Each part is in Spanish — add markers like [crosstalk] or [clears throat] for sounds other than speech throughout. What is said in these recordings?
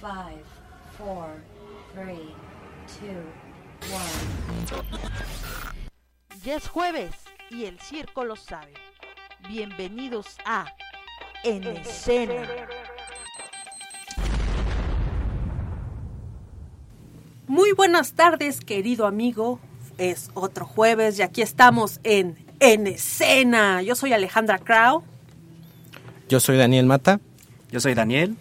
Five, four, three, two, Ya es jueves y el circo lo sabe. Bienvenidos a En Escena. Muy buenas tardes, querido amigo. Es otro jueves y aquí estamos en En Escena. Yo soy Alejandra Crow. Yo soy Daniel Mata. Yo soy Daniel.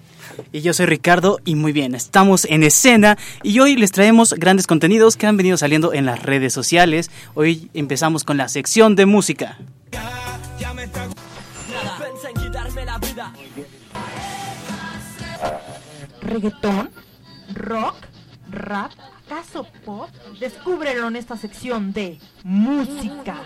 Y yo soy Ricardo y muy bien, estamos en escena y hoy les traemos grandes contenidos que han venido saliendo en las redes sociales. Hoy empezamos con la sección de música. ¿Reggaetón? ¿Rock? ¿Rap? ¿Acaso pop? Descúbrelo en esta sección de música.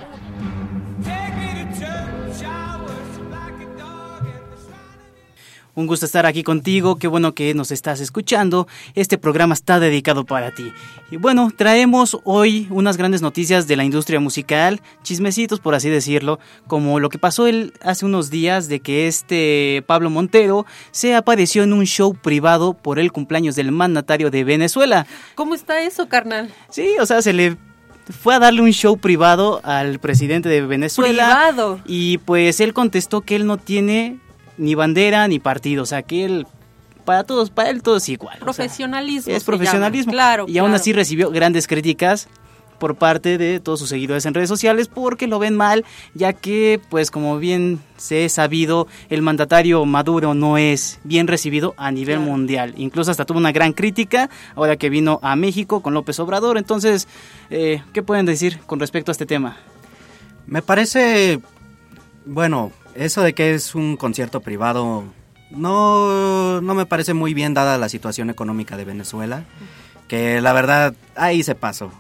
Un gusto estar aquí contigo, qué bueno que nos estás escuchando. Este programa está dedicado para ti. Y bueno, traemos hoy unas grandes noticias de la industria musical, chismecitos por así decirlo, como lo que pasó el, hace unos días de que este Pablo Montero se apareció en un show privado por el cumpleaños del mandatario de Venezuela. ¿Cómo está eso, carnal? Sí, o sea, se le fue a darle un show privado al presidente de Venezuela. Privado. Y pues él contestó que él no tiene ni bandera ni partido, o sea que él para todos, para él todo es igual. Profesionalismo. O sea, es profesionalismo. Claro. Y aún así recibió grandes críticas por parte de todos sus seguidores en redes sociales porque lo ven mal, ya que, pues como bien se ha sabido, el mandatario Maduro no es bien recibido a nivel Claro. mundial. Incluso hasta tuvo una gran crítica ahora que vino a México con López Obrador. Entonces, eh, ¿qué pueden decir con respecto a este tema? Me parece, bueno, eso de que es un concierto privado no, no me parece muy bien dada la situación económica de Venezuela, que la verdad ahí se pasó.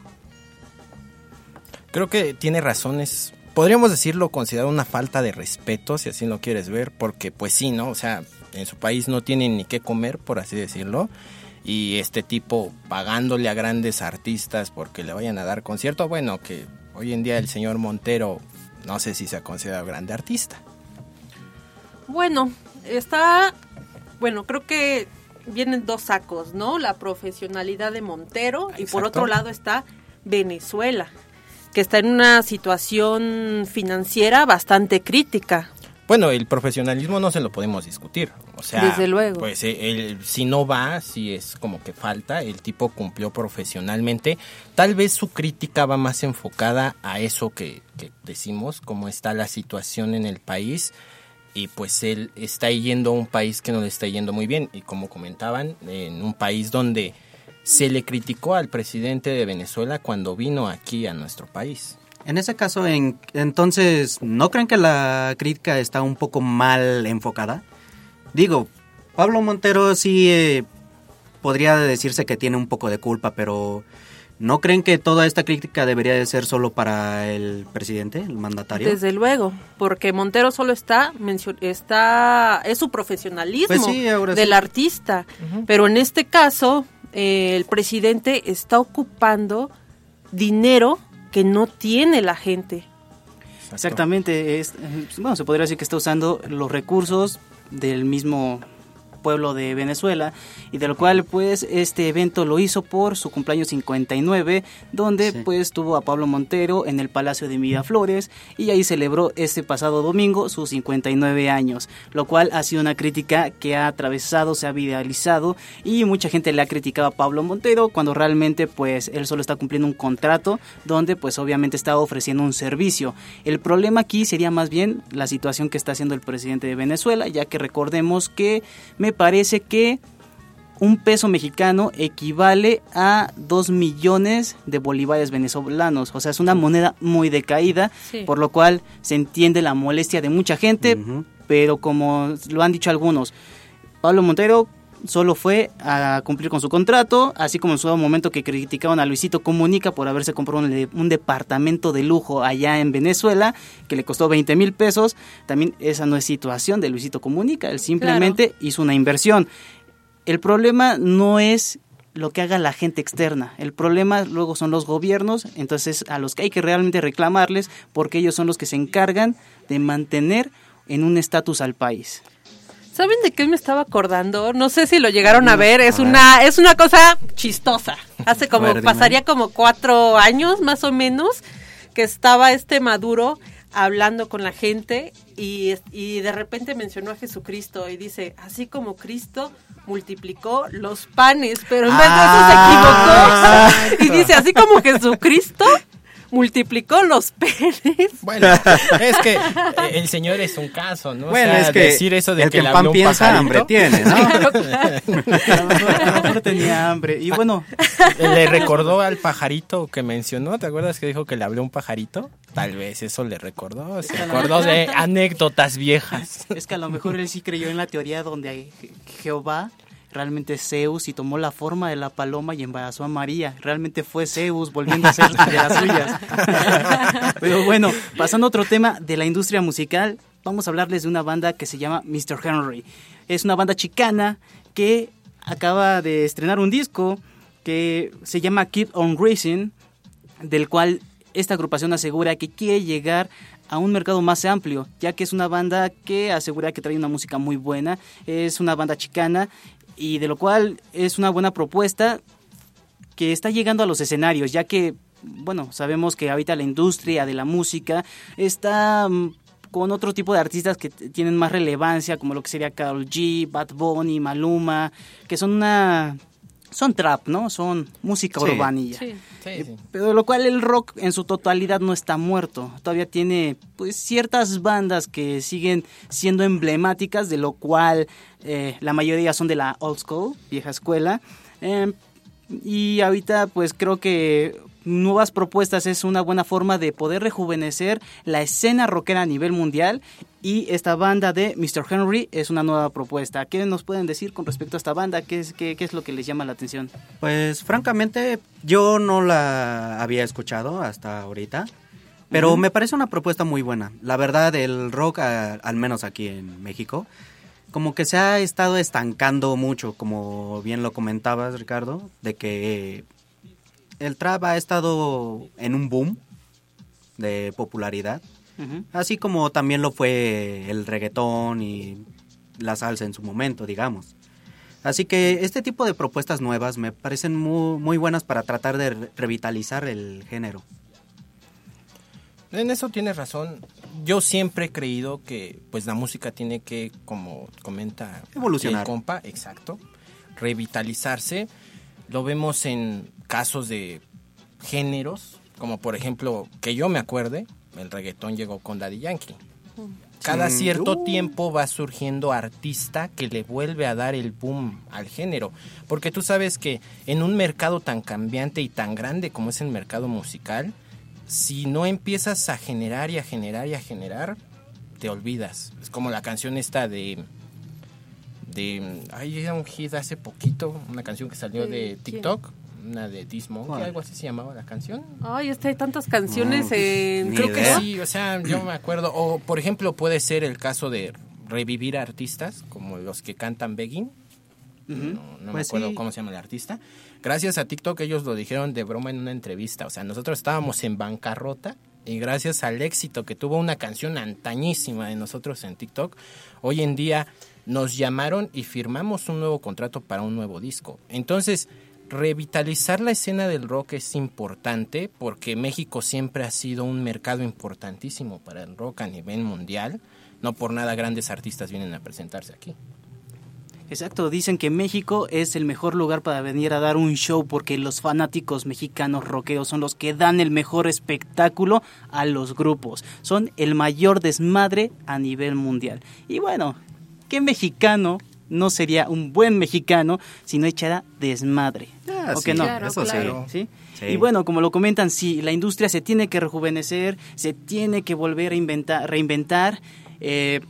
Creo que tiene razones. Podríamos decirlo considerar una falta de respeto, si así lo quieres ver, porque pues sí, ¿no? O sea, en su país no tienen ni qué comer, por así decirlo. Y este tipo pagándole a grandes artistas porque le vayan a dar concierto, bueno, que hoy en día el señor Montero no sé si se considera grande artista. Bueno, está. Bueno, creo que vienen dos sacos, ¿no? La profesionalidad de Montero y por otro lado está Venezuela, que está en una situación financiera bastante crítica. Bueno, el profesionalismo no se lo podemos discutir. O sea, Desde luego. Pues eh, si no va, si es como que falta, el tipo cumplió profesionalmente. Tal vez su crítica va más enfocada a eso que, que decimos, cómo está la situación en el país. Y pues él está yendo a un país que no le está yendo muy bien. Y como comentaban, en un país donde se le criticó al presidente de Venezuela cuando vino aquí a nuestro país. En ese caso, en- entonces, ¿no creen que la crítica está un poco mal enfocada? Digo, Pablo Montero sí eh, podría decirse que tiene un poco de culpa, pero ¿no creen que toda esta crítica debería de ser solo para el presidente, el mandatario? Desde luego, porque Montero solo está, está es su profesionalismo Pues sí, ahora del sí. artista, pero en este caso eh, el presidente está ocupando dinero que no tiene la gente. Exactamente, es, eh, bueno, se podría decir que está usando los recursos del mismo pueblo de Venezuela y de lo cual pues este evento lo hizo por su cumpleaños 59 donde Sí. pues tuvo a Pablo Montero en el Palacio de Miraflores y ahí celebró este pasado domingo sus 59 años lo cual ha sido una crítica que ha atravesado se ha viralizado y mucha gente le ha criticado a Pablo Montero cuando realmente pues él solo está cumpliendo un contrato donde pues obviamente está ofreciendo un servicio el problema aquí sería más bien la situación que está haciendo el presidente de Venezuela ya que recordemos que me parece que un peso mexicano equivale a 2 millones de bolívares venezolanos. O sea, es una moneda muy decaída, Sí. por lo cual se entiende la molestia de mucha gente, pero como lo han dicho algunos, Pablo Montero solo fue a cumplir con su contrato, así como en su momento que criticaban a Luisito Comunica por haberse comprado un, un departamento de lujo allá en Venezuela, que le costó 20 mil pesos. También esa no es situación de Luisito Comunica, él simplemente hizo una inversión. El problema no es lo que haga la gente externa. El problema luego son los gobiernos, entonces a los que hay que realmente reclamarles porque ellos son los que se encargan de mantener en un estatus al país. ¿Saben de qué me estaba acordando? No sé si lo llegaron a ver. Es una, es una cosa chistosa. Hace [laughs] como, ver, pasaría como cuatro años más o menos, que estaba este Maduro hablando con la gente y, y de repente mencionó a Jesucristo y dice, así como Cristo multiplicó los panes, pero en vez Ah, de eso se equivocó. [laughs] Y dice, así como Jesucristo multiplicó los [laughs] penes. Bueno, [laughs] es que eh, el señor es un caso, ¿no? O Bueno, sea, es que decir eso de el que, en pan piensa, pajarito, hambre tiene, ¿no? A lo mejor, a lo mejor tenía hambre. Y bueno, [laughs] Le recordó al pajarito que mencionó, ¿te acuerdas que dijo que le habló un pajarito? Tal vez eso le recordó, se acordó de anécdotas viejas. es que a lo mejor él sí creyó en la teoría donde Je- Jehová realmente Zeus y tomó la forma de la paloma y embarazó a María. Realmente fue Zeus volviendo a ser de las suyas. [laughs] Pero bueno, pasando a otro tema de la industria musical, vamos a hablarles de una banda que se llama Mr. Henry. Es una banda chicana que acaba de estrenar un disco que se llama Keep on Racing, del cual esta agrupación asegura que quiere llegar a un mercado más amplio, ya que es una banda que asegura que trae una música muy buena, es una banda chicana y de lo cual es una buena propuesta que está llegando a los escenarios, ya que, bueno, sabemos que ahorita la industria de la música está mm, con otro tipo de artistas que tienen más relevancia, como lo que sería Karol G, Bad Bunny, Maluma, que son una... Son trap, ¿no? Son música Sí. urbanilla. Sí. Sí, sí. Pero de lo cual el rock en su totalidad no está muerto. Todavía tiene pues ciertas bandas que siguen siendo emblemáticas, de lo cual eh, la mayoría son de la old school, vieja escuela. Eh, y ahorita pues creo que nuevas propuestas es una buena forma de poder rejuvenecer la escena rockera a nivel mundial. Y esta banda de Mr. Henry es una nueva propuesta. ¿Qué nos pueden decir con respecto a esta banda? ¿Qué es, qué, qué es lo que les llama la atención? Pues francamente yo no la había escuchado hasta ahorita, pero me parece una propuesta muy buena. La verdad, el rock, al menos aquí en México, como que se ha estado estancando mucho, como bien lo comentabas, Ricardo, de que el trap ha estado en un boom de popularidad, así como también lo fue el reggaetón y la salsa en su momento, digamos. Así que este tipo de propuestas nuevas me parecen muy, muy buenas para tratar de re- revitalizar el género. En eso tienes razón. Yo siempre he creído que pues la música tiene que, como comenta Evolucionar. el compa, exacto, revitalizarse. Lo vemos en casos de géneros, como por ejemplo, que yo me acuerde, el reggaetón llegó con Daddy Yankee. Cada cierto Uh. tiempo va surgiendo artista que le vuelve a dar el boom al género. Porque tú sabes que en un mercado tan cambiante y tan grande como es el mercado musical, si no empiezas a generar y a generar y a generar, te olvidas. Es como la canción esta de... de ay, era un hit hace poquito, una canción que salió de. TikTok, una de Dismo, algo así se llamaba la canción. Ay, es que hay tantas canciones No, en... Creo que sí, o sea, yo me acuerdo. O, por ejemplo, puede ser el caso de revivir artistas como los que cantan Begging. No, no me Pues acuerdo sí. cómo se llama el artista. Gracias a TikTok ellos lo dijeron de broma en una entrevista. O sea, nosotros estábamos en bancarrota y gracias al éxito que tuvo una canción antañísima de nosotros en TikTok, hoy en día nos llamaron y firmamos un nuevo contrato para un nuevo disco. Entonces, revitalizar la escena del rock es importante porque México siempre ha sido un mercado importantísimo para el rock a nivel mundial. No por nada grandes artistas vienen a presentarse aquí. Exacto, dicen que México es el mejor lugar para venir a dar un show porque los fanáticos mexicanos rockeros son los que dan el mejor espectáculo a los grupos. Son el mayor desmadre a nivel mundial. Y bueno, ¿qué mexicano no sería un buen mexicano si no echara desmadre? Ah, ¿O sí, que no? Claro, eso claro. ¿Sí? Sí. Y bueno, como lo comentan, sí, la industria se tiene que rejuvenecer, se tiene que volver a inventar, reinventar. Eh,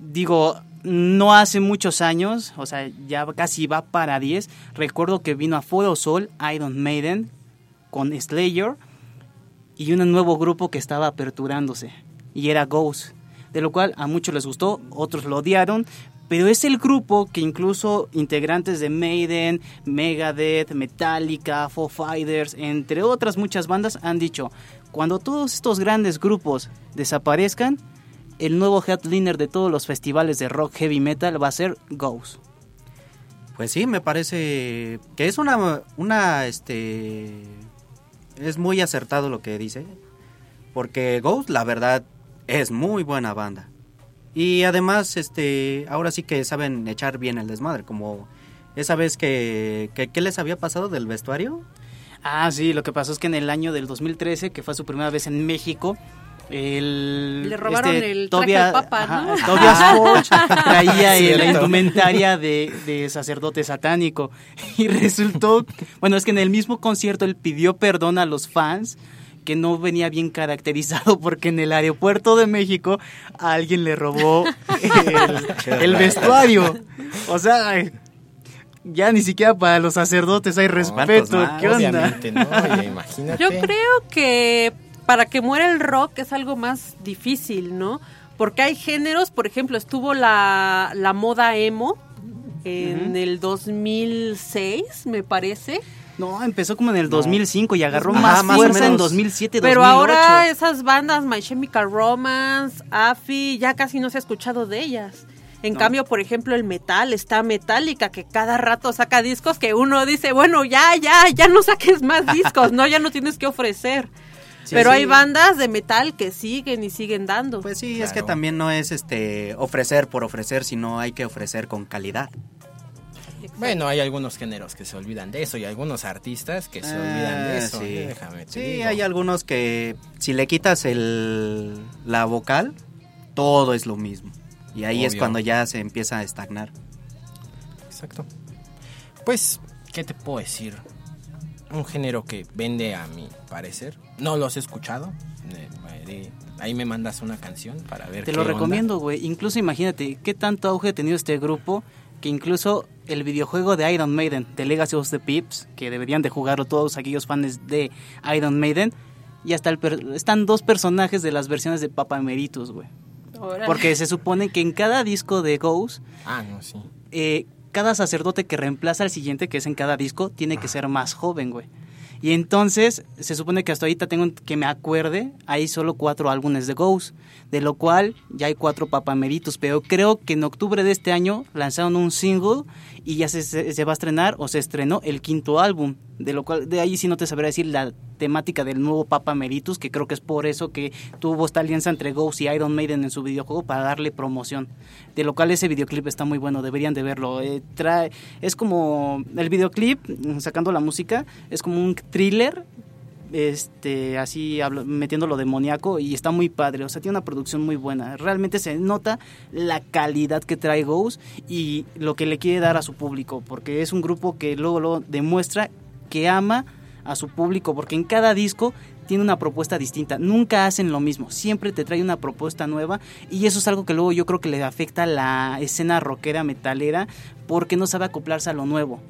digo, no hace muchos años, o sea, ya casi va para 10. Recuerdo que vino a Foro Sol, Iron Maiden, con Slayer y un nuevo grupo que estaba aperturándose, y era Ghost, de lo cual a muchos les gustó, otros lo odiaron, pero es el grupo que incluso integrantes de Maiden, Megadeth, Metallica, Foo Fighters, entre otras muchas bandas han dicho, cuando todos estos grandes grupos desaparezcan, el nuevo headliner de todos los festivales de rock heavy metal va a ser Ghost. Pues sí, me parece que es una, una, este, es muy acertado lo que dice, porque Ghost, la verdad, es muy buena banda. Y además, este, ahora sí que saben echar bien el desmadre, como esa vez que, que ¿qué les había pasado del vestuario? Ah, sí, lo que pasó es que en el año del 2013, que fue su primera vez en México, el, Le robaron este, el traje Tobia- al Papa, ajá, ¿no? Tobias Forge traía [laughs] la indumentaria de, de sacerdote satánico. Y resultó, bueno, es que en el mismo concierto él pidió perdón a los fans que no venía bien caracterizado porque en el aeropuerto de México a alguien le robó el, el vestuario. O sea, ya ni siquiera para los sacerdotes hay respeto. ¿Qué onda? [laughs] Yo creo que para que muera el rock es algo más difícil, ¿no? Porque hay géneros, por ejemplo, estuvo la, la moda emo en el 2006, me parece. No, empezó como en el 2005 y agarró más, fuerza en menos. 2007, Pero 2008. ahora esas bandas, My Chemical Romance, AFI, ya casi no se ha escuchado de ellas. En cambio, por ejemplo, el metal está Metallica, que cada rato saca discos que uno dice, bueno, ya, ya, ya no saques más discos, ¿no? Ya no tienes que ofrecer. Sí, Pero sí. hay bandas de metal que siguen y siguen dando. Pues sí, es que también no es este ofrecer por ofrecer, sino hay que ofrecer con calidad. Bueno, hay algunos géneros que se olvidan de eso y algunos artistas que se olvidan de Ah, eso. sí. Déjame te Sí, digo. hay algunos que si le quitas el la vocal, todo es lo mismo. Y ahí es cuando ya se empieza a estagnar. Exacto. Pues, ¿qué te puedo decir? Un género que vende a mi parecer. No los he escuchado. Eh, eh, Ahí me mandas una canción para ver Te qué lo onda. recomiendo, güey. Incluso imagínate qué tanto auge ha tenido este grupo que incluso el videojuego de Iron Maiden, The Legacy of the Pips, que deberían de jugarlo todos aquellos fans de Iron Maiden, y hasta el per- están dos personajes de las versiones de Papa Emeritus, güey. Porque se supone que en cada disco de Ghost Ah, no, sí. eh, cada sacerdote que reemplaza al siguiente, que es en cada disco, tiene que ser más joven, güey. Y entonces, se supone que hasta ahorita tengo que me acuerde, hay solo cuatro álbumes de Ghost, de lo cual ya hay cuatro papameritos, pero creo que en octubre de este año lanzaron un single y ya se, va a estrenar o se estrenó el quinto álbum, de lo cual de ahí sí no te sabría decir la temática del nuevo Papa Meritus, que creo que es por eso que tuvo esta alianza entre Ghost y Iron Maiden en su videojuego para darle promoción. De lo cual ese videoclip está muy bueno, deberían de verlo. Eh, trae, es como el videoclip, mm, sacando la música, es como un thriller este así hablo- metiéndolo demoníaco y está muy padre, o sea, tiene una producción muy buena. Realmente se nota la calidad que trae Ghost y lo que le quiere dar a su público, porque es un grupo que luego lo demuestra que ama a su público, porque en cada disco tiene una propuesta distinta, nunca hacen lo mismo, siempre te trae una propuesta nueva y eso es algo que luego yo creo que le afecta a la escena rockera metalera porque no sabe acoplarse a lo nuevo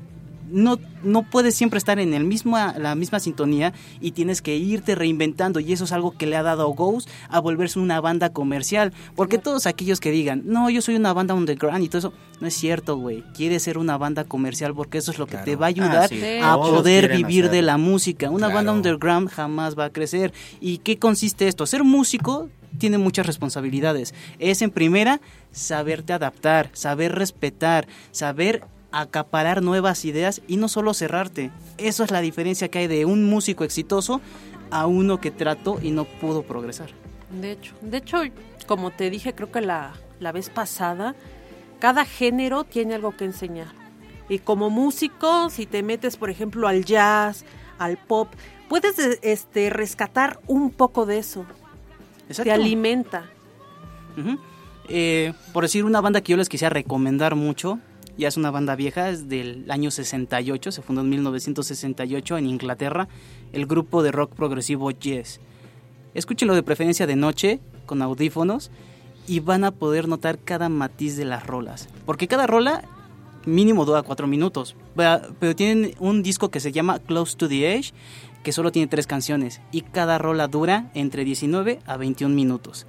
no, no puedes siempre estar en el misma, la misma sintonía y tienes que irte reinventando y eso es algo que le ha dado a Ghost a volverse una banda comercial. Porque todos aquellos que digan, no, yo soy una banda underground y todo eso, no es cierto, güey. Quieres ser una banda comercial porque eso es lo que Claro. te va a ayudar Ah, sí, a todos poder vivir de la música. Una banda underground jamás va a crecer. ¿Y qué consiste esto? Ser músico tiene muchas responsabilidades. Es en primera saberte adaptar, saber respetar, saber acaparar nuevas ideas y no solo cerrarte. Eso es la diferencia que hay de un músico exitoso a uno que trató y no pudo progresar. De hecho, de hecho, como te dije, creo que la, la vez pasada, cada género tiene algo que enseñar. Y como músico, si te metes, por ejemplo, al jazz, al pop, puedes este, rescatar un poco de eso. Te alimenta. Eh, por decir una banda que yo les quisiera recomendar mucho, ya es una banda vieja, es del año 68, se fundó en 1968 en Inglaterra, el grupo de rock progresivo Yes. Escúchenlo de preferencia de noche, con audífonos, y van a poder notar cada matiz de las rolas. Porque cada rola mínimo dura cuatro minutos, pero tienen un disco que se llama Close to the Edge, que solo tiene tres canciones, y cada rola dura entre 19 a 21 minutos.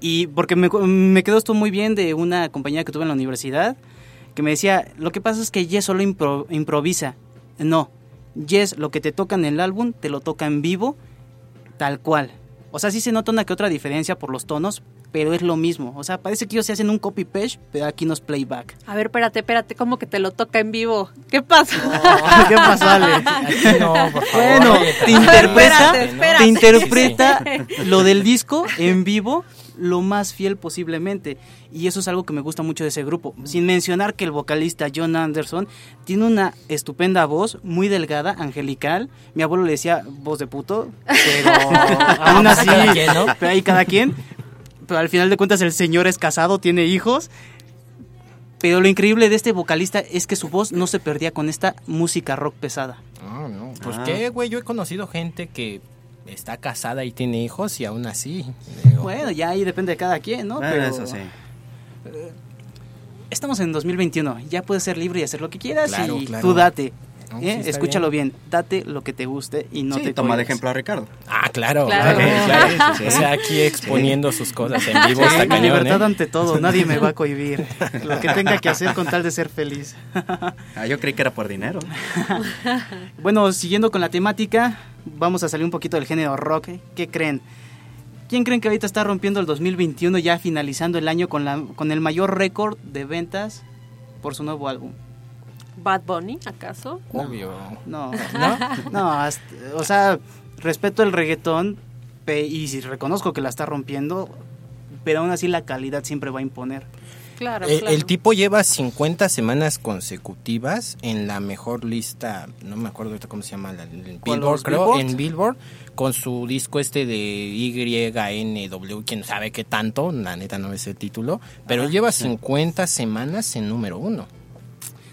Y porque me, me quedó esto muy bien de una compañía que tuve en la universidad, que me decía, lo que pasa es que Yes solo impro- improvisa. No, Yes lo que te toca en el álbum, te lo toca en vivo, tal cual. O sea, sí se nota una que otra diferencia por los tonos, pero es lo mismo. O sea, parece que ellos se hacen un copy paste, pero aquí no es playback. A ver, espérate, espérate, ¿cómo que te lo toca en vivo? ¿Qué pasa? [laughs] ¿Qué pasó, Ale? Aquí no, por favor. Bueno, te interpreta, Espérate, espérate. te interpreta lo del disco en vivo lo más fiel posiblemente. Y eso es algo que me gusta mucho de ese grupo. Sin mencionar que el vocalista John Anderson tiene una estupenda voz, muy delgada, angelical. Mi abuelo le decía voz de puto, pero [laughs] aún así, Cada quien, ¿no? pero ahí cada quien. Pero al final de cuentas el señor es casado, tiene hijos. Pero lo increíble de este vocalista es que su voz no se perdía con esta música rock pesada. No, no. Pues Ah. qué, güey. Yo he conocido gente que está casada y tiene hijos y aún así. digo, Bueno, ya ahí depende de cada quien, ¿no? Ah, Pero eso sí. estamos en 2021, ya puedes ser libre y hacer lo que quieras Claro, y claro. tú date. No, ¿eh? sí Escúchalo bien. date lo que te guste y no sí, te toma de ejemplo a Ricardo. Ah, claro. Claro. claro, [laughs] claro. Sí, sí, sí. O sea, aquí exponiendo sus cosas en vivo Sí, está la cañón, libertad ¿eh? ante todo, nadie me va a cohibir. [laughs] Lo que tenga que hacer con tal de ser feliz. [laughs] Ah, yo creí que era por dinero. Bueno, siguiendo con la temática, vamos a salir un poquito del género rock. ¿Qué creen? ¿Quién creen que ahorita está rompiendo el 2021 ya finalizando el año con, la, con el mayor récord de ventas por su nuevo álbum? ¿Bad Bunny, acaso? Obvio. No, no, [laughs] no, hasta- o sea, respeto el reggaetón y si reconozco que la está rompiendo, pero aún así la calidad siempre va a imponer. Claro, El, claro. el tipo lleva 50 semanas consecutivas en la mejor lista, no me acuerdo ahorita cómo se llama, la- en ¿Cuál, Billboard, creo, Billboard? en Billboard, con su disco este de YNW, quién sabe qué tanto, la neta no es el título, pero Ah, él lleva sí. 50 semanas en número uno.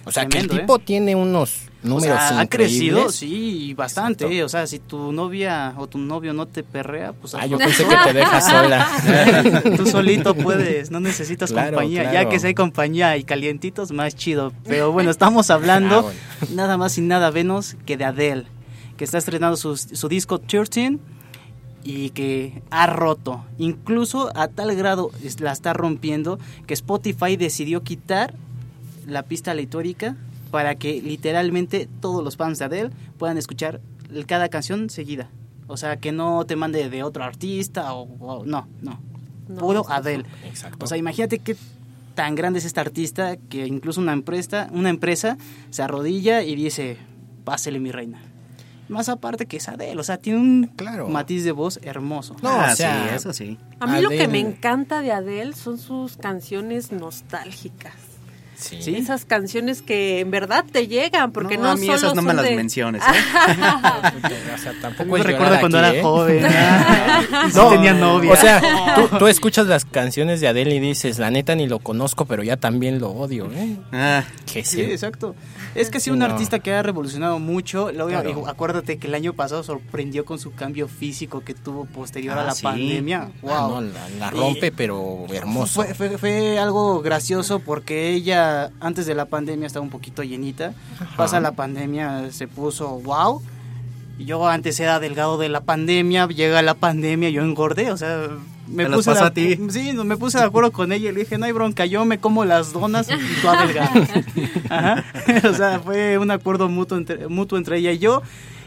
O sea, Tremendo, que el ¿eh? tipo tiene unos O números sea, ha crecido, sí, bastante. Exacto. O sea, si tu novia o tu novio no te perrea, pues Ah, yo pensé que te dejas [laughs] sola. [laughs] Tú solito puedes, no necesitas Claro, compañía. Ya que si hay compañía y calientitos, más chido. Pero bueno, estamos [laughs] hablando Ah, bueno. nada más y nada menos que de Adele, que está estrenando su, su disco 13 y que ha roto. Incluso a tal grado la está rompiendo que Spotify decidió quitar la pista aleatórica para que literalmente todos los fans de Adele puedan escuchar cada canción seguida. O sea, que no te mande de otro artista o, o- no, no. No, Puro. Adele. Exacto. O sea, imagínate qué tan grande es esta artista que incluso una empresa, una empresa se arrodilla y dice, pásele mi reina. Más aparte que es Adele, o sea, tiene un Claro. matiz de voz hermoso. No, ah, o sea, sí, eso sí. A mí lo que me encanta de Adele son sus canciones nostálgicas. Sí. ¿Sí? Esas canciones que en verdad te llegan, porque no, a mí solo esas no me las de- menciones. ¿eh? [laughs] O sea, tampoco me llorar cuando aquí, era ¿eh? joven. [laughs] [laughs] No, tenía novia. O sea, tú, tú escuchas las canciones de Adele y dices, la neta ni lo conozco, pero ya también lo odio, ¿eh? Ah, Sí, Que sí. exacto. Es que sí, un no. artista que ha revolucionado mucho. Luego, Claro. digo, acuérdate que el año pasado sorprendió con su cambio físico que tuvo posterior Ah, a la sí. pandemia. Wow. Ah, no, la, la Y- rompe, pero hermoso. Fue, fue, fue algo gracioso porque ella antes de la pandemia estaba un poquito llenita. Pasa la pandemia, se puso wow. Yo antes era delgado de la pandemia, llega la pandemia, yo engordé, o sea, me Te puse a ti. Sí, me puse de acuerdo con ella y le dije, no hay bronca, yo me como las donas y tú. [laughs] Ajá. [laughs] O sea, fue un acuerdo mutuo entre, mutuo entre ella y yo.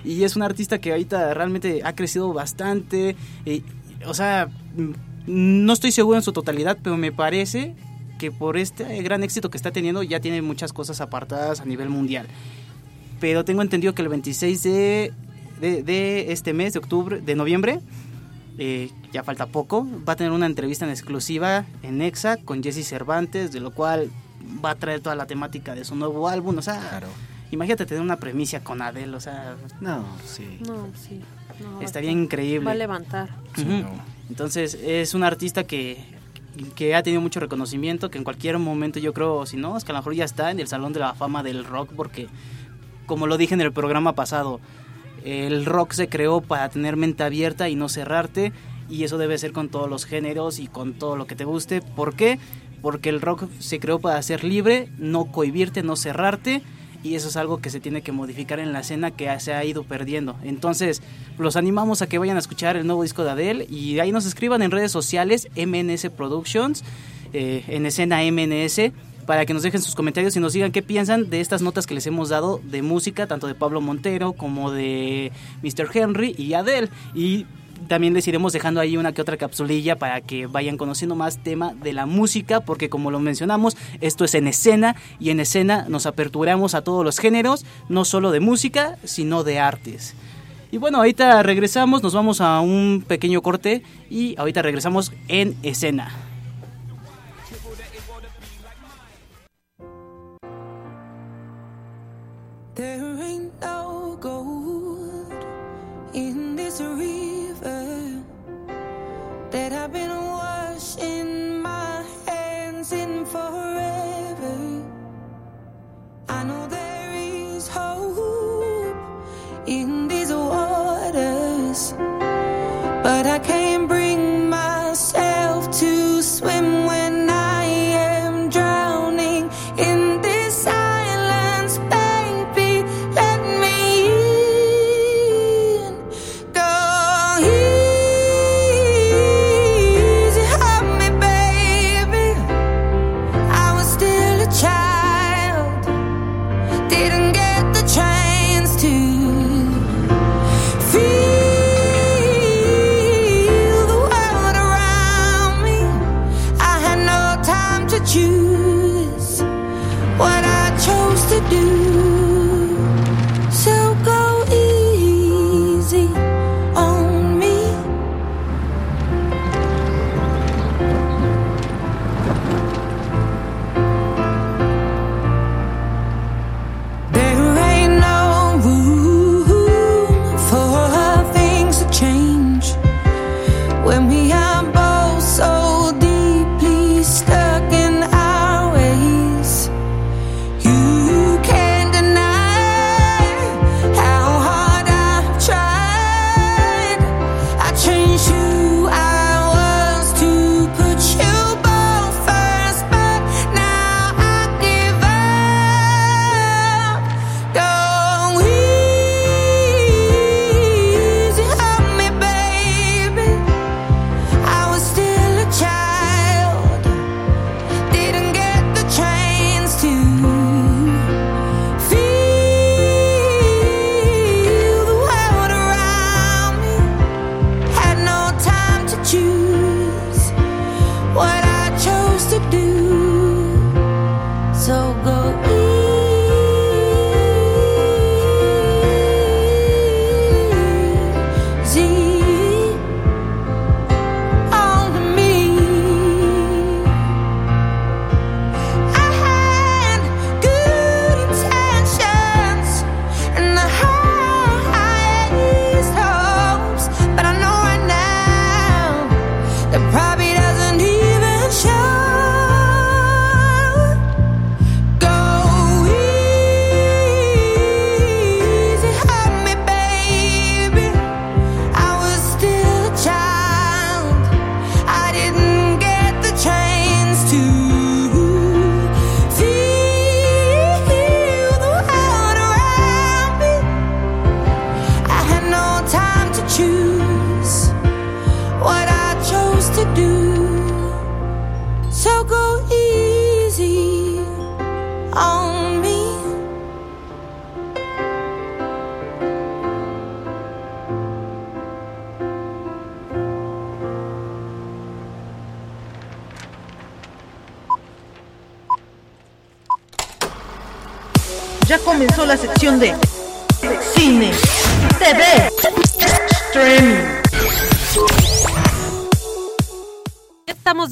Y es una artista que ahorita realmente ha crecido bastante. y, o sea, mm, no estoy seguro en su totalidad, pero me parece que por este gran éxito que está teniendo ya tiene muchas cosas apartadas a nivel mundial. Pero tengo entendido que el 26 de, de, de este mes, de octubre, de noviembre, eh, ya falta poco, va a tener una entrevista en exclusiva en EXA con Jesse Cervantes, de lo cual va a traer toda la temática de su nuevo álbum. O sea, Claro. imagínate tener una premicia con Adele, o sea, no, sí. No, sí. no, estaría estar- increíble. Va a levantar. Sí, Ujú. no. Entonces es un artista que, que ha tenido mucho reconocimiento, que en cualquier momento yo creo, si no, es que a lo mejor ya está en el Salón de la Fama del Rock, porque como lo dije en el programa pasado, el rock se creó para tener mente abierta y no cerrarte, y eso debe ser con todos los géneros y con todo lo que te guste. ¿Por qué? Porque el rock se creó para ser libre, no cohibirte, no cerrarte, y eso es algo que se tiene que modificar en la escena que se ha ido perdiendo. Entonces, los animamos a que vayan a escuchar el nuevo disco de Adele y ahí nos escriban en redes sociales MNS Productions, eh, en escena MNS, para que nos dejen sus comentarios y nos digan qué piensan de estas notas que les hemos dado de música, tanto de Pablo Montero como de Mr. Henry y Adele. Y también les iremos dejando ahí una que otra capsulilla para que vayan conociendo más tema de la música, porque como lo mencionamos, esto es en escena y en escena nos aperturamos a todos los géneros, no solo de música, sino de artes. Y bueno, ahorita regresamos, nos vamos a un pequeño corte y ahorita regresamos en escena. That I've been washing my hands in forever. I know there is hope in these waters, but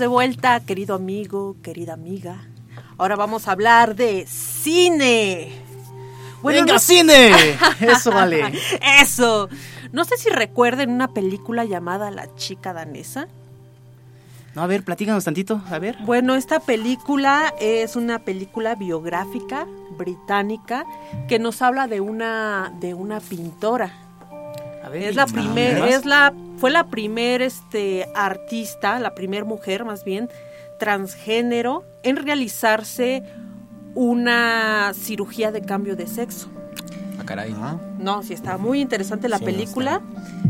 de vuelta, querido amigo, querida amiga. Ahora vamos a hablar de cine. ¡Venga, no- cine! [laughs] Eso vale. Eso. No sé si recuerden una película llamada La chica danesa. No, a ver, platícanos tantito, a ver. Bueno, esta película es una película biográfica británica que nos habla de una de una pintora. Ver, Es la ¿y- primer, más? es la fue la primer este artista, la primer mujer más bien transgénero en realizarse una cirugía de cambio de sexo. Ah, caray. No, sí está muy interesante la Sí, película.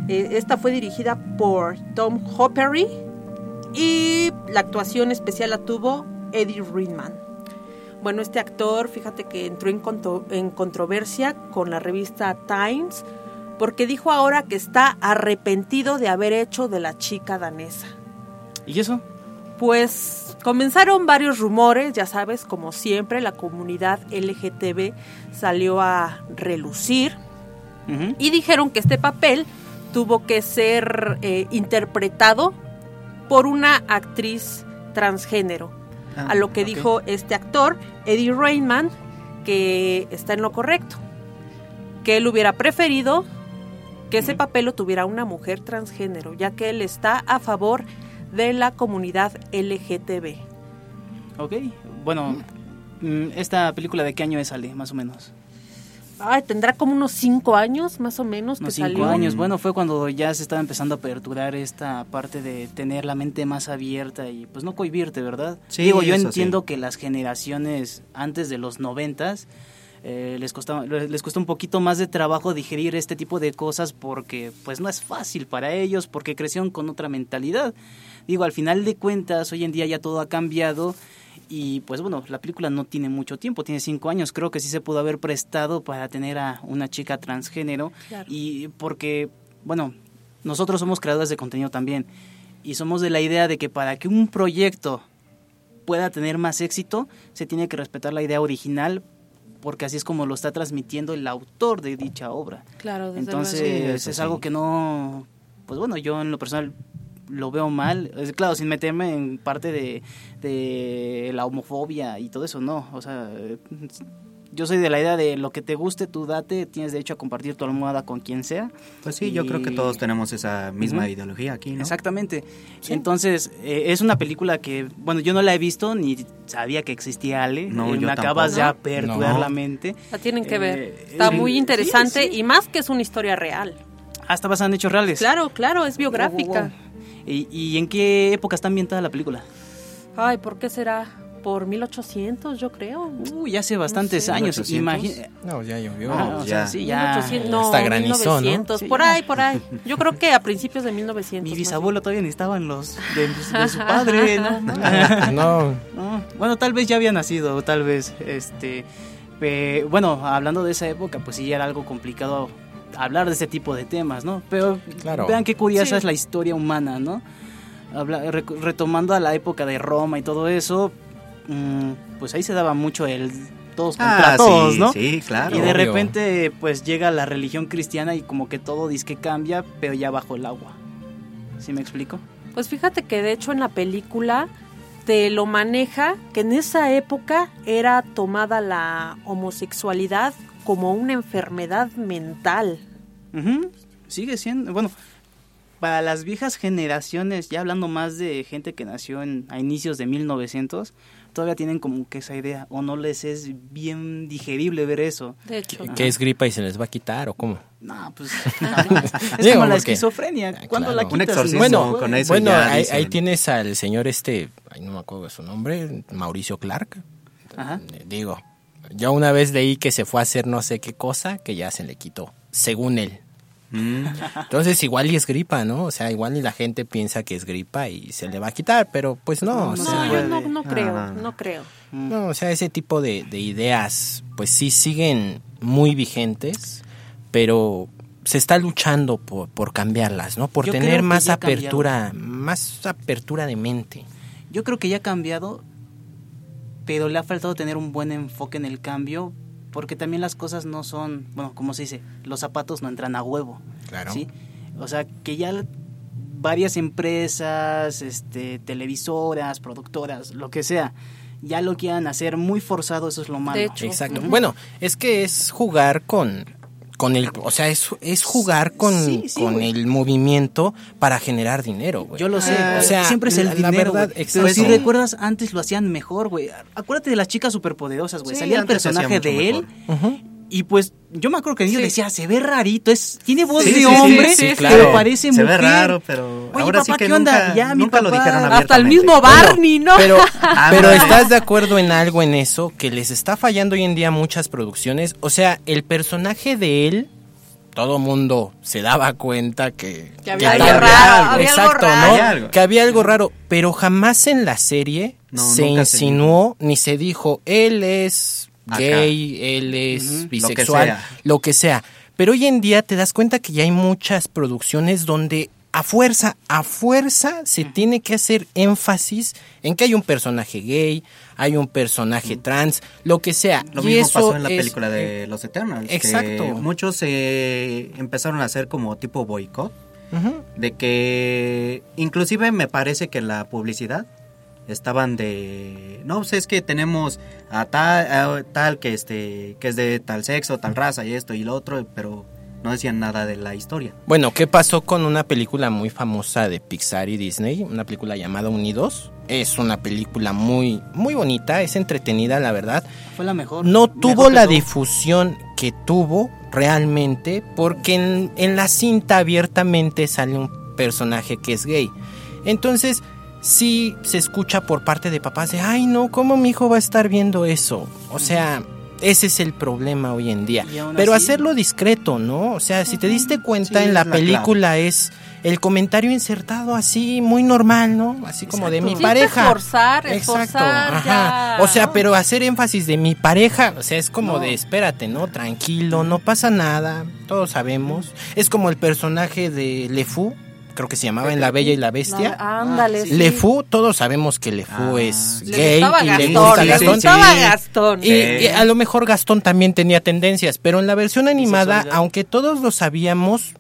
Eh, esta fue dirigida por Tom Hoppery y la actuación especial la tuvo Eddie Redman. Bueno, este actor, fíjate que entró en, contro- en controversia con la revista Times porque dijo ahora que está arrepentido de haber hecho de la chica danesa. ¿Y eso? Pues comenzaron varios rumores, ya sabes, como siempre, la comunidad LGTB salió a relucir y dijeron que este papel tuvo que ser eh, interpretado por una actriz transgénero. Ah, a lo que dijo este actor, Eddie Rainman, que está en lo correcto. Que él hubiera preferido que ese papel lo tuviera una mujer transgénero, ya que él está a favor de la comunidad LGTB. Ok, bueno, mm, ¿esta película de qué año sale, más o menos? Ay, tendrá como unos cinco años más o menos que Unos cinco salió. años. Bueno, fue cuando ya se estaba empezando a aperturar esta parte de tener la mente más abierta y pues no cohibirte, ¿verdad? Sí, Digo, yo entiendo sí. que las generaciones antes de los noventas eh, les costaba les cuesta un poquito más de trabajo digerir este tipo de cosas porque pues no es fácil para ellos porque crecieron con otra mentalidad. Digo, al final de cuentas, hoy en día ya todo ha cambiado y pues bueno, la película no tiene mucho tiempo, tiene cinco años. Creo que sí se pudo haber prestado para tener a una chica transgénero. Claro. Y porque, bueno, nosotros somos creadores de contenido también. Y somos de la idea de que para que un proyecto pueda tener más éxito, se tiene que respetar la idea original, porque así es como lo está transmitiendo el autor de dicha obra. Claro, desde Entonces, luego. Sí, es sí. algo que no, pues bueno, yo en lo personal lo veo mal, Es- claro, sin meterme en parte de, de la homofobia y todo eso, no, o sea, yo soy de la idea de lo que te guste, tú date, tienes derecho a compartir tu almohada con quien sea. Pues sí, yo creo que todos tenemos esa misma ideología aquí, ¿no? Exactamente. Entonces, eh, es una película que, bueno, yo no la he visto ni sabía que existía Ale. No, Eh, yo me acabas de aperturar No. la mente. La tienen que Eh, ver. Está eh, muy interesante sí. y más que es una historia real. Hasta basada en hechos reales. Claro, claro, es Wow, wow, biográfica. wow. ¿Y, y en qué época está ambientada la película? Ay, ¿por qué será? Por 1800, yo creo. Uy, hace bastantes sé. años. 1800. Imagina. No, ya llovió. Ah, o sea, ya. sí, ya. 1800, no, Hasta granizó, ¿no? 1900, Sí, por ya. ahí, por ahí. Yo creo que a principios de 1900. Mi bisabuelo todavía necesitaban los de, de [laughs] su padre, ¿no? [laughs] No, No, bueno, tal vez ya había nacido, tal vez, este, eh, bueno, hablando de esa época, pues sí ya era algo complicado hablar de ese tipo de temas, ¿no? Pero Claro. vean qué curiosa Sí. es la historia humana, ¿no? Habla- retomando a la época de Roma y todo eso, pues ahí se daba mucho el todos contra Ah, todos, sí, ¿no? sí, claro. Y de Obvio. repente, pues llega la religión cristiana y como que todo dice que cambia, pero ya bajo el agua. ¿Sí me explico? Pues fíjate que de hecho en la película te lo maneja que en esa época era tomada la homosexualidad como una enfermedad mental. Sigue siendo, bueno, para las viejas generaciones, ya hablando más de gente que nació en, a inicios de 1900, todavía tienen como que esa idea, o no les es bien digerible ver eso. De hecho, ¿qué es gripa y se les va a quitar o cómo? No, pues [laughs] jamás. es Digo, como la porque- esquizofrenia. Ah, ¿Cuándo claro. la Un quitas? exorcismo No se Bueno, con eso bueno, ya ahí, tienes al señor este, ay, no me acuerdo de su nombre, Mauricio Clark. Ajá. Digo, yo una vez leí que se fue a hacer no sé qué cosa que ya se le quitó, según él. Mm, [laughs] Entonces igual y es gripa, ¿no? O sea, igual y la gente piensa que es gripa y se le va a quitar, pero pues no. No, o yo no, no creo, Ah. no creo. no, o sea, ese tipo de, de ideas pues sí siguen muy vigentes, pero se está luchando por, por cambiarlas, ¿no? Por Yo tener más cambiado. apertura, más apertura de mente. Yo creo que ya ha cambiado, pero le ha faltado tener un buen enfoque en el cambio, porque también las cosas no son, bueno, como se dice, los zapatos no entran a huevo. Claro. ¿sí? O sea, que ya varias empresas, este, televisoras, productoras, lo que sea, ya lo quieran hacer muy forzado, eso es lo malo. De hecho. Exacto. Bueno, es que es jugar con con el, o sea, es, es jugar con, Sí, sí, con el movimiento para generar dinero, güey. Yo lo sé, Ah, o sea, siempre es el la- la dinero, verdad, güey. exacto. Pero si recuerdas, antes lo hacían mejor, güey. Acuérdate de las chicas superpoderosas, güey. Sí, Salía el personaje de él. Ujú. Y pues yo me acuerdo que yo Sí. decía, se ve rarito, es tiene voz Sí, de sí, sí, hombre, sí, pero parece se mujer. ve raro, pero Oye, ahora papá, sí que ¿qué onda? nunca, Ya, mi nunca lo papá. dijeron Hasta Hasta el mismo Barney, ¿no? Pero, Ah, pero no. ¿estás de acuerdo en algo en eso? Que les está fallando hoy en día muchas producciones. O sea, el personaje de él, todo mundo se daba cuenta que, Que había algo raro, había algo exacto, raro. ¿no? Había algo. Que había algo raro. Pero jamás en la serie No, se se insinuó ni se dijo, él es Acá. gay, él es bisexual, Lo que sea. lo que sea. Pero hoy en día te das cuenta que ya hay muchas producciones donde a fuerza, a fuerza se tiene que hacer énfasis en que hay un personaje gay, hay un personaje trans, lo que sea. Lo Y mismo eso pasó en la es- película de Los Eternals. que Exacto. muchos eh, empezaron a hacer como tipo boicot. Ujú. De que inclusive me parece que la publicidad estaban de no pues es que tenemos a tal, a tal que este que es de tal sexo tal raza y esto y lo otro pero no decían nada de la historia Bueno, ¿qué pasó con una película muy famosa de Pixar y Disney? Una película llamada Unidos. Es una película muy, muy bonita, es entretenida, la verdad. Fue la mejor. No tuvo la todo. difusión que tuvo realmente porque en, en la cinta abiertamente sale un personaje que es gay. Entonces, sí se escucha por parte de papás de, ay no, ¿cómo mi hijo va a estar viendo eso? O sea, ese es el problema hoy en día. Pero así- hacerlo discreto, ¿no? O sea, si te diste cuenta Sí, en la película es el comentario insertado así, muy normal, ¿no? Así como de mi Sí, pareja. esforzar, Exacto, ajá. ya, O sea, pero hacer énfasis de mi pareja, o sea, es como No. de espérate, ¿no? Tranquilo, no pasa nada, todos sabemos. Es como el personaje de LeFou, creo que se llamaba en La Bella y la Bestia. No, ándale, sí. LeFou, todos sabemos que LeFou Ah, es Le gay gustaba y le Gastón, gusta le gustaba Sí. Gastón. Y, y a lo mejor Gastón también tenía tendencias, pero en la versión animada, aunque todos lo sabíamos,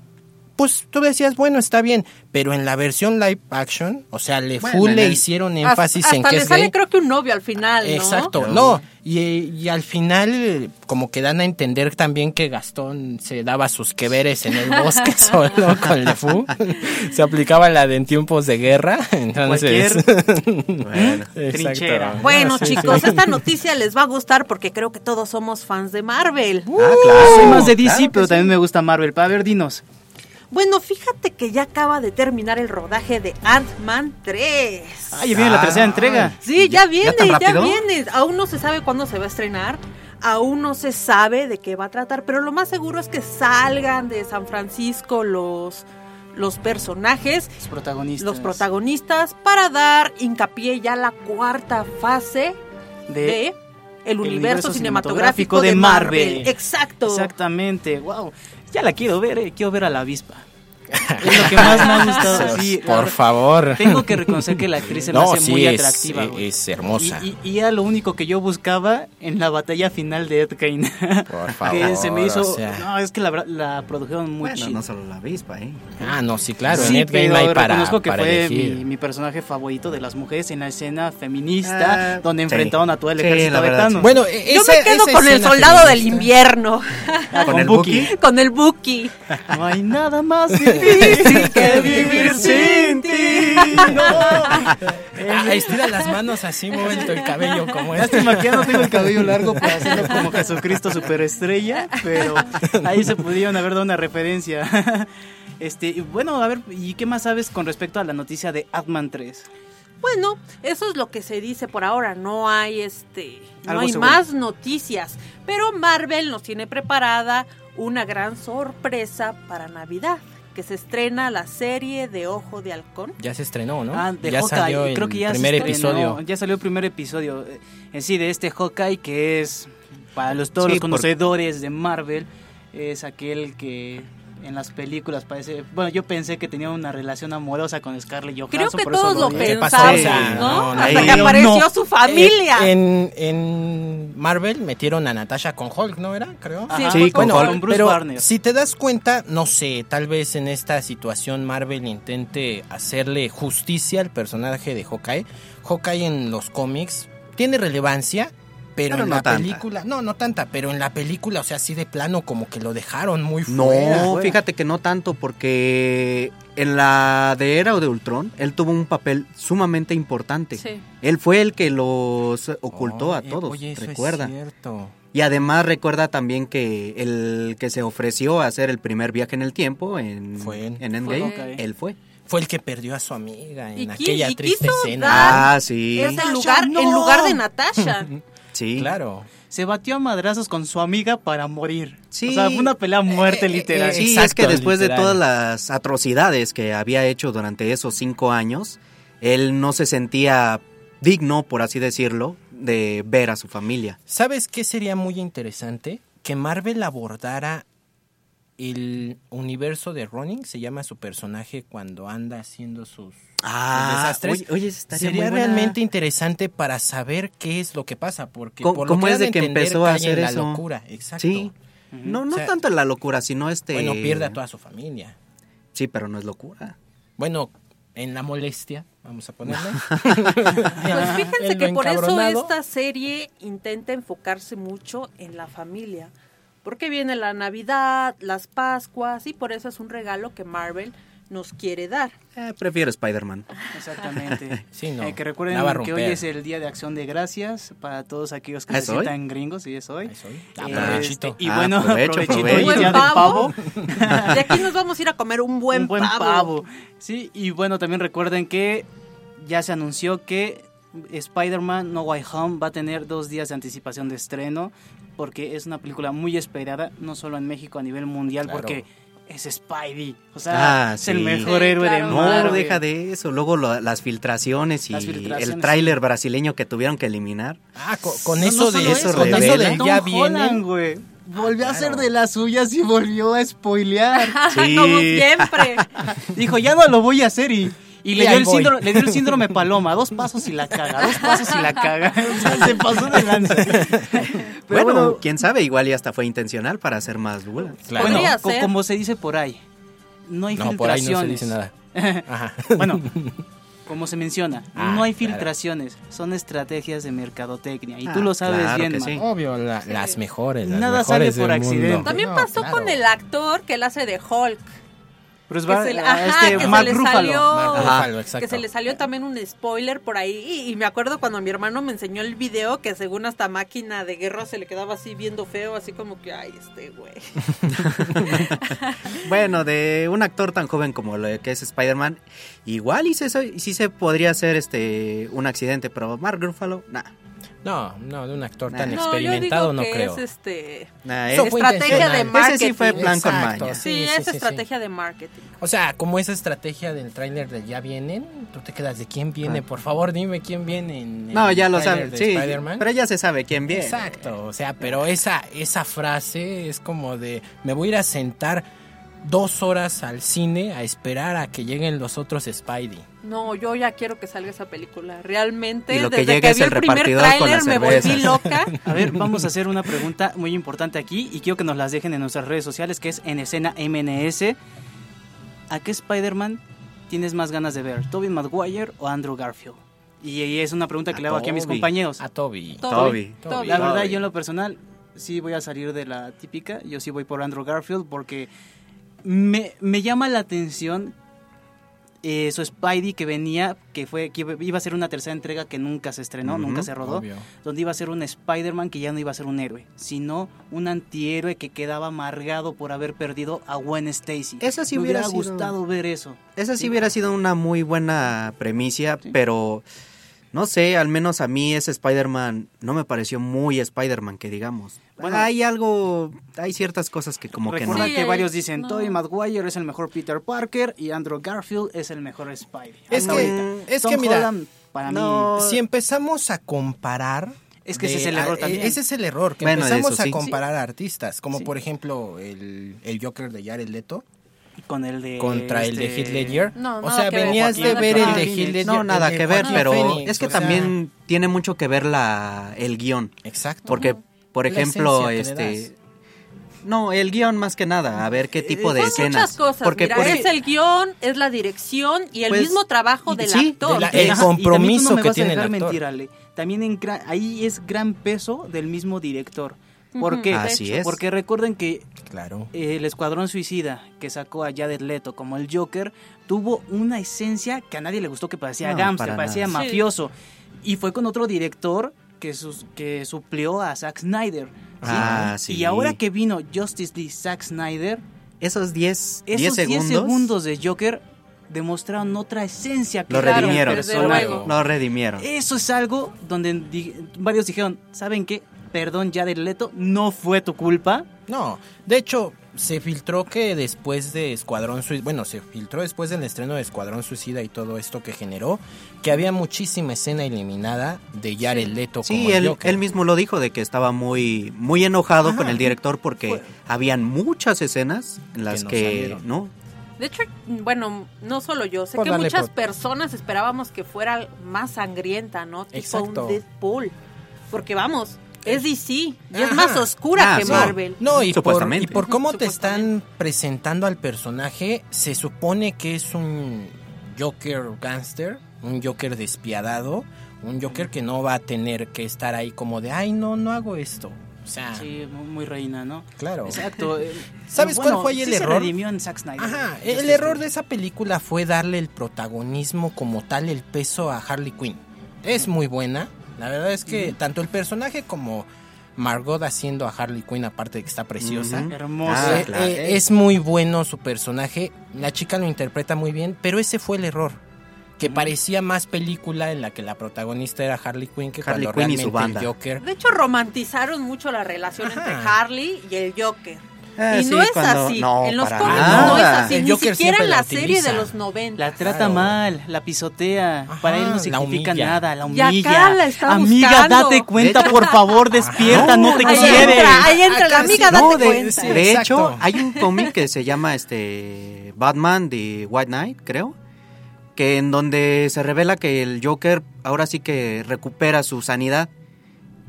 pues tú decías, bueno, está bien, pero en la versión live action, o sea, Le Bueno, Fou en le el- hicieron Hasta- énfasis hasta en que le es sale gay. creo que un novio al final, ¿no? Exacto, No. no. Y, y al final, como que dan a entender también que Gastón se daba sus que veres en el [laughs] bosque solo con Le Fou. [laughs] se aplicaba la de en tiempos de guerra. [laughs] Entonces, bueno. Trinchera. Bueno, Sí, sí. chicos, esta noticia les va a gustar porque creo que todos somos fans de Marvel. ah claro Soy más de DC, claro pero sí. también me gusta Marvel. A ver, dinos. Bueno, fíjate que ya acaba de terminar el rodaje de Ant-Man 3. Ah, ya viene la tercera entrega. Sí, ya viene, ya, viene. Aún no se sabe cuándo se va a estrenar. Aún no se sabe de qué va a tratar, pero lo más seguro es que salgan de San Francisco los, los personajes, Los protagonistas. los protagonistas, para dar hincapié ya a la cuarta fase de, de el universo, universo cinematográfico, de Marvel. Marvel. Exacto. Exactamente, wow. Ya la quiero ver, eh, quiero ver a la avispa. [laughs] Es lo que más me ha gustado. [laughs] sí, Por favor. Tengo que reconocer que la actriz se me No, hace sí, muy es, atractiva. eh, güey. es hermosa. Y, y- y era lo único que yo buscaba en la batalla final de Ed Gein. Por favor, [laughs] que se me hizo. o sea. No, es que la, la produjeron muy bueno chido. no solo la avispa eh Ah, no, sí, claro. sí, en Endgame pero hay para, reconozco que para fue mi, mi personaje favorito de las mujeres en la escena feminista, Ah, donde sí. enfrentaron a todo el Sí, ejército sí. Bueno, Yo esa- me quedo con el soldado del feminista. invierno, Ah, con el Bucky. con el Buki. No hay nada más difícil que [laughs] vivir sin ti. No. Ah, estira las manos así, mueve el cabello como este. Lástima que ya no tengo el cabello largo para [laughs] hacerlo como Jesucristo superestrella, pero ahí se pudieron haber dado una referencia. [laughs] Este, bueno, a ver, ¿y qué más sabes con respecto a la noticia de Ant-Man 3? Bueno, eso es lo que se dice por ahora. No hay este, no Algo hay seguro. más noticias. Pero Marvel nos tiene preparada una gran sorpresa para Navidad, que se estrena la serie de Ojo de Halcón. Ya se estrenó, ¿no? Ah, de ya Hawkeye, salió el creo que ya primer estrenó, episodio. Ya salió el primer episodio eh, en sí de este Hawkeye que es para los todos Sí, los por- conocedores de Marvel es aquel que en las películas parece, bueno, yo pensé que tenía una relación amorosa con Scarlett Johansson, Creo que por eso todos lo odié. ¿Qué pasó? pensamos, O sea, ¿no? no, no, Hasta que no. apareció su familia. Eh, en, en Marvel metieron a Natasha con Hulk, ¿no era? Creo. Ajá, Sí, con con, Hulk. Bruce pero Banner. si te das cuenta, no sé, tal vez en esta situación Marvel intente hacerle justicia al personaje de Hawkeye. Hawkeye en los cómics tiene relevancia, pero, Pero en no la tanta. película, no, no tanta, pero en la película, o sea, así de plano como que lo dejaron muy No, fuera. fíjate que no tanto, porque en la de Era o de Ultron, él tuvo un papel sumamente importante. Sí. Él fue el que los ocultó a todos, oye, eso es recuerda. cierto. Y además recuerda también que el que se ofreció a hacer el primer viaje en el tiempo en, Fue él. en Endgame, Fue. él fue. Fue el que perdió a su amiga en aquella triste escena. Ah, sí. Es el lugar, no. en lugar de Natasha. [laughs] Sí. Claro. Se batió a madrazos con su amiga para morir. Sí. O sea, fue una pelea a muerte Eh, eh, literal. eh, Sí, es que después de todas las atrocidades que había hecho durante esos cinco años, él no se sentía digno, por así decirlo, de ver a su familia. ¿Sabes qué sería muy interesante? Que Marvel abordara el universo de Ronin se llama su personaje cuando anda haciendo sus, sus Ah, desastres. oye, oye, estaría Sería realmente interesante para saber qué es lo que pasa, porque ¿Cómo- por lo cómo que es de que empezó a hacer en la eso? locura, exacto. Sí. No, no O sea, tanto la locura, sino este... Bueno, pierde a toda su familia. Sí, pero no es locura. Bueno, en la molestia, vamos a ponerle. [laughs] Pues fíjense que por eso esta serie intenta enfocarse mucho en la familia. Porque viene la Navidad, las Pascuas, y por eso es un regalo que Marvel nos quiere dar. Eh, prefiero Spider-Man. Exactamente. [laughs] Sí, no, Eh, que recuerden que hoy es el Día de Acción de Gracias para todos aquellos que ¿Ah, se gringos, sí es hoy. Eh, Ah, provechito. este, y Ah, bueno, provecho, [laughs] provechito, provecho. hoy Buen día de pavo. pavo. [laughs] De aquí nos vamos a ir a comer un buen, un buen pavo. pavo. Sí, y bueno, también recuerden que ya se anunció que Spider-Man No Way Home va a tener dos días de anticipación de estreno porque es una película muy esperada, no solo en México, a nivel mundial, Claro. porque es Spidey. O sea, Ah, es el mejor Sí, héroe claro. de No, Marvel. deja de eso. Luego lo- las filtraciones y Las filtraciones, el tráiler brasileño que tuvieron que eliminar. Ah, co- con, No, eso no de eso, con eso revela. de Tom ya vienen. güey. Volvió a hacer de las suyas y volvió a spoilear. Sí. [laughs] Como siempre. [laughs] Dijo, ya no lo voy a hacer y, y le, dio el síndrome, le dio el síndrome paloma. Dos pasos y la caga, dos pasos y la caga. [laughs] O sea, se pasó de lanza. [laughs] Pero bueno, bueno, quién sabe, igual y hasta fue intencional para hacer más dudas. Claro. bueno, ser. como se dice por ahí, no hay No, por ahí no se filtraciones. dice nada. [laughs] Ajá. Bueno, como se menciona, Ah, no hay claro. filtraciones, son estrategias de mercadotecnia. Y Ah, tú lo sabes claro bien, sí. Obvio, la- las mejores. Las Nada mejores sale por accidente. mundo. También No, pasó claro. con el actor que él hace de Hulk. Bruce Que Ba- se le, ajá, este, que se le Ruffalo. salió, Mark. Ruffalo, que se le salió también un spoiler por ahí y, y me acuerdo cuando mi hermano me enseñó el video que según hasta máquina de guerra se le quedaba así viendo feo, así como que ay este güey. [laughs] Bueno, de un actor tan joven como lo que es Spider-Man, igual y se, sí se podría hacer este un accidente, pero Mark Ruffalo, nah. No, no, de un actor tan No, No, yo experimentado no creo. es este nah, es- estrategia de. Ese sí fue marketing. plan con maña. Sí, Sí, es sí, sí, estrategia de marketing. O sea, como esa estrategia del tráiler de ya vienen, tú te quedas de quién viene, Ah. por favor dime quién viene en No, el ya lo de sí, pero ya se sabe quién viene. Exacto, o sea, pero esa, esa frase es como de, me voy a ir a sentar dos horas al cine a esperar a que lleguen los otros Spidey. No, yo ya quiero que salga esa película. Realmente, Y lo que desde llegue que es vi el el primer tráiler me volví loca. [laughs] A ver, vamos a hacer una pregunta muy importante aquí y quiero que nos las dejen en nuestras redes sociales, que es en escena MNS. ¿A qué Spider-Man tienes más ganas de ver? ¿Tobey Maguire o Andrew Garfield? Y, y es una pregunta que A le hago aquí a mis compañeros. A Toby. Toby. Toby. La verdad, yo en lo personal sí voy a salir de la típica. Yo sí voy por Andrew Garfield porque me, me llama la atención eh, su Spidey que venía, que fue que iba a ser una tercera entrega que nunca se estrenó, nunca se rodó, obvio. donde iba a ser un Spider-Man que ya no iba a ser un héroe, sino un antihéroe que quedaba amargado por haber perdido a Gwen Stacy. Eso sí me hubiera hubiera sido- gustado ver eso. Esa sí Sí. hubiera sido una muy buena premicia, pero no sé, al menos a mí ese Spider-Man no me pareció muy Spider-Man, que digamos. Bueno. hay algo, hay ciertas cosas que como que no. Recuerda que ahí- varios dicen no. Tobey Maguire es el mejor Peter Parker y Andrew Garfield es el mejor Spidey. Es Hasta que- ahorita. es Tom que mira, Holland, para no, mí Si empezamos a comparar... Es que ese es el error a- también. Ese es el error, que Bueno, empezamos eso a sí. comparar artistas, como Sí. por ejemplo el, el Joker de Jared Leto con el de contra el de este, Heath Ledger. No, o nada sea, que ver. venías de ver el de. Heath Ledger. no, nada que ver, pero Phoenix, es que o sea, también tiene mucho que ver la el guion, Exacto. porque por ejemplo, este no, el guion más que nada, a ver qué tipo de escenas. muchas cosas. porque Mira, por- es el guion, es la dirección y el Pues, mismo trabajo y- del sí, actor. de la- Eh, el ajá, y compromiso no me que vas a tiene el actor. mentir, Ale. También en ahí es gran peso del mismo director. ¿Por Ujú, qué? de Así es. Porque recuerden que Claro. el Escuadrón Suicida que sacó a Jared Leto como el Joker tuvo una esencia que a nadie le gustó que parecía No, gángster, para parecía nada. Sí. mafioso. Y fue con otro director que, sus- que suplió a Zack Snyder. ¿sí? Ah, sí. Y ahora que vino Justice League Zack Snyder, esos 10 esos 10 10 segundos, segundos de Joker demostraron otra esencia lo clara del redimieron, lo redimieron. Eso es algo donde di- varios dijeron, ¿saben qué? Perdón, Jared Leto, no fue tu culpa. No, de hecho, se filtró que después de Escuadrón Suicida, bueno, se filtró después del estreno de Escuadrón Suicida y todo esto que generó, que había muchísima escena eliminada de Jared Leto Sí, como el él, Joker. él mismo lo dijo de que estaba muy muy enojado Ajá. con el director porque Fue- habían muchas escenas en las no que, no, De hecho, bueno, no solo yo, sé que muchas pro- personas esperábamos que fuera más sangrienta, ¿no? Tipo Exacto. un Deadpool. Porque vamos, es DC y es Ajá. más oscura Ah, que sí. Marvel. No, y por, Supuestamente. y por cómo te están presentando al personaje, se supone que es un Joker gangster, un Joker despiadado, un Joker que no va a tener que estar ahí como de, ay, no, no hago esto. O sea, Sí, muy, reina, ¿no? claro. Exacto. [laughs] eh, ¿Sabes bueno, cuál fue ahí el sí se error? redimió en Zack Snyder. Ajá, Este, el error de esa película fue darle el protagonismo como tal, el peso a Harley Quinn. Es muy buena, la verdad es que tanto el personaje como Margot haciendo a Harley Quinn, aparte de que está preciosa. Hermosa. Ah, eh, claro. eh, es muy bueno su personaje, la chica lo interpreta muy bien, pero ese fue el error. Que parecía más película en la que la protagonista era Harley Quinn que Harley cuando Quinn y su banda. el Joker. De hecho, romantizaron mucho la relación Ajá. entre Harley y el Joker. Ah, y sí, no es cuando- así. no, en los cómics nada. no es así. El Ni Joker siquiera en la la serie de los 90. La trata Claro. mal, la pisotea. Ajá, Para él no significa nada, la Y acá humilla. la está amiga, buscando. date cuenta, por favor, despierta, no te ahí quiere. entra, ahí entra la Acá amiga, date No, de, cuenta. sí, de hecho, hay un cómic que se llama este Batman de White Knight, creo, que en donde se revela que el Joker ahora sí que recupera su sanidad.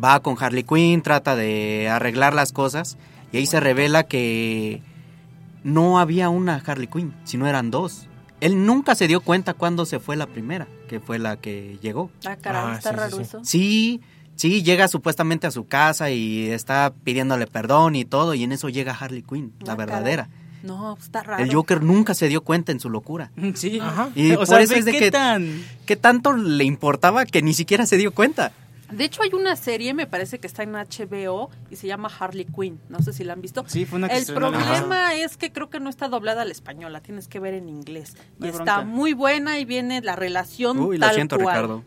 Va con Harley Quinn, trata de arreglar las cosas y ahí se revela que no había una Harley Quinn, sino eran dos. Él nunca se dio cuenta cuando se fue la primera, que fue la que llegó. Ah, caramba, Ah, está sí, sí, raro sí. eso. Sí, sí, llega supuestamente a su casa y está pidiéndole perdón y todo, y en eso llega Harley Quinn, la Ah, verdadera. No, está raro. El Joker nunca se dio cuenta en su locura. [laughs] Sí. Ajá. Y o por sea, eso es de qué que, tan... que tanto le importaba que ni siquiera se dio cuenta. De hecho, hay una serie, me parece que está en HBO y se llama Harley Quinn. No sé si la han visto. Sí, fue una que El problema es que creo que no está doblada al español, la tienes que ver en inglés. No Y está bronca. muy buena y viene la relación Uy, lo tal siento, cual. Ricardo.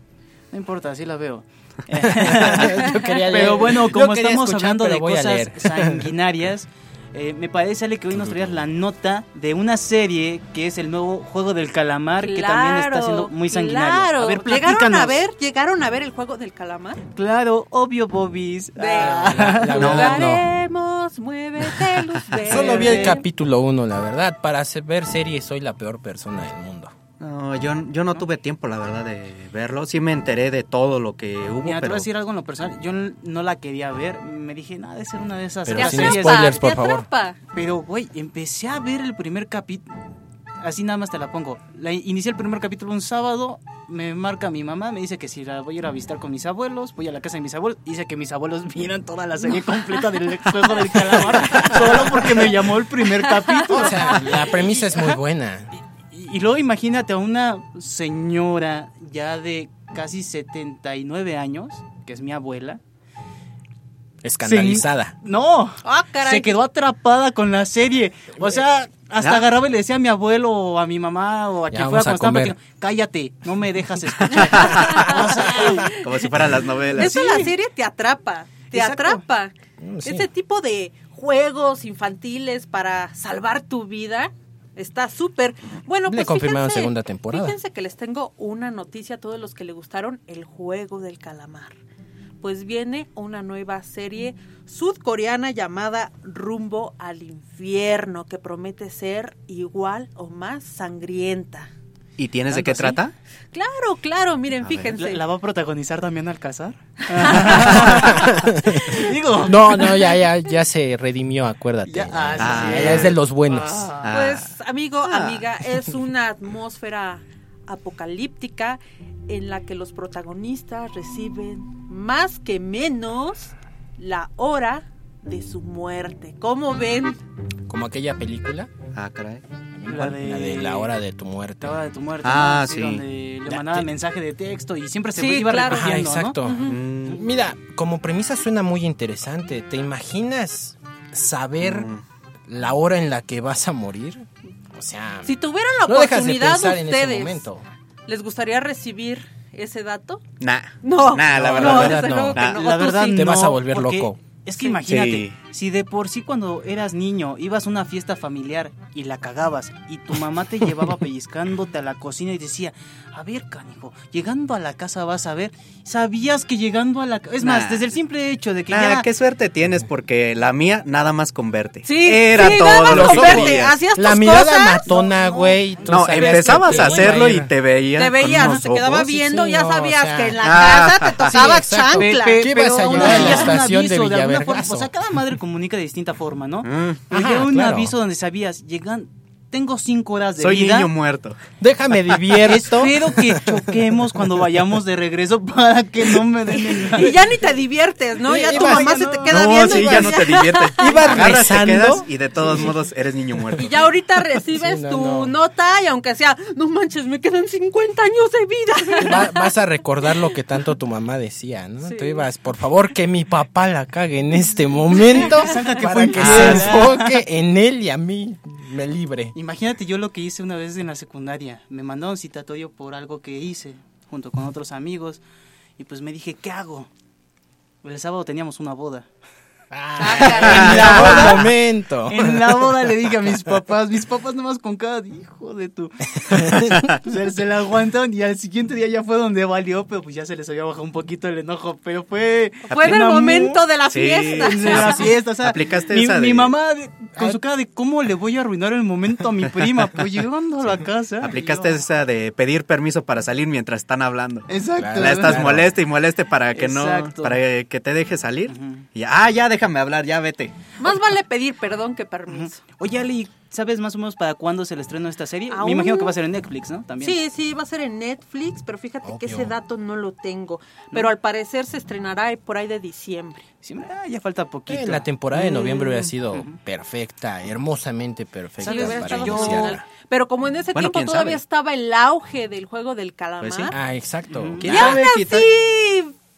No importa, así la veo. [laughs] [laughs] Yo quería leer. Pero bueno, como estamos escuchar, hablando de cosas sanguinarias, eh, me parece Ale, que hoy nos traías la nota de una serie que es el nuevo Juego del Calamar, que también está siendo muy sanguinaria. Claro. A ver, ¿Llegaron a ver, llegaron a ver el juego del calamar? Claro, obvio, Bobis. De- Ah. La- no. Jugaremos, muévete, luz verde. Solo vi el capítulo 1, la verdad. Para ver series soy la peor persona del mundo. No, yo, yo no tuve tiempo, la verdad, de verlo. Sí me enteré de todo lo que hubo, Mira, te pero... voy a decir algo en lo personal. Yo no la quería ver. Me dije, nada, de ser una de esas Pero sin atrapa, spoilers, por favor. Pero, güey, empecé a ver el primer capítulo. Así nada más te la pongo. La, inicié el primer capítulo un sábado. Me marca mi mamá. Me dice que si la voy a ir a visitar con mis abuelos. Voy a la casa de mis abuelos. Dice que mis abuelos [laughs] vieron toda la serie completa del [laughs] juego del calamar. solo porque me llamó el primer capítulo. O sea, la premisa es muy buena. Y, luego imagínate a una señora ya de casi 79 años, que es mi abuela. Escandalizada. Se- no, Ah, caray. se quedó atrpada con la serie. O sea, hasta Ya. agarraba y le decía a mi abuelo o a mi mamá o a quien vamos fuera platicando, cállate, no me dejas [laughs] escuchar. O sea, Como si fueran las novelas. Eso la serie te atrapa, te Exacto. atrapa. Mm, sí. Ese tipo de juegos infantiles para salvar tu vida está súper. Bueno, Le pues confirmaron fíjense, segunda temporada. Fíjense que les tengo una noticia a todos los que le gustaron el juego del calamar. Pues viene una nueva serie sudcoreana llamada Rumbo al infierno que promete ser igual o más sangrienta. ¿Y tienes de ¿Tanto qué así? trata? Claro, claro, miren, A ver. fíjense. ¿La, la va a protagonizar también Alcázar? [laughs] Digo, No, no, ya, ya, ya se redimió, acuérdate. Ya, ah, sí, Ah, sí. Ya es de los buenos. Ah. Pues, amigo, amiga, es una atmósfera apocalíptica en la que los protagonistas reciben más que menos la hora de su muerte. ¿Cómo ven? Como aquella película, Ah, caray. La de... la de la hora de tu muerte. La hora de tu muerte. Ah, ¿no? sí. Donde le mandaban te- mensaje de texto y siempre se Sí, iba claro. ¿no? exacto. Mm, Mira, como premisa suena muy interesante. ¿Te imaginas saber mm. la hora en la que vas a morir? O sea, Si tuvieran la no dejas de oportunidad pensar en ese ustedes, momento. ¿les gustaría recibir ese dato? Nah. No, Nah, la verdad. no, verdad La- no. La ¿O tú verdad sí? Te no, vas a volver porque loco. Es que imagínate, Sí. Si de por sí cuando eras niño ibas a una fiesta familiar y la cagabas y tu mamá te llevaba pellizcándote a la cocina y decía, a ver, canijo, llegando a la casa vas a ver, sabías que llegando a la ca- Es más, desde el simple hecho de que Nah, ya... qué suerte tienes porque la mía nada más con verte. Sí, Era sí, todo nada más lo que hacías La tus mirada cosas, matona, güey. No, sabías empezabas a hacerlo y te veía. te veías, unos se quedaba ojos. viendo, sí, ya no, o sabías sea. que en la Ah, casa te sí, tocaba chancla. Pe- ¿Qué pero ibas a llevar a la estación de aviso, alguna forma, Villavergazo? O sea, cada madre comunica de distinta forma, ¿no? Mm. Pero Ajá, llega un claro. aviso donde sabías, llegan, tengo cinco horas de Soy vida. niño muerto. Déjame divierto. [laughs] Espero que choquemos cuando vayamos de regreso para que no me den el... [laughs] Y ya ni te diviertes, ¿no? Ya tu mamá se te queda no, viendo. sí, y ya no te [laughs] diviertes. Ibas rezando. quedas y de todos modos eres niño muerto. Y ya ahorita recibes Sí, no, tu no. nota y aunque sea, no manches, me quedan 50 años de vida. Va- vas a recordar lo que tanto tu mamá decía, ¿no? Sí. Tú ibas, por favor, que mi papá la cague en este momento que para fue que se enfoque en él y a mí me libre. Imagínate yo lo que hice una vez en la secundaria. Me mandaron citatorio por algo que hice junto con otros amigos y pues me dije, ¿qué hago? El sábado teníamos una boda. Ah, en la boda momento. En la boda le dije a mis papás, mis papás nomás con cada hijo de tu. [laughs] se, se la aguantaron y al siguiente día ya fue donde valió, pero pues ya se les había bajado un poquito el enojo, pero fue. Fue en el momento de la Sí, fiesta. de la fiesta, o sea, Aplicaste mi, esa mi mamá de- con su cara de cómo le voy a arruinar el momento a mi prima, pues llegando a la casa. Aplicaste yo- esa de pedir permiso para salir mientras están hablando. Exacto. La estás Claro. moleste y moleste para que no, para que te deje salir. Y ah, ya déjame hablar, ya vete. Más vale pedir perdón que permiso. Oye, Ali, ¿sabes más o menos para cuándo se le estrena esta serie? Aún- Me imagino que va a ser en Netflix, ¿no? También. Sí, sí, va a ser en Netflix, pero fíjate que ese dato no lo tengo. Pero al parecer se estrenará por ahí de diciembre. Sí, ah, ya falta poquito. Eh, la temporada de noviembre hubiera Mm. sido perfecta, hermosamente perfecta Sí, hubiera para fenomenal. Pero como en ese Bueno, tiempo todavía sabe. estaba el auge del juego del calamar. Pues sí. Ah, exacto. ¿Quién sabe? Así,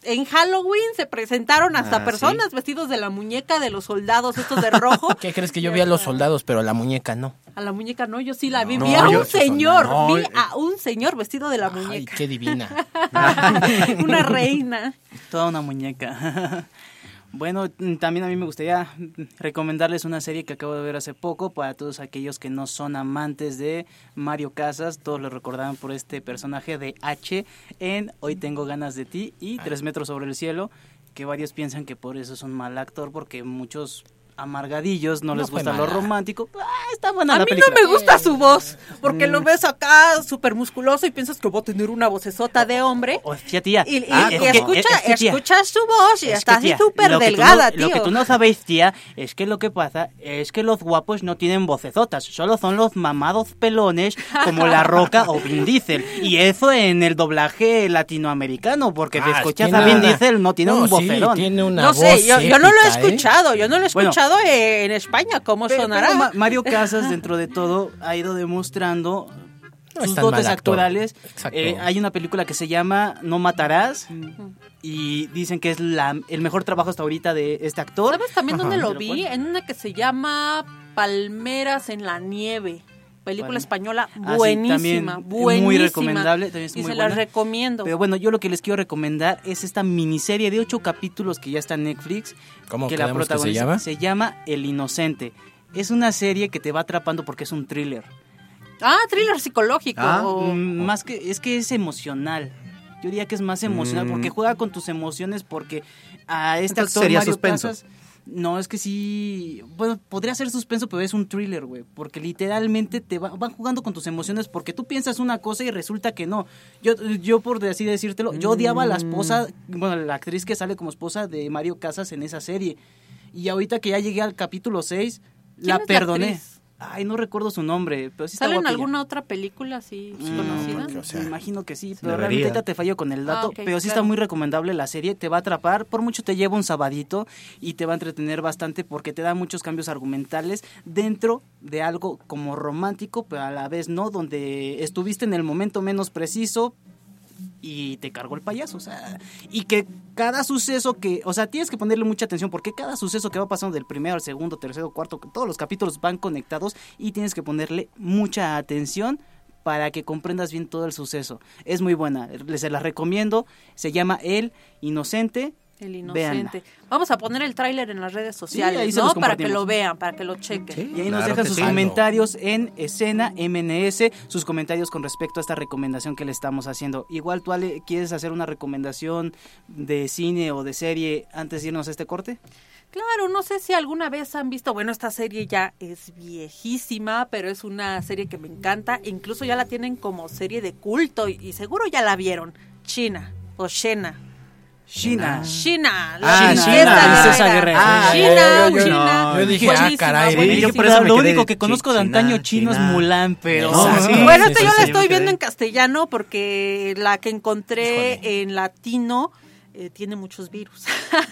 en Halloween se presentaron hasta Ah, personas vestidos de la muñeca de los soldados estos de rojo. [laughs] ¿Qué crees que yo vi a los soldados, pero a la muñeca no? A la muñeca no, yo sí la vi. No, vi a un señor, no, vi eh. a un señor vestido de la Ay, muñeca. qué divina. [laughs] Una reina. Toda una muñeca. [laughs] bueno, mm, también a mí me gustaría mm, recomendarles una serie que acabo de ver hace poco para todos aquellos que no son amantes de Mario Casas. Todos lo recordarán por este personaje de H en Hoy tengo ganas de ti y Tres metros sobre el cielo, que varios piensan que por eso es un mal actor porque muchos amargadillos no, No les gusta lo romántico. Ah, está buena A la mí no me gusta su voz, porque Mm. lo ves acá súper musculoso y piensas que va a tener una vocesota de hombre. O sea, tía, Y, y- ah, y es que- escucha, es que, tía, escuchas su voz y Es está que, así tía, súper delgada, no- tío. Lo que tú no sabéis, tía, es que lo que pasa es que los guapos no tienen vocezotas, solo son los mamados pelones como La Roca o Vin Diesel. Y eso en el doblaje latinoamericano, porque si Ah, escuchas a Vin Diesel no tiene No, un sí, vocerón. tiene una No sé, yo, yo no lo he ¿eh? escuchado, yo no lo he Bueno. Escuchado eh, en España, ¿cómo Pero- sonará? pero Ma- Mario Casas, dentro de todo, ha ido demostrando No sus dotes actorales. Eh, hay una película que se llama No Matarás y dicen que es la, el mejor trabajo hasta ahorita de este actor. ¿Sabes también dónde lo vi? En una que se llama Palmeras en la nieve. Película española Ah, sí, buenísima, buenísima. muy recomendable, también es y muy se las buena. recomiendo. Pero bueno, yo lo que les quiero recomendar es esta miniserie de ocho capítulos que ya está en Netflix. ¿Cómo que la que se protagoniza llama? se llama El Inocente. Es una serie que te va atrapando porque es un thriller. Ah, thriller psicológico. Ah, o- Mm, Más que es que es emocional. Yo diría que es más emocional Mm. porque juega con tus emociones porque a este Entonces actor sería Mario suspenso. Casas no, es que sí, bueno, podría ser suspenso, pero es un thriller, güey, porque literalmente te va- van jugando con tus emociones porque tú piensas una cosa y resulta que no. Yo yo por así decírtelo, yo odiaba a la esposa, bueno, la actriz que sale como esposa de Mario Casas en esa serie. Y ahorita que ya llegué al capítulo 6, ¿Quién la perdoné. Ay, no recuerdo su nombre, pero sí está ¿Sale en guapilla. alguna otra película así Mm, conocida? porque, o sea, me imagino que sí, pero debería. realmente ahorita te fallo con el dato, Ah, ok, pero sí está muy recomendable la serie, te va a atrapar, por mucho te lleva un sabadito y te va a entretener bastante porque te da muchos cambios argumentales dentro de algo como romántico, pero a la vez no, donde estuviste en el momento menos preciso y te cargó el payaso, o sea, y que cada suceso que, o sea, tienes que ponerle mucha atención porque cada suceso que va pasando del primero al segundo, tercero, cuarto, todos los capítulos van conectados y tienes que ponerle mucha atención para que comprendas bien todo el suceso. Es muy buena, se la recomiendo, se llama El Inocente El Véanla. inocente. Vamos a poner el tráiler en las redes sociales, ¿no? Para que lo vean, para que lo chequen. Sí. Y ahí nos dejan sus sí. comentarios en escena MNS, sus comentarios con respecto a esta recomendación que le estamos haciendo. Igual tú, Ale, ¿quieres hacer una recomendación de cine o de serie antes de irnos a este corte? Claro, no sé si alguna vez han visto, bueno, esta serie ya es viejísima, pero es una serie que me encanta, incluso ya la tienen como serie de culto y, y seguro ya la vieron, China o Shena. China. China, Ah, princesa China. Princesa guerrera. Ah, China, yo- yo- China. no, yo dije, ah, caray, por eso me lo único que conozco de antaño chino es. Mulan, pero... Sí. Bueno, Sí, esto sí, yo la estoy viendo en castellano porque la que encontré en latino eh, tiene muchos virus.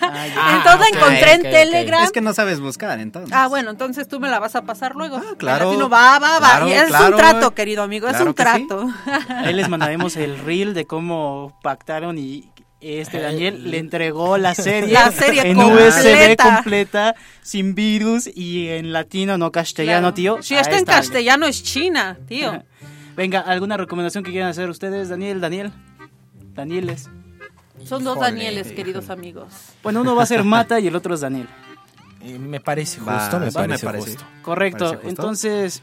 Ah, [laughs] entonces ok, encontré en. Telegram. Es que no sabes buscar, entonces. Ah, bueno, entonces tú me la vas a pasar luego. Ah, claro. En latino, va, va, va. Claro, Y es claro. un trato, querido amigo, es un que sí. trato. Ahí les [laughs] mandaremos el reel de cómo pactaron y este Eh, Daniel le entregó [laughs] la serie, La serie en completa. USB completa, sin virus y en latino, no castellano, Claro. tío. Si está en castellano es China, tío. [laughs] Venga, ¿alguna recomendación que quieran hacer ustedes, Daniel, Daniel? Danieles. Son dos Híjole, Danieles, híjole. queridos amigos. Bueno, uno va a ser [laughs] Mata y el otro es Daniel. Eh, me parece justo, Va, me, va, parece me parece. justo. Correcto. Parece justo. Entonces,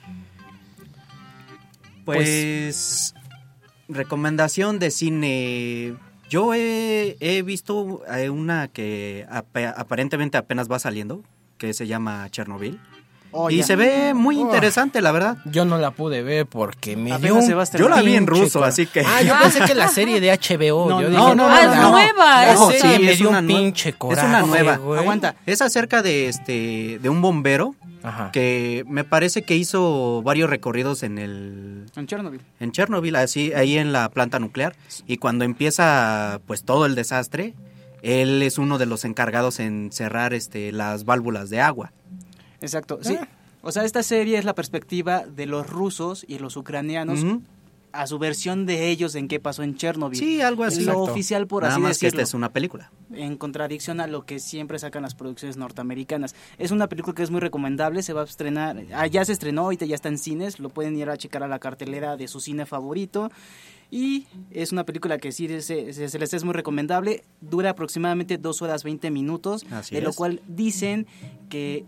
Pues, recomendación de cine. Yo he, visto eh, una que ap- aparentemente apenas va saliendo, que se llama Chernobyl. Oh, y ya. se ve muy interesante, la verdad. Yo no la pude ver porque me dio un. Yo la vi en ruso, así que... Ah, yo [laughs] pensé que la serie de HBO. No, yo no, dije, no, Ah, es no, nueva, es- Ojo, serie sí, me es dio una un nue- pinche es coraje, una nueva. güey. Aguanta. Es acerca de este de un bombero Ajá. que me parece que hizo varios recorridos en el En Chernobyl. en Chernobyl, así ahí en la planta nuclear y cuando empieza pues todo el desastre, él es uno de los encargados en cerrar este las válvulas de agua. Exacto, sí. Ah. O sea, esta serie es la perspectiva de los rusos y los ucranianos a su versión de ellos en qué pasó en Chernobyl. Sí, algo así. Lo Exacto. oficial, por Nada así más que decirlo. esta es una película. en contradicción a lo que siempre sacan las producciones norteamericanas. Es una película que es muy recomendable, se va a estrenar, ah, ya se estrenó, ahorita ya está en cines, lo pueden ir a checar a la cartelera de su cine favorito. Y es una película que sí se, se- se les es muy recomendable, dura aproximadamente 2 horas 20 minutos, Así de lo cual dicen que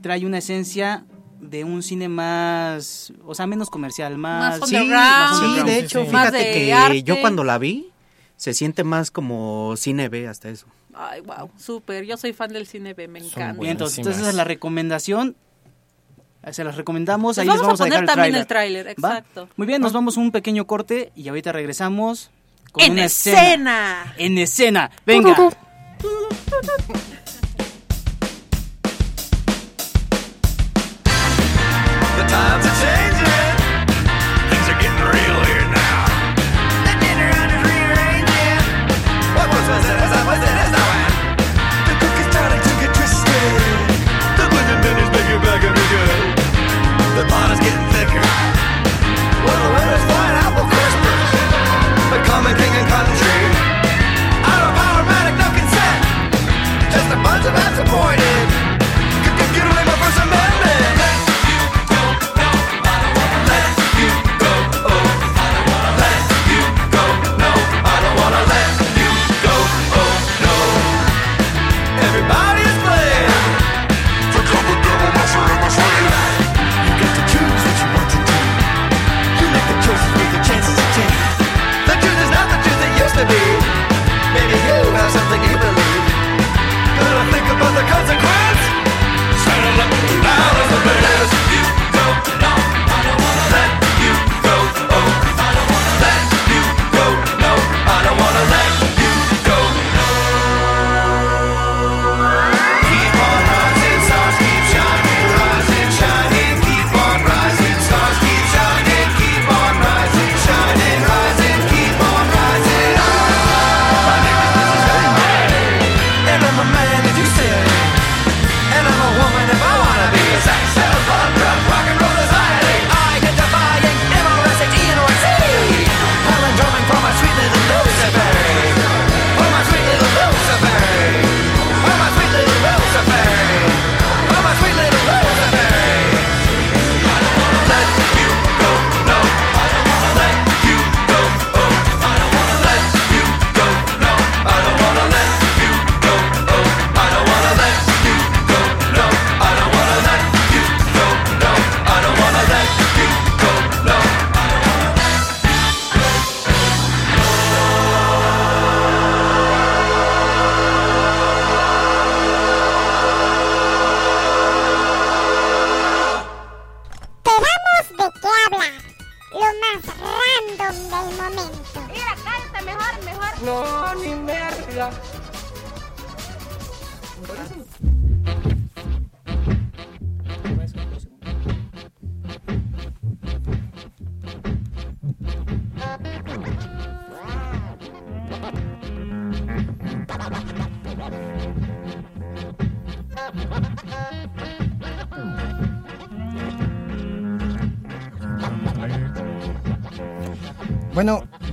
trae una esencia de un cine más, o sea, menos comercial, más... Más Sí, sí, de hecho, sí. Fíjate de que arte. yo cuando la vi se siente más como cine B hasta eso. Ay, wow, súper. Yo soy fan del cine B, me Son encanta. Bien, entonces, entonces esa es la recomendación. Se las recomendamos. Les Ahí vamos les vamos a a, dejar poner el también el tráiler, ¿Va? exacto. Muy bien, nos vamos a un pequeño corte y ahorita regresamos con En una escena. En escena. Venga.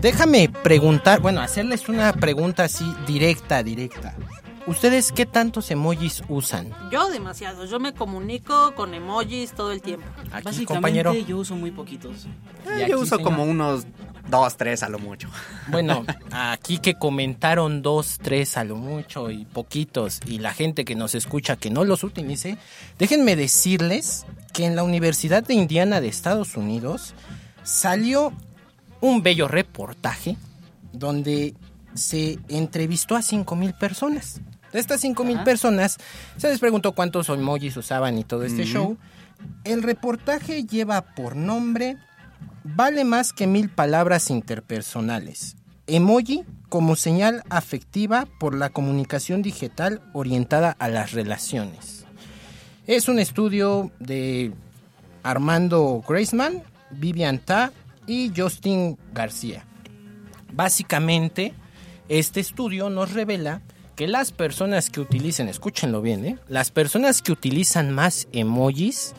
Déjame preguntar, bueno, hacerles una pregunta así directa, directa. ¿Ustedes qué tantos emojis usan? Yo demasiado, yo me comunico con emojis todo el tiempo. Aquí, Básicamente compañero. yo uso muy poquitos. Eh, aquí, yo uso señor. como unos dos, tres a lo mucho. [laughs] Bueno, aquí que comentaron dos, tres a lo mucho y poquitos, y la gente que nos escucha que no los utilice, déjenme decirles que en la Universidad de Indiana de Estados Unidos salió un bello reportaje donde se entrevistó a 5 mil personas. De estas 5 mil Ajá. personas se les preguntó cuántos emojis usaban y todo este show. El reportaje lleva por nombre Vale más que mil palabras interpersonales. Emoji como señal afectiva por la comunicación digital orientada a las relaciones. Es un estudio de Armando Graceman, Vivian Ta y Justin García. Básicamente, este estudio nos revela que las personas que utilicen, escúchenlo bien, ¿eh? las personas que utilizan más emojis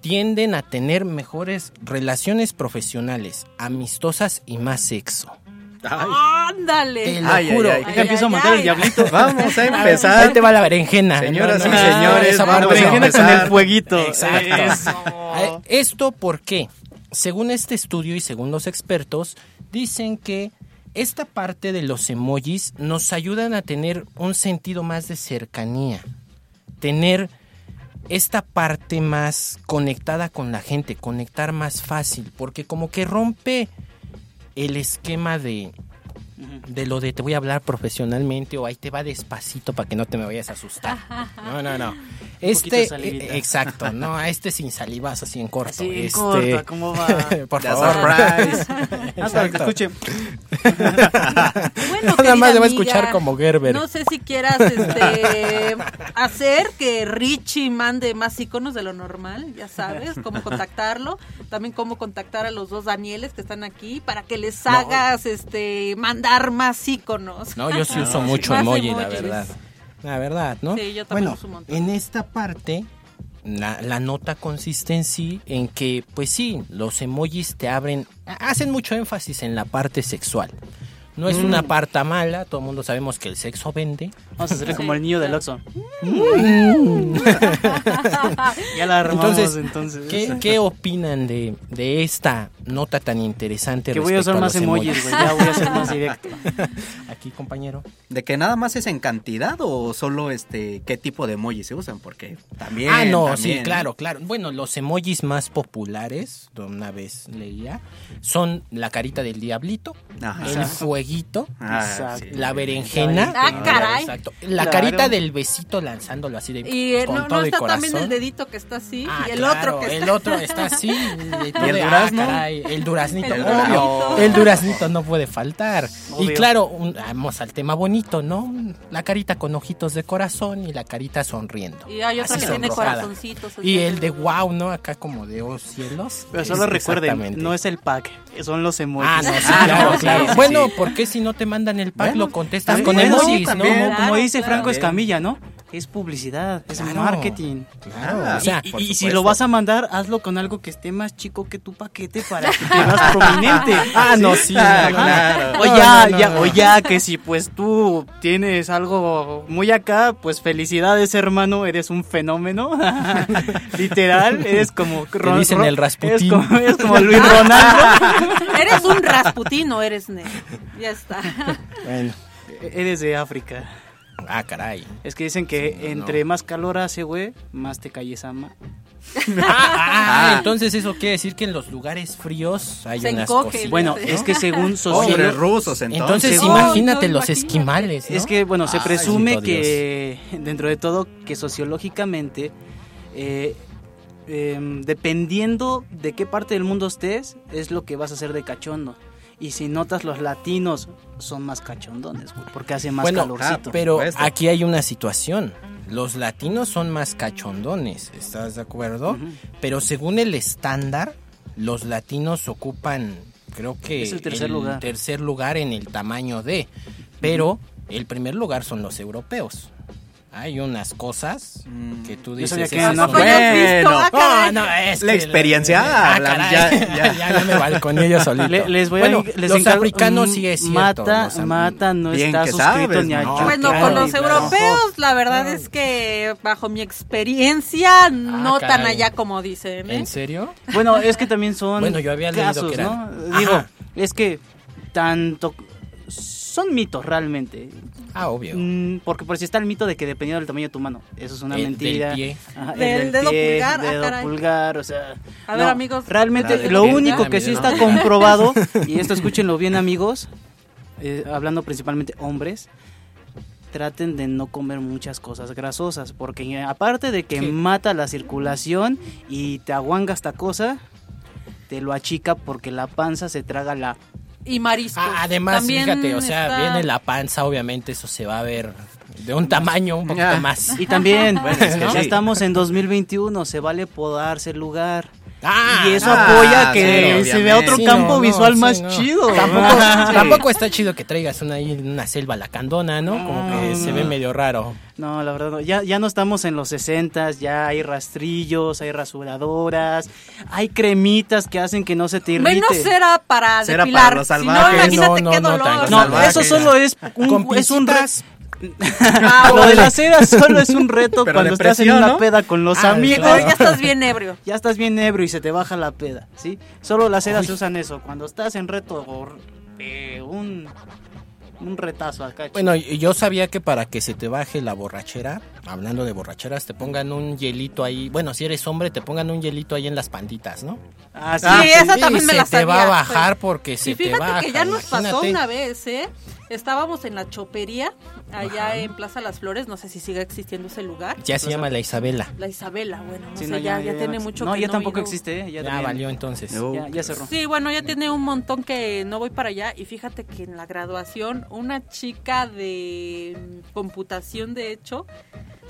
tienden a tener mejores relaciones profesionales, amistosas y más sexo. ¡Ándale! Te lo Ay, ay, juro. ay. Empiezo a matar el diablito. Vamos a Ahí empezar. te va la berenjena. Señoras y no, señores, vamos La a berenjena con el fueguito. Exacto. Eso. ¿Esto por qué? Según este estudio y según los expertos, dicen que esta parte de los emojis nos ayudan a tener un sentido más de cercanía, tener esta parte más conectada con la gente, conectar más fácil, porque como que rompe el esquema de de lo de te voy a hablar profesionalmente o ahí te va despacito para que no te me vayas a asustar. [laughs] No, no, no. Este, eh, exacto, no, [laughs] a este sin salivas, así en corto. Así en este, corto, ¿cómo va? [laughs] Por The favor. surprise. Ah, que escuche. Bueno, Nada más le va a escuchar como Gerber. No sé si quieras este, hacer que Richie mande más iconos de lo normal, ya sabes, cómo contactarlo. También cómo contactar a los dos Danieles que están aquí para que les hagas este mandar más iconos. No, yo sí [laughs] uso mucho Más emoji, la verdad. La verdad, ¿no? Sí, yo también bueno, uso un montón. en esta parte, la, la nota consiste en sí, en que, pues sí, los emojis te abren, hacen mucho énfasis en la parte sexual. No es Mm. una parte mala, todo el mundo sabemos que el sexo vende. Vamos a hacerle Sí, como el niño del. Oxxo. [laughs] ya la armamos Entonces, entonces. ¿qué, qué opinan de, de esta nota tan interesante? Que voy a usar más emojis, güey. Ya voy a ser más directo. [laughs] Aquí, compañero. ¿De que nada más es en cantidad o solo este qué tipo de emojis se usan? Porque también. ah, no, también, sí, claro, claro. Bueno, los emojis más populares, de una vez leía, son la carita del diablito, Ajá. el fueguito, Ah, Exacto. sí. la berenjena. Ah, caray. Exacto. La Claro. carita del besito lanzándolo así de Y eh, con no, todo no el está corazón. también el dedito que está así Ah, y el claro, otro que está el otro está así. [laughs] Y, todo el de, ah, durazno? caray, el duraznito, El obvio. duraznito. El duraznito no puede faltar. Y claro, un- vamos al tema bonito, ¿no? La carita con ojitos de corazón y la carita sonriendo. y hay otra Así que tiene corazoncitos. Y el de wow, ¿no? Acá como de oh cielos. Pero solo Es- recuerden, no es el pack, son los emojis. Ah, no, sí, Ah, claro, [laughs] claro. sí, sí, bueno, sí. ¿por qué si no te mandan el pack Bueno, lo contestas con emojis, no? Como, dice. Franco Escamilla, ¿no? Es publicidad, es Claro. marketing. Claro, o sea, Y, si lo vas a mandar, hazlo con algo que esté más chico que tu paquete para que te [laughs] veas prominente. Ah, no, sí, Ah, no, claro. O No, ya, no, no, ya, no. o ya que si pues tú tienes algo muy acá, pues felicidades hermano, eres un fenómeno. [laughs] Literal, eres como Ron- dicen Ron- el Rasputín. Es como, eres como Luis Ronaldo. [laughs] Eres un Rasputín o eres negro. Ya está. Bueno. eres de África. Ah, caray. Es que dicen que Sí, no. entre más calor hace, güey, más te calles ama. [laughs] Ah, ah, entonces eso quiere decir que en los lugares fríos hay Se unas cositas. Bueno, es que según Hombres sociólogos rusos, entonces. Entonces imagínate No, los imagínate. esquimales, ¿no? Es que, bueno, se presume que, [laughs] dentro de todo, que sociológicamente, eh, em, dependiendo de qué parte del mundo estés, es lo que vas a hacer de cachondo. Y si notas, los latinos son más cachondones, güey, porque hace más bueno, calorcito. ah, pero aquí hay una situación. Los latinos son más cachondones, ¿estás de acuerdo? Pero según el estándar, los latinos ocupan, creo que Es el tercer lugar. tercer lugar en el tamaño de, pero el primer lugar son los europeos. Hay unas cosas que tú Yo dices. sabía que "Esas no, Bueno. ah, caray. no, no, es La que- experiencia Ah, habla, caray. ya- Ya, [laughs] ya. ya me balconé yo solito. Le- les voy bueno, a les los encargo- africanos mm, sí es cierto. Mata, los Mata no está suscrito sabes, ni a ¿no? Bueno, claro, con los claro. europeos, la verdad es que bajo mi experiencia, no tan Ah, caray. allá como dicen. ¿eh? ¿En serio? Bueno, es que también son Bueno, yo había leído casos, que eran- ¿no? Digo, es que tanto son mitos realmente. Ah, obvio. Mm, porque por si está el mito de que dependiendo del tamaño de tu mano, eso es una El del mentira. pie. Ajá, el Del dedo pulgar, ah, dedo caray. pulgar, o sea, A ver, amigos, Realmente ¿del lo único que sí está comprobado [laughs] y esto escúchenlo bien, amigos, eh, hablando principalmente hombres, traten de no comer muchas cosas grasosas, porque eh, aparte de que ¿Qué? mata la circulación y te aguanga esta cosa, te lo achica porque la panza se traga la... Y mariscos. Ah, además, También fíjate, o sea, está- viene la panza, obviamente eso se va a ver de un tamaño un poquito Ah. más. Y también, [laughs] Bueno, es que ya estamos en 2021, se vale podarse el lugar. Ah, y eso ah, apoya que sí, se vea otro Sí, campo no, no, visual sí, más no. chido. Tampoco, [laughs] Sí. tampoco está chido que traigas una, ahí una selva lacandona, ¿no? Como que No, se ve medio raro. No, la verdad no. Ya, ya no estamos en los 60 ya hay rastrillos, hay rasuradoras, hay cremitas que hacen que no se te irrite. Menos cera para Cera depilar. para los si no, salvajes. imagínate No, qué dolor. eso solo es un, es un Ah, Lo de la cera solo es un reto Pero cuando estás en una ¿no? peda con los Ah, amigos. Ya estás bien ebrio. [laughs] Ya estás bien ebrio y se te baja la peda, ¿sí? Solo las ceras se usan eso. Cuando estás en reto o eh, un, un retazo acá. chico. Bueno, yo sabía que para que se te baje la borrachera, hablando de borracheras, te pongan un hielito ahí. Bueno, si eres hombre, te pongan un hielito ahí en las panditas, ¿no? Ah, sí, Sí, sí. esa también Y me se la te sabía. va a bajar pues. porque se Y te fíjate baja. que ya nos pasó imagínate. una vez, ¿eh? Estábamos en la chopería, allá en Plaza Las Flores, no sé si sigue existiendo ese lugar. Ya se llama la Isabela. La Isabela, bueno, no Sí, sé, no, ya, ya, tiene mucho No, que ya no tampoco existe, ¿eh? Ya valió entonces. No. Ya, ya cerró. Sí, bueno, ya tiene un montón que no voy para allá y fíjate que en la graduación una chica de mm, computación, de hecho,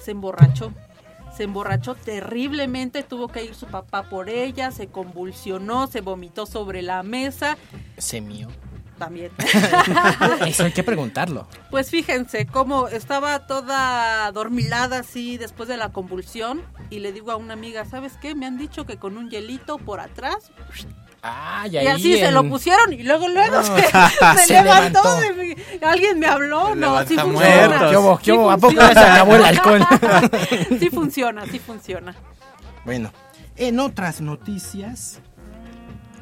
se emborrachó. Se emborrachó terriblemente, tuvo que ir su papá por ella, se convulsionó, se vomitó sobre la mesa, Se mío. También. [laughs] Eso hay que preguntarlo. Pues fíjense, cómo estaba toda dormilada así después de la convulsión y le digo a una amiga, ¿sabes qué? Me han dicho que con un hielito por atrás Ah, y y, así se lo pusieron y luego luego No, [laughs] se, se [laughs] se levantó. levantó. de mi- alguien me habló, Se no, sí funciona. muerto. ¿Qué hubo? ¿Qué Sí hubo? ¿A poco se acabó el alcohol? sí funciona, sí funciona. Bueno, en otras noticias,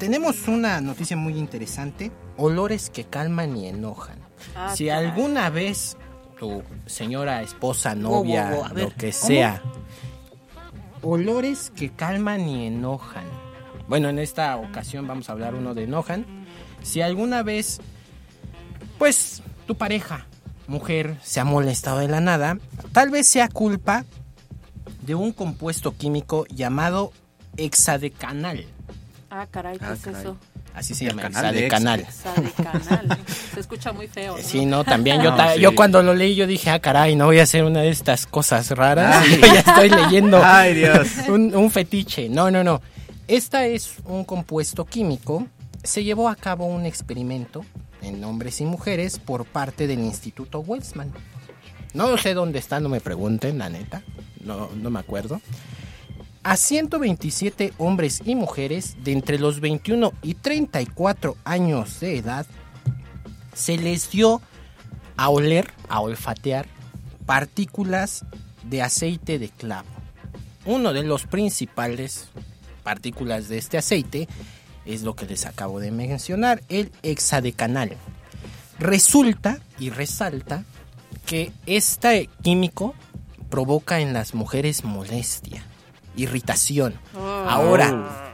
tenemos una noticia muy interesante. Olores que calman y enojan. Ah, si caray. alguna vez tu señora, esposa, novia, wow, wow, a ver, lo que ¿cómo? sea, olores que calman y enojan. Bueno, en esta ocasión vamos a hablar uno de enojan. Si alguna vez, pues, tu pareja, mujer, se ha molestado de la nada, tal vez sea culpa de un compuesto químico llamado hexadecanal. Ah, caray, ¿qué Ah, es caray. eso? Así se El llama, canal de. Hexadecanal. Se escucha muy feo, ¿no? Sí, no, también yo, [laughs] No, ta- sí. yo cuando lo leí yo dije, ah, caray, no voy a hacer una de estas cosas raras. Ay. Yo [laughs] ya estoy leyendo [laughs] Ay, Dios. un, un fetiche. No, no, no. Esta es un compuesto químico. Se llevó a cabo un experimento en hombres y mujeres por parte del Instituto Westman. No sé dónde está, no me pregunten, la neta. No, no me acuerdo. A 127 hombres y mujeres de entre los 21 y 34 años de edad se les dio a oler, a olfatear partículas de aceite de clavo. Uno de los principales partículas de este aceite es lo que les acabo de mencionar, el hexadecanal. Resulta y resalta que este químico provoca en las mujeres molestia, irritación. Ahora,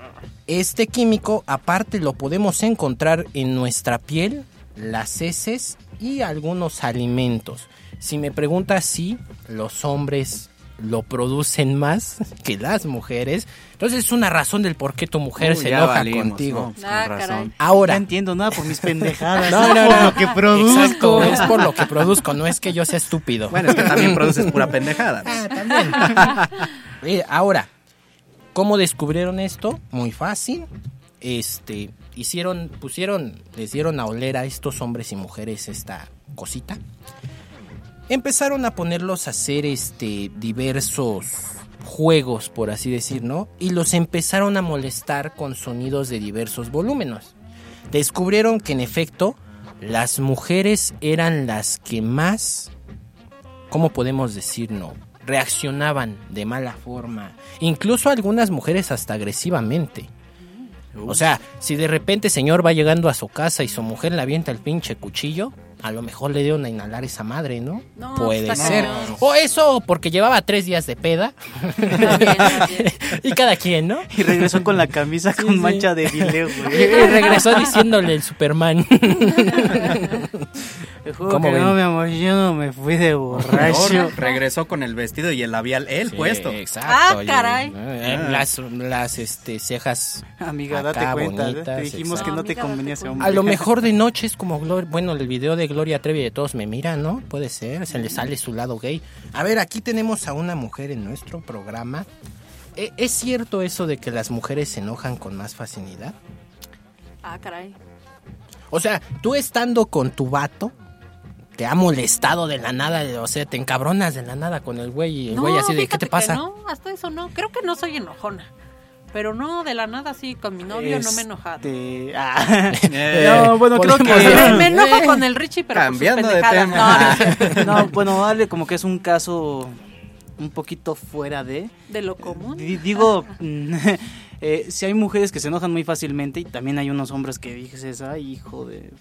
este químico aparte lo podemos encontrar en nuestra piel, las heces y algunos alimentos. Si me preguntas si los hombres lo producen más que las mujeres. Entonces es una razón del por qué tu mujer Uy, se enoja valimos, contigo. ¿no? Pues Ah, con razón. caray. Ahora, No entiendo nada por mis pendejadas. [laughs] No, no, por no. lo que produzco. Exacto, es por lo que produzco, no es que yo sea estúpido. Bueno, es que también [laughs] produces pura pendejada. Ah, también. [laughs] Eh, ahora, ¿cómo descubrieron esto? Muy fácil. Este, hicieron, pusieron, les dieron a oler a estos hombres y mujeres esta cosita. Empezaron a ponerlos a hacer este diversos juegos, por así decir, ¿no? Y los empezaron a molestar con sonidos de diversos volúmenes. Descubrieron que en efecto las mujeres eran las que más ¿cómo podemos decir no? Reaccionaban de mala forma. Incluso algunas mujeres hasta agresivamente. O sea, si de repente señor va llegando a su casa y su mujer le avienta el pinche cuchillo, a lo mejor le dieron a inhalar esa madre, ¿no? No, Puede está ser. cañón. O eso, porque llevaba tres días de peda. [laughs] Y cada quien, ¿no? Y regresó con la camisa con sí. mancha de video, [laughs] Y güey. regresó diciéndole el Superman. [laughs] ¿Cómo no, mi amor, yo no me fui de borracho. Peor, regresó con el vestido y el labial él Sí, puesto. Exacto. Ah, y- caray. eh, Ah. Las, las este, cejas Amiga, Acá, date cuenta. bonitas, Te dijimos exacto. que no No, te convenía ese hombre. A lo mejor de noche es como bueno, el video de Gloria Trevi de todos me miran, ¿no? Puede ser, se le sale su lado gay. A ver, aquí tenemos a una mujer en nuestro programa. ¿E- ¿Es cierto eso de que las mujeres se enojan con más facilidad? Ah, caray. O sea, tú estando con tu vato, te ha molestado de la nada, o sea, te encabronas de la nada con el güey y el güey así de, ¿qué te que pasa? No, hasta eso no. Creo que no soy enojona. Pero no, de la nada sí, con mi novio no me he enojado. Este, ah, Eh, [laughs] no, bueno, creo que... Me, me enojo con el Richie, pero Cambiando por de tema. No, [laughs] bueno, dale como que es un caso un poquito fuera de... de lo común. Di- Digo, [laughs] eh, si hay mujeres que se enojan muy fácilmente y también hay unos hombres que dices, ay, hijo de...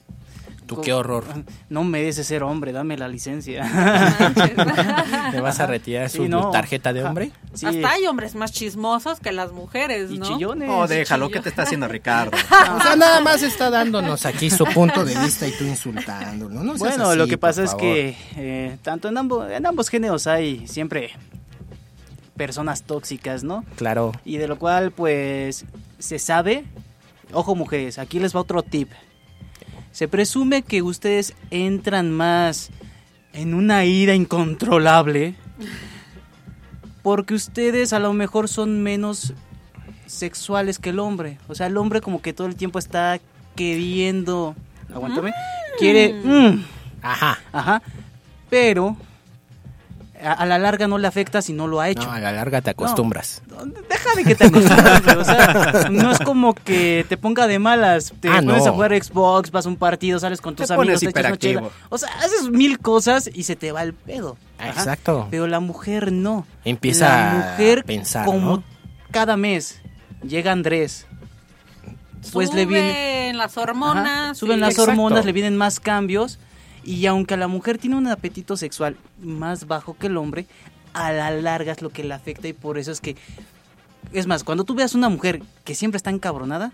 Tú qué horror. No mereces ser hombre, dame la licencia. [laughs] ¿Te vas a retirar su Sí, no. tarjeta de hombre? Sí. Hasta hay hombres más chismosos que las mujeres, Y ¿no? chillones. Oh, déjalo, ¿qué te está haciendo Ricardo? [laughs] O sea, nada más está dándonos aquí su punto de vista y tú insultándolo. No Bueno, así, lo que pasa es favor. que eh, tanto en ambos, en ambos géneros hay siempre personas tóxicas, ¿no? Claro. Y de lo cual, pues, se sabe. Ojo, mujeres, aquí les va otro tip. Se presume que ustedes entran más en una ira incontrolable porque ustedes a lo mejor son menos sexuales que el hombre. O sea, el hombre como que todo el tiempo está queriendo... Aguántame. Quiere... mm, Ajá. Ajá. Pero a, a la larga no le afecta si no lo ha hecho. No, a la larga te acostumbras. Deja de que te acostumbres, o sea, no es como que te ponga de malas, te Ah, pones no. a jugar Xbox, vas a un partido, sales con tus Te amigos, pones te echas una chela. hiperactivo. O sea, haces mil cosas y se te va el pedo. Ajá. Exacto. Pero la mujer no. Empieza la mujer a pensar, como ¿no? cada mes llega Andrés. Pues le viene Suben las Ajá, hormonas. suben las Exacto. hormonas, le vienen más cambios y aunque la mujer tiene un apetito sexual más bajo que el hombre, a la larga es lo que le afecta y por eso es que es más, cuando tú veas una mujer que siempre está encabronada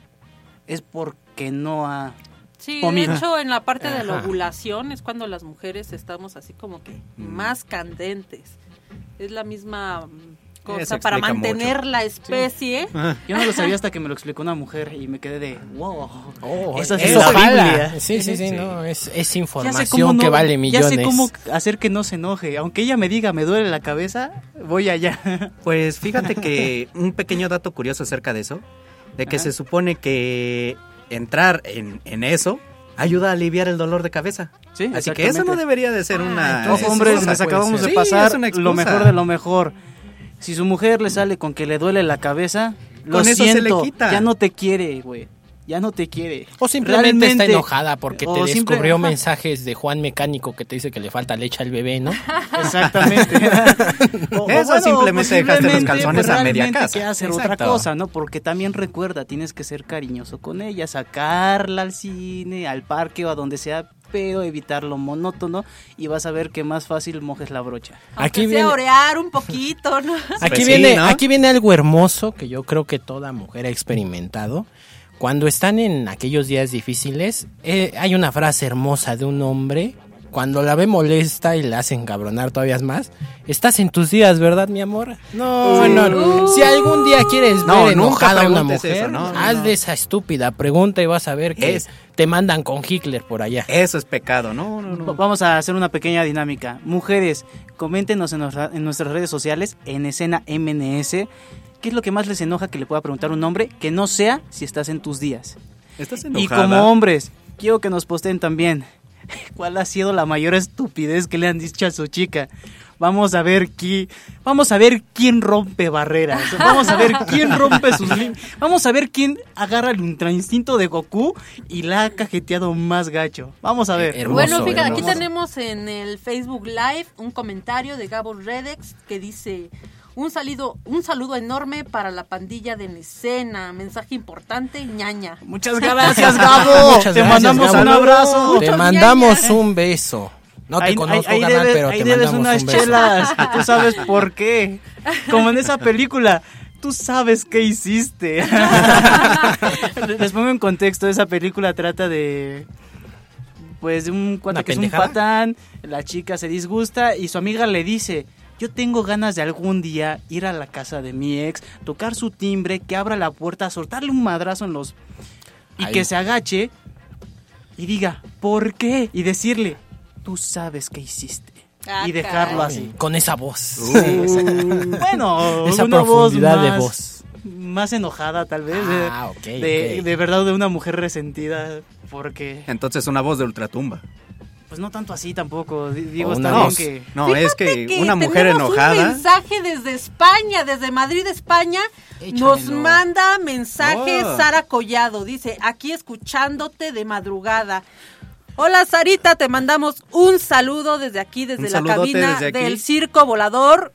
es porque no ha Sí, comido. de hecho, en la parte de la ovulación es cuando las mujeres estamos así como que más candentes. Es la misma mm, cosa para mantener mucho. la especie. Yo no lo sabía hasta que me lo explicó una mujer y me quedé de wow. Oh, Eso es la. Biblia. Sí, sí, sí, no, es, Ya información no- que vale Ya millones. sé cómo hacer que no se enoje. Aunque ella me diga me duele la cabeza, voy allá. [laughs] Pues fíjate que un pequeño dato curioso acerca de eso, de que Ajá. se supone que entrar en, en eso ayuda a aliviar el dolor de cabeza. Sí, Así que eso no debería de ser Ah, una... entonces hombres, les puede acabamos de pasar lo mejor de lo mejor. Si su mujer le sale con que le duele la cabeza, lo Con eso se siento, le quita. ya no te quiere, güey. Ya no te quiere. O simplemente está Realmente- enojada porque te simple- descubrió Ajá. mensajes de Juan Mecánico que te dice que le falta leche al bebé, ¿no? Exactamente. [laughs] O- o Eso simplemente dejaste los calzones a media realmente casa. que hacer otra Exacto. cosa, ¿no? Porque también recuerda, tienes que ser cariñoso con ella, sacarla al cine, al parque o a donde sea, evitar lo monótono y vas a ver que más fácil mojes la brocha. Aunque Aquí sea viene- orear un poquito, ¿no? [laughs] Aquí Pues sí, viene, ¿no? aquí viene algo hermoso que yo creo que toda mujer ha experimentado. Cuando están en aquellos días difíciles, eh, hay una frase hermosa de un hombre cuando la ve molesta y la hace encabronar todavía más, estás en tus días, ¿verdad, mi amor? No, no, no. Si algún día quieres No, ver enojada a una mujer, eso, no, haz no. de esa estúpida pregunta y vas a ver que Es- te mandan con Hitler por allá. Eso es pecado, no, no, Va- no. Vamos a hacer una pequeña dinámica. Mujeres, coméntenos en, en nuestras redes sociales, en escena MNS, qué es lo que más les enoja que le pueda preguntar un hombre que no sea si estás en tus días. Estás Y enojada. como hombres, quiero que nos posteen también [laughs] cuál ha sido la mayor estupidez que le han dicho a su chica. Vamos a ver quién, vamos a ver quién rompe barreras. Vamos a ver quién rompe sus límites. Vamos a ver quién agarra el ultra instinto de Goku y la ha cajeteado más gacho. Vamos a ver. Hermoso, bueno, fíjate, aquí tenemos en el Facebook Live un comentario de Gabo Redex que dice un saludo, un saludo enorme para la pandilla de escena, mensaje importante, ñaña. Muchas gracias, Gabo. Muchas Te gracias, mandamos Gabo. un abrazo. Te mandamos ñaña. un beso. No te Ahí- conozco, ahí, ahí carnal, debes, pero ahí te debes mandamos unas un beso. chelas. [laughs] Tú sabes por qué. Como en esa película. Tú sabes qué hiciste. [laughs] Les pongo en contexto. Esa película trata de. Pues de un cuate ¿Una que es un pendejada? patán. La chica se disgusta y su amiga le dice. Yo tengo ganas de algún día ir a la casa de mi ex, tocar su timbre, que abra la puerta, soltarle un madrazo en los. Y Ahí. que se agache y diga, ¿por qué? Y decirle, tú sabes qué hiciste. Ah, y dejarlo caray. así. Con esa voz. Bueno, [laughs] Esa una voz profundidad de más, voz. más enojada tal vez. de- Ah, ok, de, ok. de verdad de una mujer resentida. Porque, Entonces una voz de ultratumba. Pues no tanto así tampoco. Di- Digo, está bien que... No, es que una mujer enojada. Un mensaje desde España, desde Madrid, España. Nos manda mensaje Oh. Sara Collado. Dice, aquí escuchándote de madrugada. Hola Sarita, te mandamos un saludo desde aquí, desde Un la cabina desde del Circo Volador.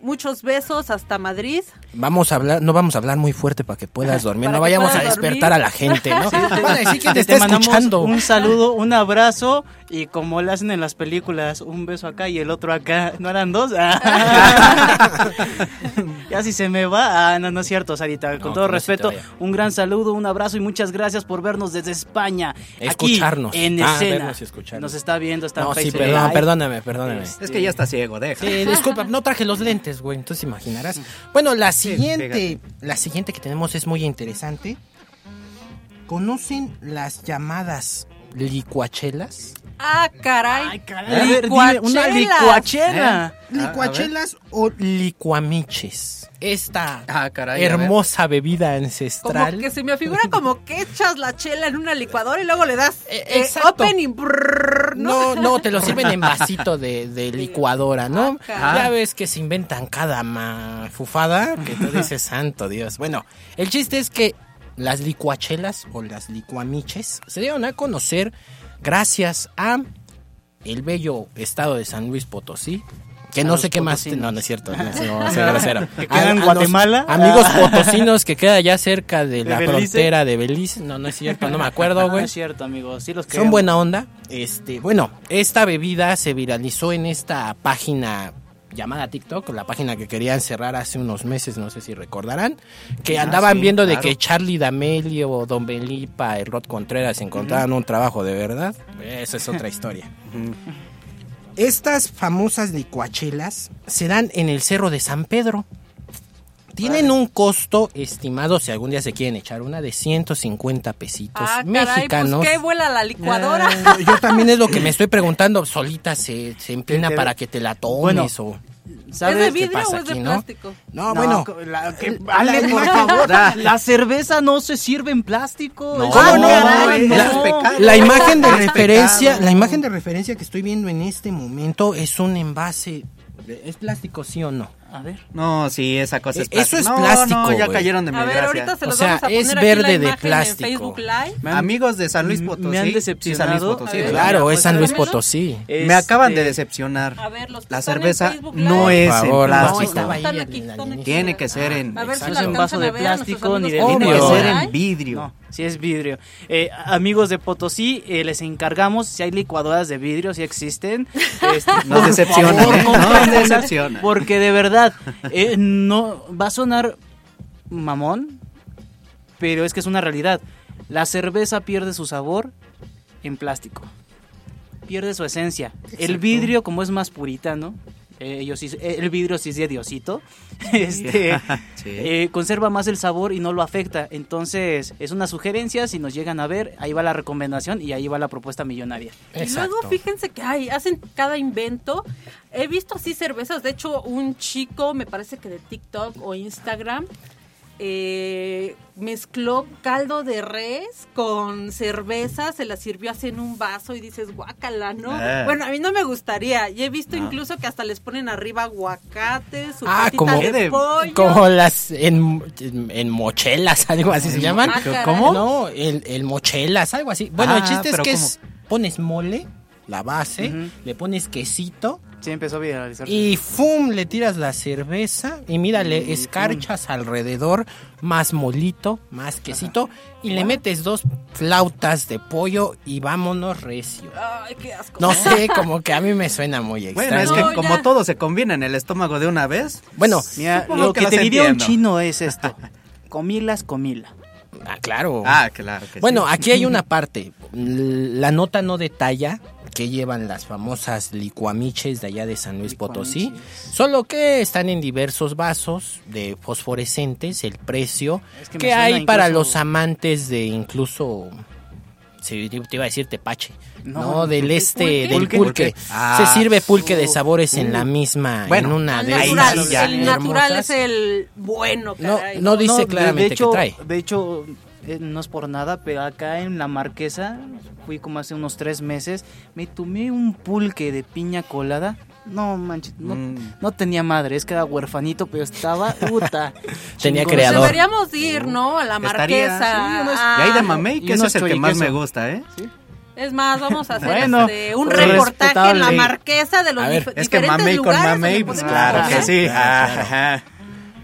Muchos besos hasta Madrid. Vamos a hablar, no vamos a hablar muy fuerte para que puedas dormir, Para no vayamos a despertar dormir. a la gente, ¿no? Van a decir que te Te, está mandamos escuchando. un saludo, un abrazo y como le hacen en las películas, un beso acá y el otro acá. ¿No eran dos? Ah. [laughs] ya si se me va. Ah, no, no es cierto, Sarita. Con No, todo respeto, un gran saludo, un abrazo y muchas gracias por vernos desde España. Escucharnos. Aquí, en Ah, escena. vernos y escucharnos. Nos está viendo, está No, en sí, Facebook perdón, perdóname, perdóname. Este, Es que ya está ciego, deja. Sí, disculpa, no traje los lentes, güey, entonces imaginarás. Bueno, la siguiente, la siguiente que tenemos es muy interesante. ¿Conocen las llamadas licuachelas? Ah, caray. Ay, caray. A ver, dime, una licuachela. ¿Licuachelas o licuamiches? Esta Ah, caray, hermosa bebida Como ancestral. que se me figura como que echas la chela en una licuadora y luego le das Eh, eh, exacto. open y brrr, ¿no? No, no, te lo sirven en vasito de, de licuadora, ¿no? Ah. Ya ves que se inventan cada mafufada que tú dices, [laughs] santo Dios. Bueno, el chiste es que las licuachelas o las licuamiches se dieron a conocer gracias a el bello estado de San Luis Potosí. Que A no sé qué más. No, no es cierto. No, no, no, grosero. Que queda en Guatemala. Amigos potosinos que queda ya cerca de, ¿De la Belice? frontera de Belice. No, no es cierto. No me acuerdo, No güey. es cierto, amigo. Sí los Son buena onda. Este, bueno, esta bebida se viralizó en esta página llamada TikTok, la página que querían cerrar hace unos meses, no sé si recordarán, que Ah, andaban sí, viendo de que Charlie D'Amelio, Don Belipa, el Rod Contreras encontraran un trabajo de verdad. Esa es otra historia. [laughs] Estas famosas licuachelas se dan en el Cerro de San Pedro. Tienen un costo estimado, si algún día se quieren echar una, de 150 pesitos Ah, caray, mexicanos. pues qué vuela la licuadora. Ah, yo, también es lo que me estoy preguntando. Solita se, se emplina Te- para que te la tomes Bueno, o... ¿Es ¿Sabes de qué pasa o es de aquí, no? plástico? No, bueno. la, que- la- Ale, la por imagen- favor, la cerveza no se sirve en plástico. No, ¿Cómo no? caray, La- es imagen de Es referencia, pecado. la imagen de referencia que estoy viendo en este momento es un envase. ¿Es plástico, sí o no? A ver. No, sí, esa cosa es Eh, eso plástico. es No, plástico, No, ya güey. cayeron de mi A ver, gracia. ahorita se O los sea, vamos a es poner aquí verde la de plástico. en Facebook Live. Me han- Amigos de San Luis me Potosí. han Sí, San Luis decepcionado. Potosí. Ver. Claro, es San Luis. Potosí. Me acaban de Este, decepcionar. A ver, los que La en cerveza no es en favor, no, plástico. estaba ahí en aquí, aquí. Tiene que ser en. A ver si No es en vaso de plástico ni de amigos Tiene que vidrio. ser en vidrio. No, si es vidrio. Eh, amigos de Potosí, eh, les encargamos si hay licuadoras de vidrio, si existen. [laughs] Este, Nos decepcionan, favor, ¿eh? Nos decepcionan. Porque de verdad, eh, no va a sonar mamón, pero es que es una realidad. La cerveza pierde su sabor en plástico. pierde su esencia. El vidrio, como es más puritano, eh, ellos eh, el vidrio sí es de Diosito, [laughs] este, [laughs] Sí. eh, conserva más el sabor y no lo afecta. Entonces, es una sugerencia, si nos llegan a ver, ahí va la recomendación y ahí va la propuesta millonaria. Y luego fíjense que hay, hacen cada invento. He visto así cervezas, de hecho un chico, me parece que de TikTok o Instagram, eh, mezcló caldo de res con cerveza, se la sirvió así en un vaso y dices, guácala, ¿no? Ah. Bueno, a mí no me gustaría. Y he visto incluso que hasta les ponen arriba aguacate, su Ah, como- de pollo. Como las en, en mochelas, algo así se llaman. Ah. ¿Cómo? No, el, el mochelas, algo así. Bueno, el Ah, chiste es que es, pones mole, la base, le pones quesito Sí, empezó a viralizar. y ¡fum! le tiras la cerveza y mira, le Y escarchas alrededor más molito, más quesito y le metes dos flautas de pollo y vámonos recio. Ay, qué asco. No sé, como que a mí me suena muy extraño. Bueno, es que No, como ya. todo se combina en el estómago de una vez. Bueno, Mira, lo que te diría un chino es esto. [laughs] Comilas, comila. ah, claro. Ah, claro que Bueno, sí. aquí hay una [laughs] parte. La nota no detalla que llevan las famosas licuamiches de allá de San Luis Potosí, solo que están en diversos vasos de fosforescentes, el precio Es que hay para los amantes de incluso sí, te iba a decir tepache, no, No, del ¿el este, pulque? del ¿Pulque? pulque. Ah, Se sirve pulque de uh, sabores en la misma, Bueno, en una de natural, el es el bueno, No, caray. no dice claramente de hecho, que trae. De hecho, eh, no es por nada, pero acá en La Marquesa, fui como hace unos tres meses, me tomé un pulque de piña colada. No manches, no, Mm. no tenía madre, es que era huerfanito, pero estaba puta. [laughs] Tenía creador. Deberíamos de ir, ¿no? A la Estaría- marquesa. sí, unos- Ah, y hay de mamey, y que ese unos es el que más me gusta, ¿eh? Es más, vamos a hacer Bueno, este, un pues, reportaje en la marquesa de los A ver, dif- Es que diferentes mamey con lugares mamey, donde pues claro que sí. Claro. Ajá.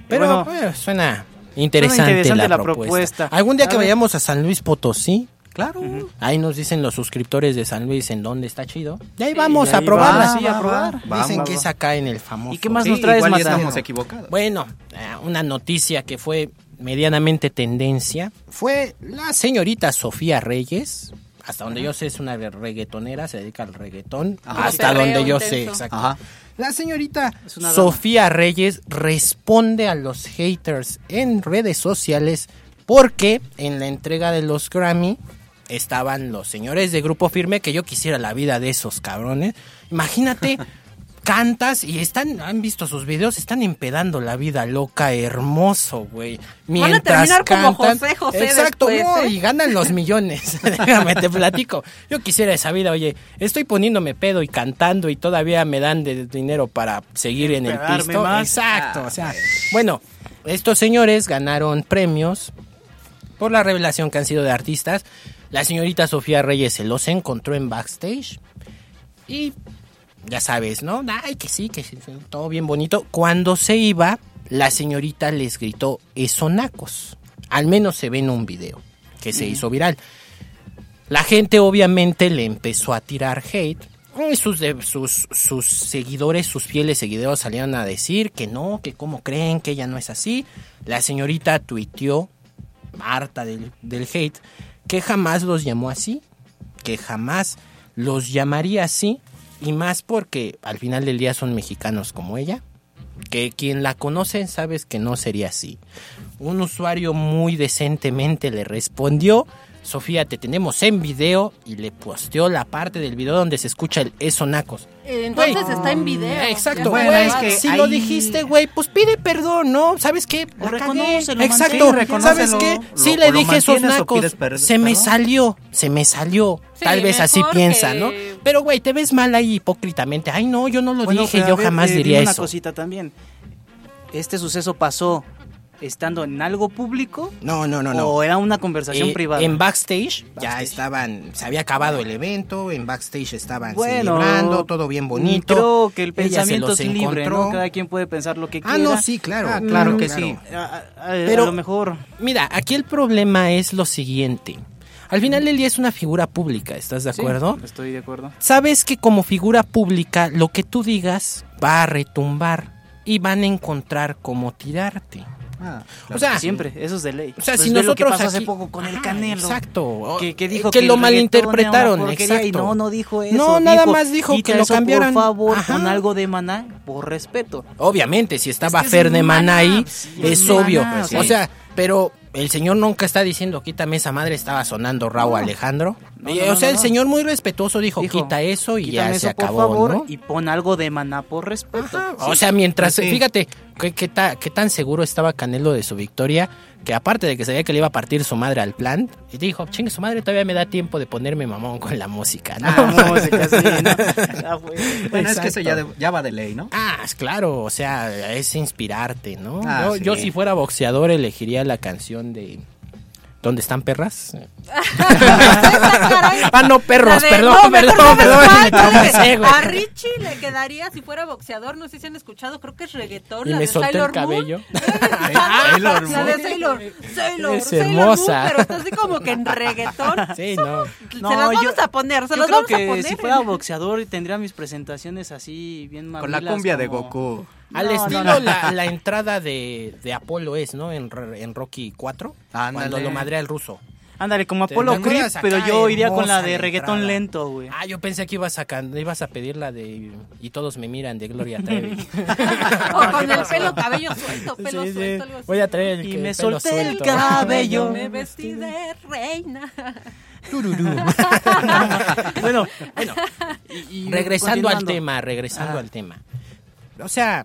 Pero Bueno, eh, suena interesante, interesante la, la propuesta. propuesta. Algún día A que ver. vayamos a San Luis Potosí, Claro. ahí nos dicen los suscriptores de San Luis en dónde está chido. Y ahí vamos y a probarla. va, sí, a probar. Dicen Vamos, que es acá en el famoso. ¿Y qué más Sí, nos traes, igual estamos equivocados. Bueno, eh, una noticia que fue medianamente tendencia fue la señorita Sofía Reyes. Hasta donde yo sé es una reggaetonera, se dedica al reggaetón. Ajá. hasta donde yo sé, exacto. Ajá. La señorita. Sofía Reyes responde a los haters en redes sociales porque en la entrega de los Grammy estaban los señores de Grupo Firme que yo quisiera la vida de esos cabrones. Imagínate, [laughs] cantas y están, han visto sus videos, están empedando la vida loca, hermoso, güey. Van a Mientras terminar como cantan- José José Exacto, después, no, ¿eh? y ganan los millones. [laughs] Déjame te platico. Yo quisiera esa vida, oye, estoy poniéndome pedo y cantando y todavía me dan de dinero para seguir en el pisto. más. Exacto, Ah, o sea, bueno, estos señores ganaron premios por la revelación que han sido de artistas. La señorita Sofía Reyes se los encontró en backstage y ya sabes, ¿no? Ay, que sí, que sí, todo bien bonito. Cuando se iba, la señorita les gritó, esonacos. Al menos se ve en un video que se hizo viral. La gente obviamente le empezó a tirar hate. Y sus, seguidores, sus fieles seguidores salieron a decir que no, que cómo creen, que ella no es así. La señorita tuiteó, harta del, del hate, que jamás los llamó así, que jamás los llamaría así, y más porque al final del día son mexicanos como ella, que quien la conoce sabes que no sería así. Un usuario muy decentemente le respondió, Sofía, te tenemos en video y le posteó la parte del video donde se escucha el eso nacos. Entonces Güey. está en video. Exacto, Ya Bueno, güey. está es que si ahí- lo dijiste, güey, pues pide perdón, ¿no? ¿Sabes qué? O La cagué. reconócelo, Exacto. ¿Sabes qué? Lo- Sí le lo dije esos nacos. Se me salió, se me salió. Sí, Tal vez así piensa, que- ¿no? Pero, güey, te ves mal ahí hipócritamente. Ay, no, yo no lo Bueno, dije, yo ver, jamás eh, diría una eso. cosita también. ¿Este suceso pasó estando en algo público No, no, no, no. o era una conversación Eh, privada? En backstage, ya estaban, se había acabado el evento, en backstage estaban Bueno, celebrando, todo bien bonito. Creo que el pensamiento los es libre. ¿no? Cada quien puede pensar lo que Ah, quiera. no, sí, claro. Ah, claro Mm, que sí. A, a- a- Pero- a lo mejor. Mira, aquí el problema es lo siguiente. Al final del día es una figura pública, ¿estás de Sí, acuerdo? estoy de acuerdo. Sabes que como figura pública lo que tú digas va a retumbar y van a encontrar cómo tirarte. Ah, O sea, Siempre, eso es de ley. O sea, Pues si ve lo que nosotros pasó hace aquí- poco con el Ah, Canelo. exacto. Que, que dijo que que, lo malinterpretaron, porquería, Y exacto. no, no dijo eso. No, nada dijo, más dijo "Quita que lo eso, cambiaran". Por favor, Ajá. con algo de maná, por respeto. Obviamente, si estaba Es que es Fer de Maná, ahí, sí, es es obvio. Maná, O sea, pero el señor nunca está diciendo, quítame esa madre, estaba sonando Raúl Alejandro. No, Y, no, o sea, no, el no. señor muy respetuoso dijo, Dijo, quita eso y ya eso, se por acabó, favor, ¿no? y pon algo de maná por respeto. O sea, mientras, Sí. fíjate, ¿qué, qué, ta- qué tan seguro estaba Canelo de su victoria, que aparte de que sabía que le iba a partir su madre al plan, y dijo, chingue su madre, todavía me da tiempo de ponerme mamón con la música, ¿no? Ah, música, sí, ¿no? [laughs] Ah, güey. Bueno, es que eso ya, de- ya va de ley, ¿no? Ah, es claro, o sea, es inspirarte, ¿no? Ah, yo, sí. yo si fuera boxeador elegiría la canción de ¿Dónde están perras? [laughs] ah, no, perros, de- perdón, no, perdón, no perdón, trompecé, güey. A Richie le quedaría, si fuera boxeador, no sé si han escuchado, creo que es reggaetón. Y la me de solté el Sailor Moon. cabello. [laughs] Sailor Moon. La de Sailor. Sailor. Es Sailor hermosa. Moon, pero está así como que en reggaetón. [laughs] Sí, no. se No, las vamos yo- a poner, se las vamos a que poner. si fuera boxeador tendría mis presentaciones así bien Con la mamilas cumbia de como- Goku. Al No, estilo no. La, la entrada de, de Apolo es, ¿no? En, en Rocky 4, cuando lo madrea el ruso. Ándale, como ¿Te Apolo Creed, pero yo iría con la de reggaetón entrada? lento, güey. Ah, yo pensé que ibas a, ibas a pedir la de Y todos me miran de Gloria Trevi. [laughs] O con el pelo, cabello suelto, pelo Sí, sí. suelto, algo así. Voy a traer el Y que- me pelo solté el cabello. Me vestí de reina. Tururú. [laughs] bueno, Bueno, y- y regresando al tema, regresando Ajá. al tema. O sea,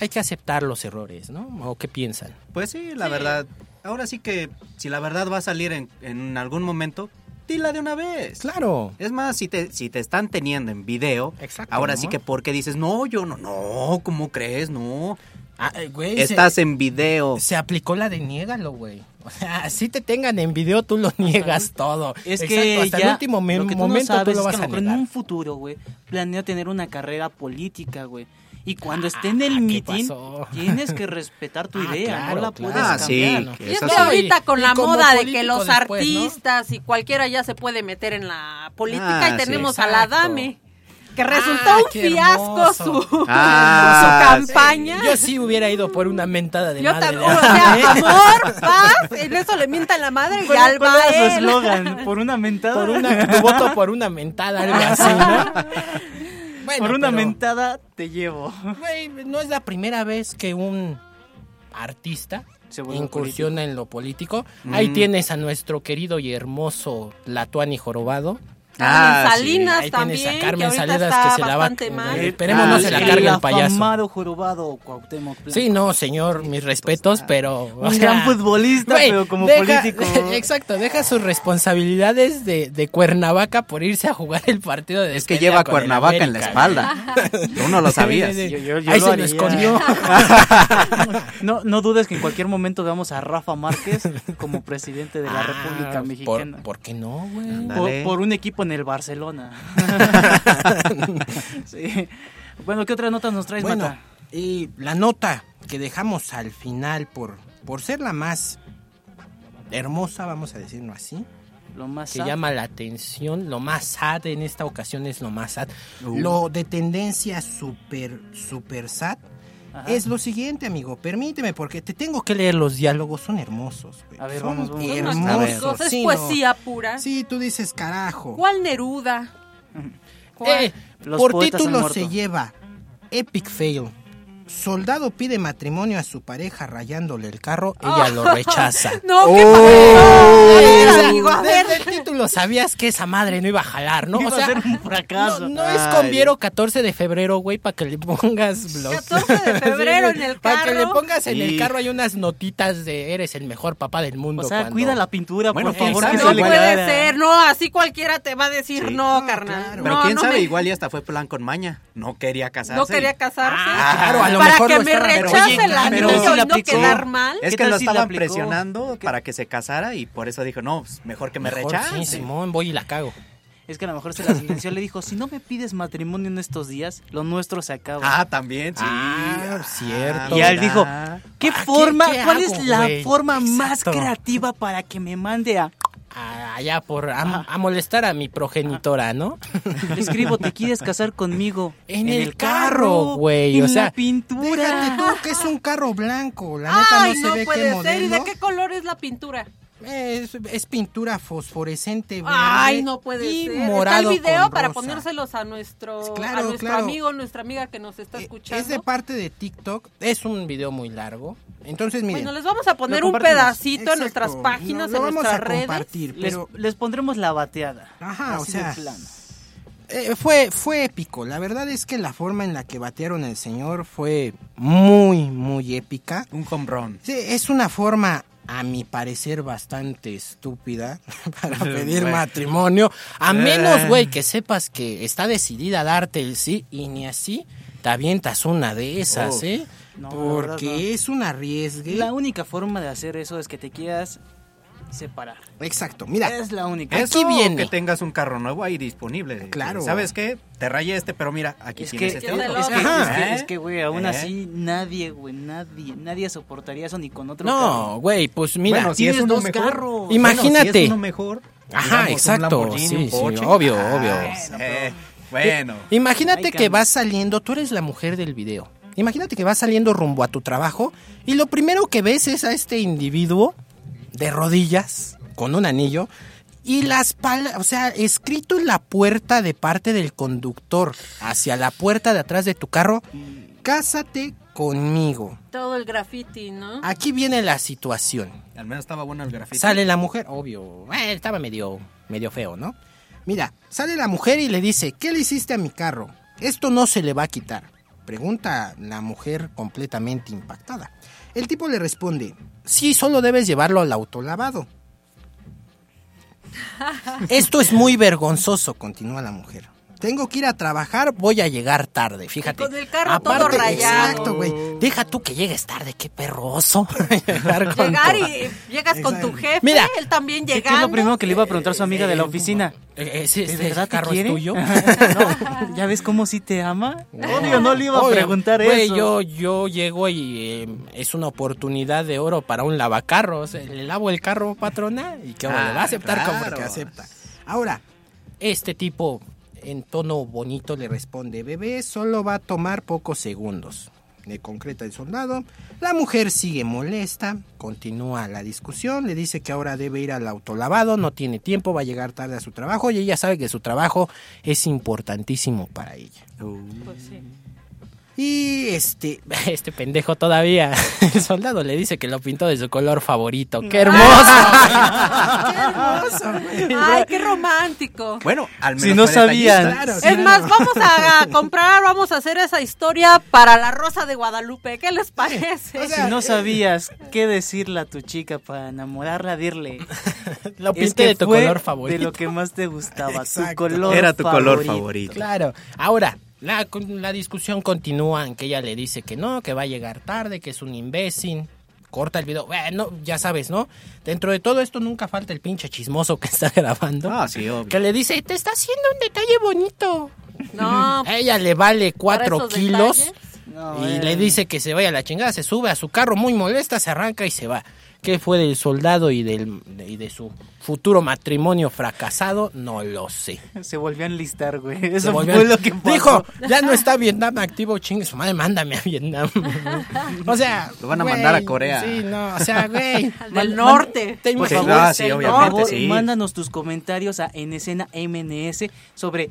hay que aceptar los errores, ¿no? ¿O qué piensan? Pues sí, la verdad. Ahora sí que si la verdad va a salir en, en algún momento, dila de una vez. Claro. Es más, si te, si te están teniendo en video, Exacto, ahora ¿no? sí que porque dices, no, yo no, no, ¿cómo crees? No. Ah, eh, se- Estás en video. Se aplicó la de niégalo, güey. O sea, [laughs] así te tengan en video, tú lo niegas todo. Es Exacto, que hasta ya, el último me- lo que tú no momento sabes tú lo es vas que a mejor en negar. un futuro, güey, planea tener una carrera política, güey. Y cuando esté en Ah, el ¿qué meeting, pasó? tienes que respetar tu Ah, idea, claro, no la claro. puedes Ah, sí, cambiar. que Y es que sí. ahorita con Y la moda de que los después, ¿no? artistas y cualquiera ya se puede meter en la política Ah, y sí, tenemos a la. Dame. Que resultó Ah, un fiasco [laughs] su, Ah, su campaña. Yo sí hubiera ido por una mentada de Yo madre. también, o sea, Adame. [laughs] amor, paz, en eso le mientan la madre y ¿Cuál, al era su eslogan? ¿Por una mentada? por una, tu voto por una mentada, algo así, ¿no? [laughs] Bueno, Por una pero, mentada te llevo. [laughs] güey, no es la primera vez que un artista incursiona en lo político. Ahí Mm. tienes a nuestro querido y hermoso Latuani Jorobado. Carmen Ah, sí. Salinas Ahí también, tienes a que Carmen ahorita Salinas está que se la va bastante a- mal. Esperemos no Ah, se la sí. cargue el payaso. afamado jorobado Cuauhtémoc Blanco. Sí, no, señor, mis respetos, pero... o Un sea, gran futbolista, güey, pero como deja- político. [laughs] Exacto, deja sus responsabilidades de, de Cuernavaca por irse a jugar el partido de Es que lleva Cuernavaca en la espalda. Tú no lo sabías. [laughs] Sí, sí, sí. Yo- yo- yo Ahí lo se lo escondió. [laughs] No, no dudes que en cualquier momento veamos a Rafa Márquez como presidente de la Ah, República por- Mexicana. ¿Por, qué no, güey? Por, por un equipo en el Barcelona. [laughs] Sí. Bueno, ¿qué otras notas nos traes, Bueno, Mata? y la nota que dejamos al final por, por ser la más hermosa, vamos a decirlo así, Lo más que sad. llama la atención, lo más sad en esta ocasión es lo más sad. Uh. Lo de tendencia super, super sad Ajá. es lo siguiente, amigo. Permíteme, porque te tengo que leer los diálogos, son hermosos. güey. A ver, Son vamos, vamos. Son Hermoso. magníficos, es Sí, no. poesía pura. Sí, tú dices carajo. ¿Cuál Neruda? [laughs] ¿Cuál? Eh, Los por título se lleva Epic Fail. Soldado pide matrimonio a su pareja rayándole el carro, ella lo rechaza. [laughs] No, ¿qué Oh. pasó? A ver, O sea, amigo, a ver. desde el título sabías que esa madre no iba a jalar, ¿no? Iba o sea, a ser un fracaso. no, no es Ay. con Viero 14 de febrero, güey, para que le pongas los... 14 de [laughs] febrero en el Para que le carro. pongas en el carro hay unas notitas de eres el mejor papá del mundo. O sea, cuando- cuida la pintura, Bueno, por favor, que No se le puede ser, no, así cualquiera te va a decir Sí. no, No, carnal. claro. Pero No, quién no sabe, me- igual y hasta fue plan con maña. No quería casarse. No quería casarse. Ah, claro, a lo para mejor que lo me estaba- pero, rechace oye, la pero y la no aplicó. quedar mal. Es ¿Qué que lo si estaban presionando para que se casara y por eso dijo, no, pues, mejor que me Mejor, rechace. Sí, Simón, voy y la cago. Es que a lo mejor se la silenció. Le dijo, si no me pides matrimonio en estos días, lo nuestro se acaba. Ah, también, sí. Ah, cierto. y él mira. dijo, ¿qué Ah, ¿qué- forma, qué cuál hago, es la forma más creativa para que me mande a... A, allá por a, a molestar a mi progenitora, ¿no? Le [laughs] escribo, ¿te quieres casar conmigo? En, el, carro, güey. En O sea, la pintura. déjate tú que es un carro blanco. La neta Ay, no se no ve puede qué ser. modelo. ¿Y de qué color es la pintura? Es, es pintura fosforescente verde Ay, no puede y ser. morado Está el video para rosa. ponérselos a nuestro, Claro, a nuestro claro. amigo, nuestra amiga que nos está escuchando. Es de parte de TikTok. Es un video muy largo. Entonces, miren. Bueno, les vamos a poner un pedacito en Exacto, nuestras páginas, lo en vamos nuestras a redes. compartir, Les, pero les pondremos la bateada. Ajá, o de sea, plano. eh, fue, fue épico. La verdad es que la forma en la que batearon al señor fue muy, muy épica. Un home run. Sí, es una forma, a mi parecer, bastante estúpida [laughs] para [laughs] pedir matrimonio. A Eh. menos, güey, que sepas que está decidida a darte el sí y ni así te avientas una de esas. ¿eh? No, Porque no. es un arriesgue. La única forma de hacer eso es que te quieras separar. Exacto, mira. Es la única. Aquí Eso, viene. que tengas un carro nuevo ahí disponible. Claro. ¿Sabes qué? Te rayé este, pero mira, aquí Es tienes que, este otro. es que, Ajá. es que- ¿Eh? es que, güey, aún ¿Eh? así nadie, güey, nadie, nadie soportaría eso ni con otro No, carro. güey, pues mira. Bueno, si es tienes uno dos mejor. carros. Imagínate. Bueno, si es uno mejor. Ajá, digamos, exacto, sí, un sí, obvio, Ah, obvio. eh, bueno. Imagínate que vas saliendo, tú eres la mujer del video. Imagínate que vas saliendo rumbo a tu trabajo y lo primero que ves es a este individuo de rodillas con un anillo y las palabras, o sea, escrito en la puerta de parte del conductor hacia la puerta de atrás de tu carro, cásate conmigo. Todo el graffiti, ¿no? Aquí viene la situación. Al menos estaba bueno el grafito. Sale la mujer, obvio, eh, estaba medio, medio feo, ¿no? Mira, sale la mujer y le dice, ¿qué le hiciste a mi carro? Esto no se le va a quitar. Pregunta la mujer completamente impactada. El tipo le responde, sí, solo debes llevarlo al autolavado. Esto es muy vergonzoso, continúa la mujer. Tengo que ir a trabajar, voy a llegar tarde, fíjate. con el carro todo rayado. Exacto, güey. Deja tú que llegues tarde, qué perroso. [laughs] Llegar, con Llegar tu- y llegas con tu [laughs] jefe, Mira. él también ¿Qué, qué es llegando. lo primero que le iba a preguntar a su amiga de la oficina? Eh, ese- ¿De este verdad carro quiere? es tuyo. [laughs] No, ¿Ya ves cómo sí te ama? Obvio, no le iba a preguntar Güey, eso. Yo, yo llego y eh, es una oportunidad de oro para un lavacarros. Eh, Le lavo el carro, patrona, y que Ah, le va a aceptar como claro. que acepta. Ahora, este tipo en tono bonito le responde, bebé, solo va a tomar pocos segundos. Le concreta el soldado. La mujer sigue molesta, continúa la discusión, le dice que ahora debe ir al autolavado, no tiene tiempo, va a llegar tarde a su trabajo y ella sabe que su trabajo es importantísimo para ella. Pues sí. Y este, [laughs] este pendejo todavía, el [laughs] soldado le dice que lo pintó de su color favorito. ¡Qué hermoso! [laughs] ¡Qué hermoso! Ay, qué romántico. Bueno, al menos Si no sabían. Claro, Es claro. más, vamos a comprar, vamos a hacer esa historia para la Rosa de Guadalupe. ¿Qué les parece? O sea, Si no sabías qué decirle a tu chica para enamorarla, dirle. Lo es pinté que de tu fue color favorito. De lo que más te gustaba, tu Exacto. color Era tu color favorito. Claro. Ahora, la, la discusión continúa en que ella le dice que no, que va a llegar tarde, que es un imbécil. Corta el video. Bueno, ya sabes, ¿no? Dentro de todo esto nunca falta el pinche chismoso que [laughs] está grabando. Ah, sí, obvio. Que le dice, te está haciendo un detalle bonito. No, ella le vale cuatro kilos. No, y eh. le dice que se vaya a la chingada, se sube a su carro muy molesta, se arranca y se va. ¿Qué fue del soldado y, del, de, y de su futuro matrimonio fracasado? No lo sé. Se volvió a enlistar, güey. Eso volvió- fue lo que pasó. Dijo, ya no está Vietnam activo, chingue su madre, mándame a Vietnam. [laughs] o sea... Lo van a güey, mandar a Corea. Sí, no, o sea, güey. [laughs] del norte. Te Pues, imaginas- ah, sí, obviamente, favor, sí. mándanos tus comentarios a En Escena MNS sobre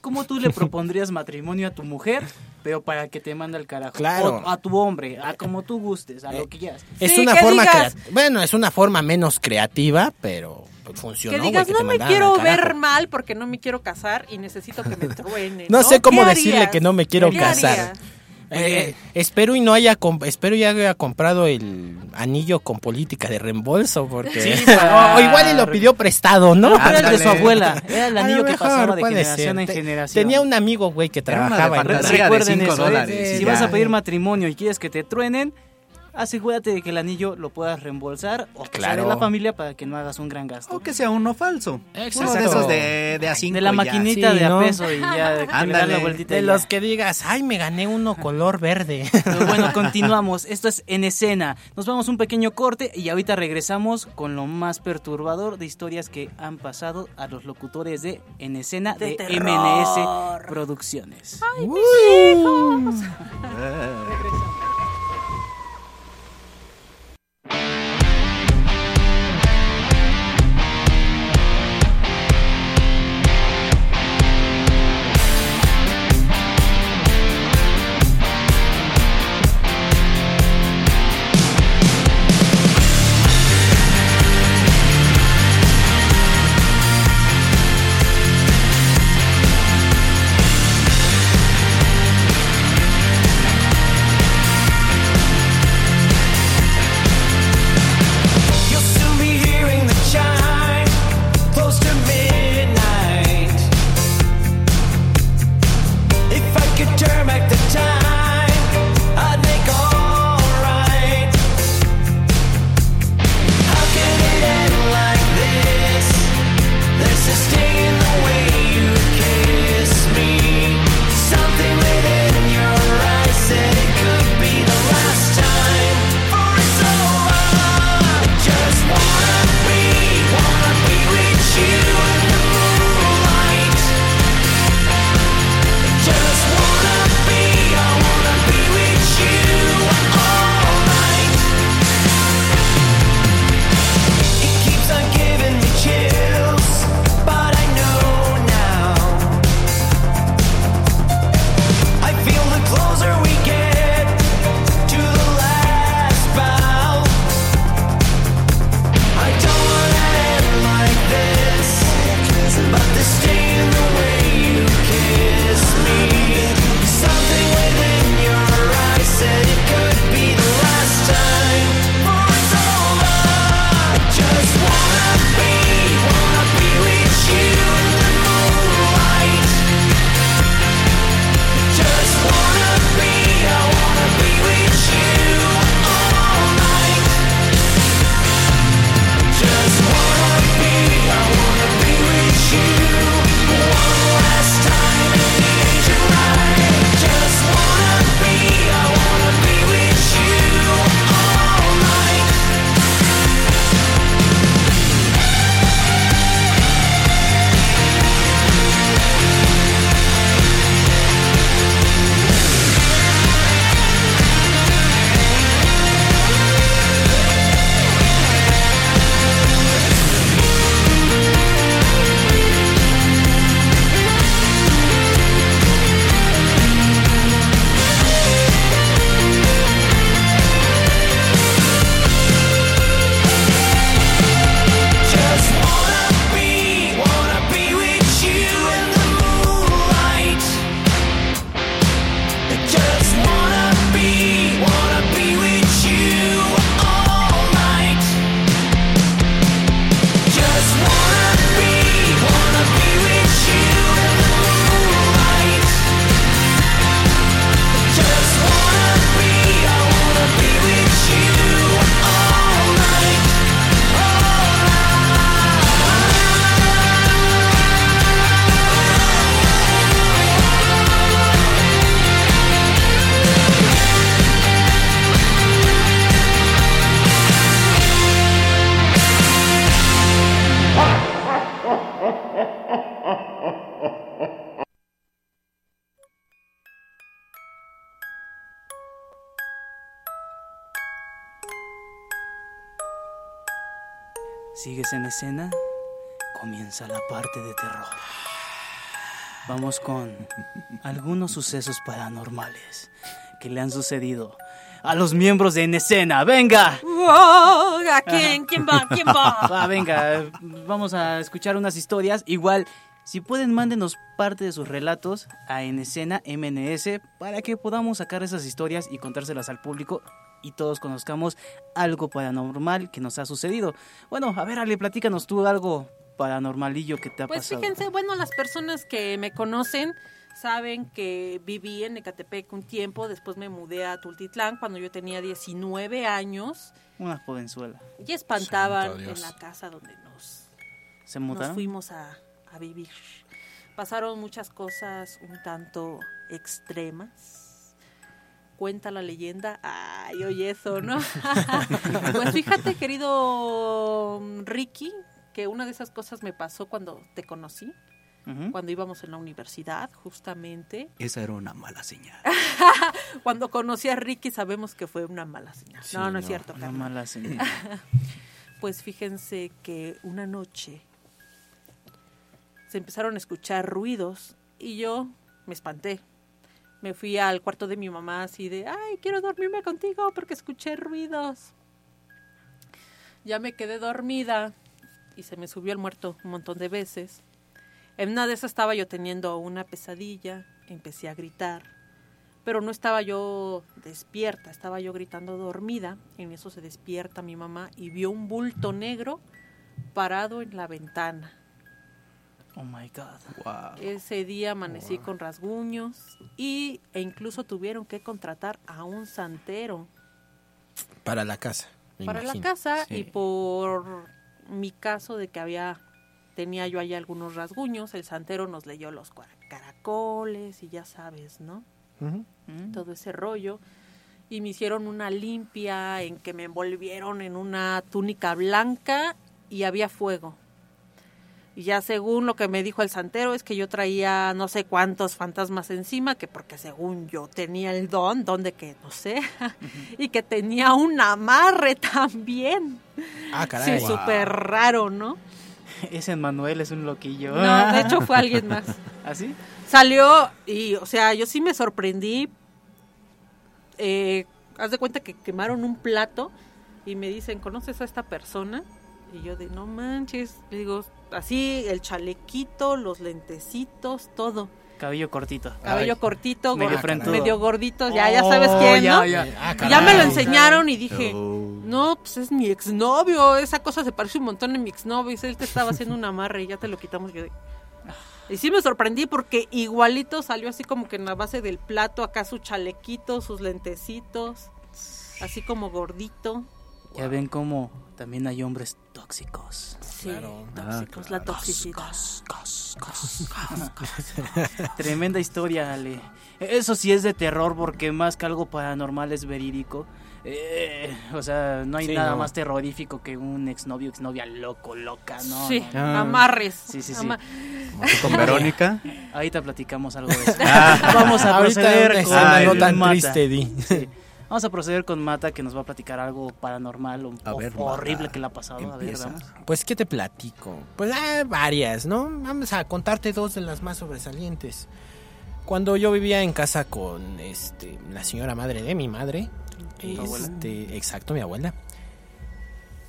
cómo tú le propondrías matrimonio a tu mujer, pero para que te mande al carajo. Claro. O a tu hombre, a como tú gustes, a lo que quieras. Es Sí, una que forma digas- Bueno, es una forma menos creativa, pero funcionó. Que digas, que no te me quiero al carajo". ver mal porque no me quiero casar y necesito que me truene. [laughs] No sé cómo ¿Qué decirle harías? que no me quiero ¿Qué casar. harías? Eh, espero y no haya espero ya haya comprado el anillo con política de reembolso porque Sí, [laughs] para- o, o igual y lo pidió prestado, ¿no? Era el de su abuela, era el anillo lo que pasaba de generación ser. en generación. Tenía un amigo, güey, que Era de trabajaba en de Recuerden cinco eso, ¿eh? dólares, si vas a pedir matrimonio y quieres que te truenen, asegúrate de que el anillo lo puedas reembolsar o que sea Claro. de la familia para que no hagas un gran gasto. O que sea uno falso. Exacto. Uno de esos de, de a cinco De la ya. maquinita Sí, de a ¿no? peso y ya de, Ándale. la vueltita. De los ya. que digas, ay, me gané uno color verde. Pero bueno, continuamos. Esto es en escena. Nos vamos un pequeño corte y ahorita regresamos con lo más perturbador de historias que han pasado a los locutores de En escena de, De MNS. Producciones. You'll [laughs] ¿Sigues en escena? Comienza la parte de terror. Vamos con algunos sucesos paranormales que le han sucedido a los miembros de En escena. ¡Venga! Wow, ¿A quién? ¿Quién va? ¿Quién va? [laughs] Va, venga, vamos a escuchar unas historias. Igual, si pueden, mándenos parte de sus relatos a En Escena MNS para que podamos sacar esas historias y contárselas al público y todos conozcamos algo paranormal que nos ha sucedido. Bueno, a ver, Ale, platícanos tú algo paranormalillo que te ha Pues pasado. fíjense, bueno, las personas que me conocen saben que viví en Ecatepec un tiempo, después me mudé a Tultitlán cuando yo tenía 19 años Una jovenzuela. y espantaban en la casa donde nos, ¿Se nos mudaron? fuimos a, a vivir. Pasaron muchas cosas un tanto extremas. Cuenta la leyenda. Ay, oye eso, ¿no? [laughs] pues fíjate, querido Ricky, que una de esas cosas me pasó cuando te conocí, cuando íbamos en la universidad, justamente. Esa era una mala señal. [laughs] Cuando conocí a Ricky sabemos que fue una mala señal. Sí, no, no es cierto. Una mala señal. [laughs] Pues fíjense que una noche se empezaron a escuchar ruidos y yo me espanté. Me fui al cuarto de mi mamá así de, ay, quiero dormirme contigo porque escuché ruidos. Ya me quedé dormida y se me subió el muerto un montón de veces. En una de esas estaba yo teniendo una pesadilla, empecé a gritar, pero no estaba yo despierta, estaba yo gritando dormida. En eso se despierta mi mamá y vio un bulto negro parado en la ventana. Oh my God. Wow. Ese día amanecí con rasguños y, e incluso tuvieron que contratar a un santero Para la casa. me para imagino. la casa Sí. y por mi caso de que había tenía yo ahí algunos rasguños, el santero nos leyó los caracoles y ya sabes, ¿no? Mm. todo ese rollo y me hicieron una limpia en que me envolvieron en una túnica blanca y había fuego. Y ya según lo que me dijo el santero es que yo traía no sé cuántos fantasmas encima, que porque según yo tenía el don, don de que no sé, [laughs] y que tenía un amarre [laughs] también. Ah, caray. Sí, súper raro, ¿no? [laughs] Ese Manuel es un loquillo. No, de hecho fue alguien más. ¿Así? Salió y, o sea, yo sí me sorprendí. Eh, haz de cuenta que quemaron un plato y me dicen, ¿conoces a esta persona? Y yo de, no manches, le digo, así el chalequito, los lentecitos, todo. Cabello cortito. Cabello Ay. cortito, Medio medio gordito, ya, ya Oh, sabes quién, ya, ¿no? ya. Ah, ya me lo caray. enseñaron y dije, Oh. no, pues es mi exnovio, esa cosa se parece un montón a mi exnovio, y él te estaba haciendo un amarre y ya te lo quitamos. Yo de- Y sí me sorprendí porque igualito salió así como que en la base del plato, acá su chalequito, sus lentecitos, así como gordito. Ya ven cómo también hay hombres tóxicos. Sí, Claro. tóxicos, la toxicidad. [laughs] Tremenda historia, Ale. Eso sí es de terror porque más que algo paranormal es verídico. Eh, o sea, no hay Sí, nada no. más terrorífico que un exnovio, exnovia loco, loca, ¿no? sí, no, no. Ah. amarres. Sí, sí, sí. Como tú con Verónica. Ahorita platicamos algo de eso. [laughs] Vamos a Ahorita proceder con escena no el tan Mata. triste, di. Sí. Vamos a proceder con Mata que nos va a platicar algo paranormal o, A o ver, horrible Mata, que le ha pasado. A ver, vamos. Pues, ¿qué te platico? Pues, ah, varias, ¿no? Vamos a contarte dos de las más sobresalientes. Cuando yo vivía en casa con este, la señora madre de mi madre, este, exacto, mi abuela,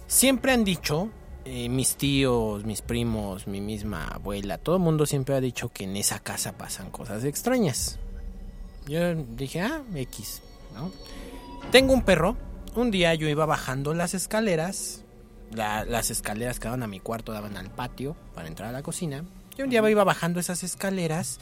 siempre han dicho, eh, mis tíos, mis primos, mi misma abuela, todo el mundo siempre ha dicho que en esa casa pasan cosas extrañas. Yo dije, ah, X, ¿no? Tengo un perro. Un día yo iba bajando las escaleras. la- las escaleras que daban a mi cuarto daban al patio para entrar a la cocina. Yo un día iba bajando esas escaleras.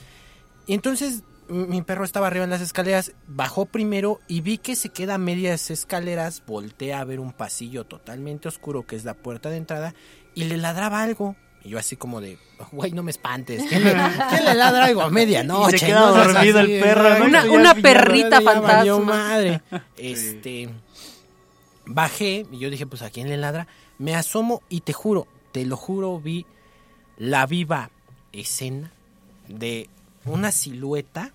Y entonces mi perro estaba arriba en las escaleras. Bajó primero y vi que se queda a medias escaleras. Volteé a ver un pasillo totalmente oscuro que es la puerta de entrada. Y le ladraba algo. Y yo así como de, güey, no me espantes. ¿Quién le, quién le ladra algo a medianoche? Se queda No dormido el perro, ¿no? Una- una perrita fantasma. madre. [laughs] Este, bajé y yo dije, pues, ¿a quién le ladra? Me asomo y te juro, te lo juro, vi la viva escena de una silueta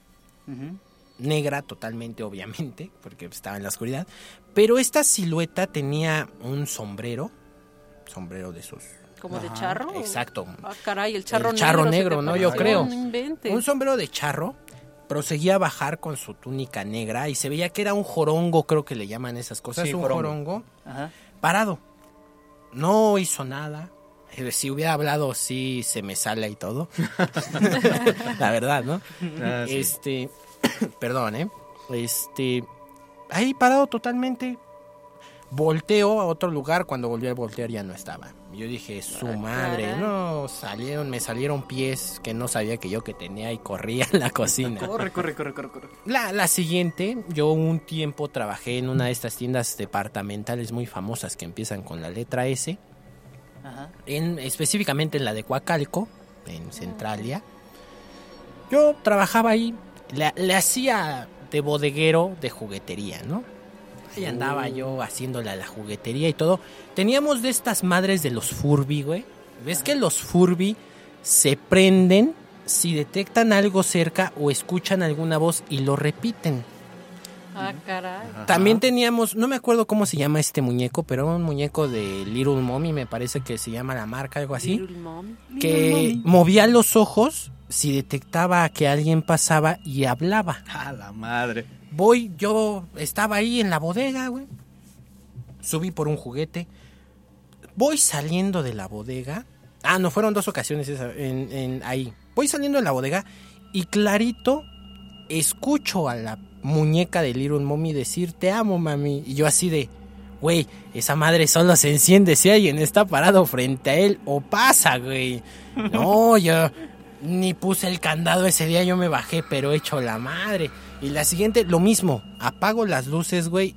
negra totalmente, obviamente, porque estaba en la oscuridad. Pero esta silueta tenía un sombrero, sombrero de esos. Como de charro. Exacto. Ah, caray, el charro El negro. charro ¿se te negro, ¿no? Yo creo. No. Un sombrero de charro. Proseguía a bajar con su túnica negra y se veía que era un jorongo, creo que le llaman esas cosas. Sí, un jorongo. jorongo Ajá. parado. No hizo nada. Eh, Si hubiera hablado, sí se me sale y todo. [laughs] La verdad, ¿no? Ah, sí. Este, [clears throat] perdón, ¿eh? Este, ahí parado totalmente. Volteo a otro lugar, cuando volví a voltear ya no estaba. Yo dije, su Ah, madre, caray. no, salieron, me salieron pies que no sabía que yo que tenía y corría en la cocina. Corre, corre, corre, corre, corre. La, la siguiente, yo un tiempo trabajé en una de estas tiendas departamentales muy famosas que empiezan con la letra S, Ajá. en, específicamente en la de Coacalco, en Centralia. Yo trabajaba ahí, le, le hacía de bodeguero de juguetería, ¿no? Ahí andaba yo haciéndole a la juguetería y todo. Teníamos de estas madres de los Furby, güey. ¿Ves que los Furby se prenden si detectan algo cerca o escuchan alguna voz y lo repiten? Ah, caray. También teníamos, no me acuerdo cómo se llama este muñeco, pero era un muñeco de Little Mommy, me parece que se llama la marca, algo así, Little Mom. que movía los ojos si detectaba que alguien pasaba y hablaba. A la madre. Voy, yo estaba ahí en la bodega, güey. Subí por un juguete. Voy saliendo de la bodega. Ah, no, fueron dos ocasiones esa- en, en- ahí. Voy saliendo de la bodega y clarito escucho a la muñeca de Little Mommy decir te amo, mami. Y yo así de, güey, esa madre solo se enciende si alguien está parado frente a él o pasa, güey. [laughs] No, yo ni puse el candado ese día, yo me bajé, pero hecho la madre. Y la siguiente, lo mismo, apago las luces, güey.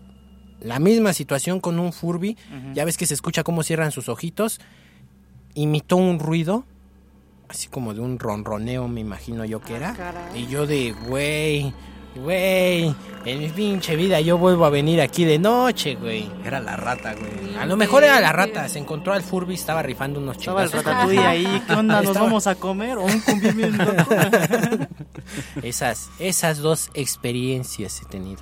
La misma situación con un Furby. Ya ves que se escucha cómo cierran sus ojitos. Imitó un ruido, así como de un ronroneo, me imagino yo que Ah, era. caray. Y yo de, güey, güey, en mi pinche vida yo vuelvo a venir aquí de noche, güey. Era la rata, güey. A lo mejor era la rata, se encontró al Furby, estaba rifando unos Estaba el ratatouille ahí. ¿Qué onda? ¿Nos Estaba- vamos a comer o un cumplimiento? [laughs] Esas, esas dos experiencias he tenido.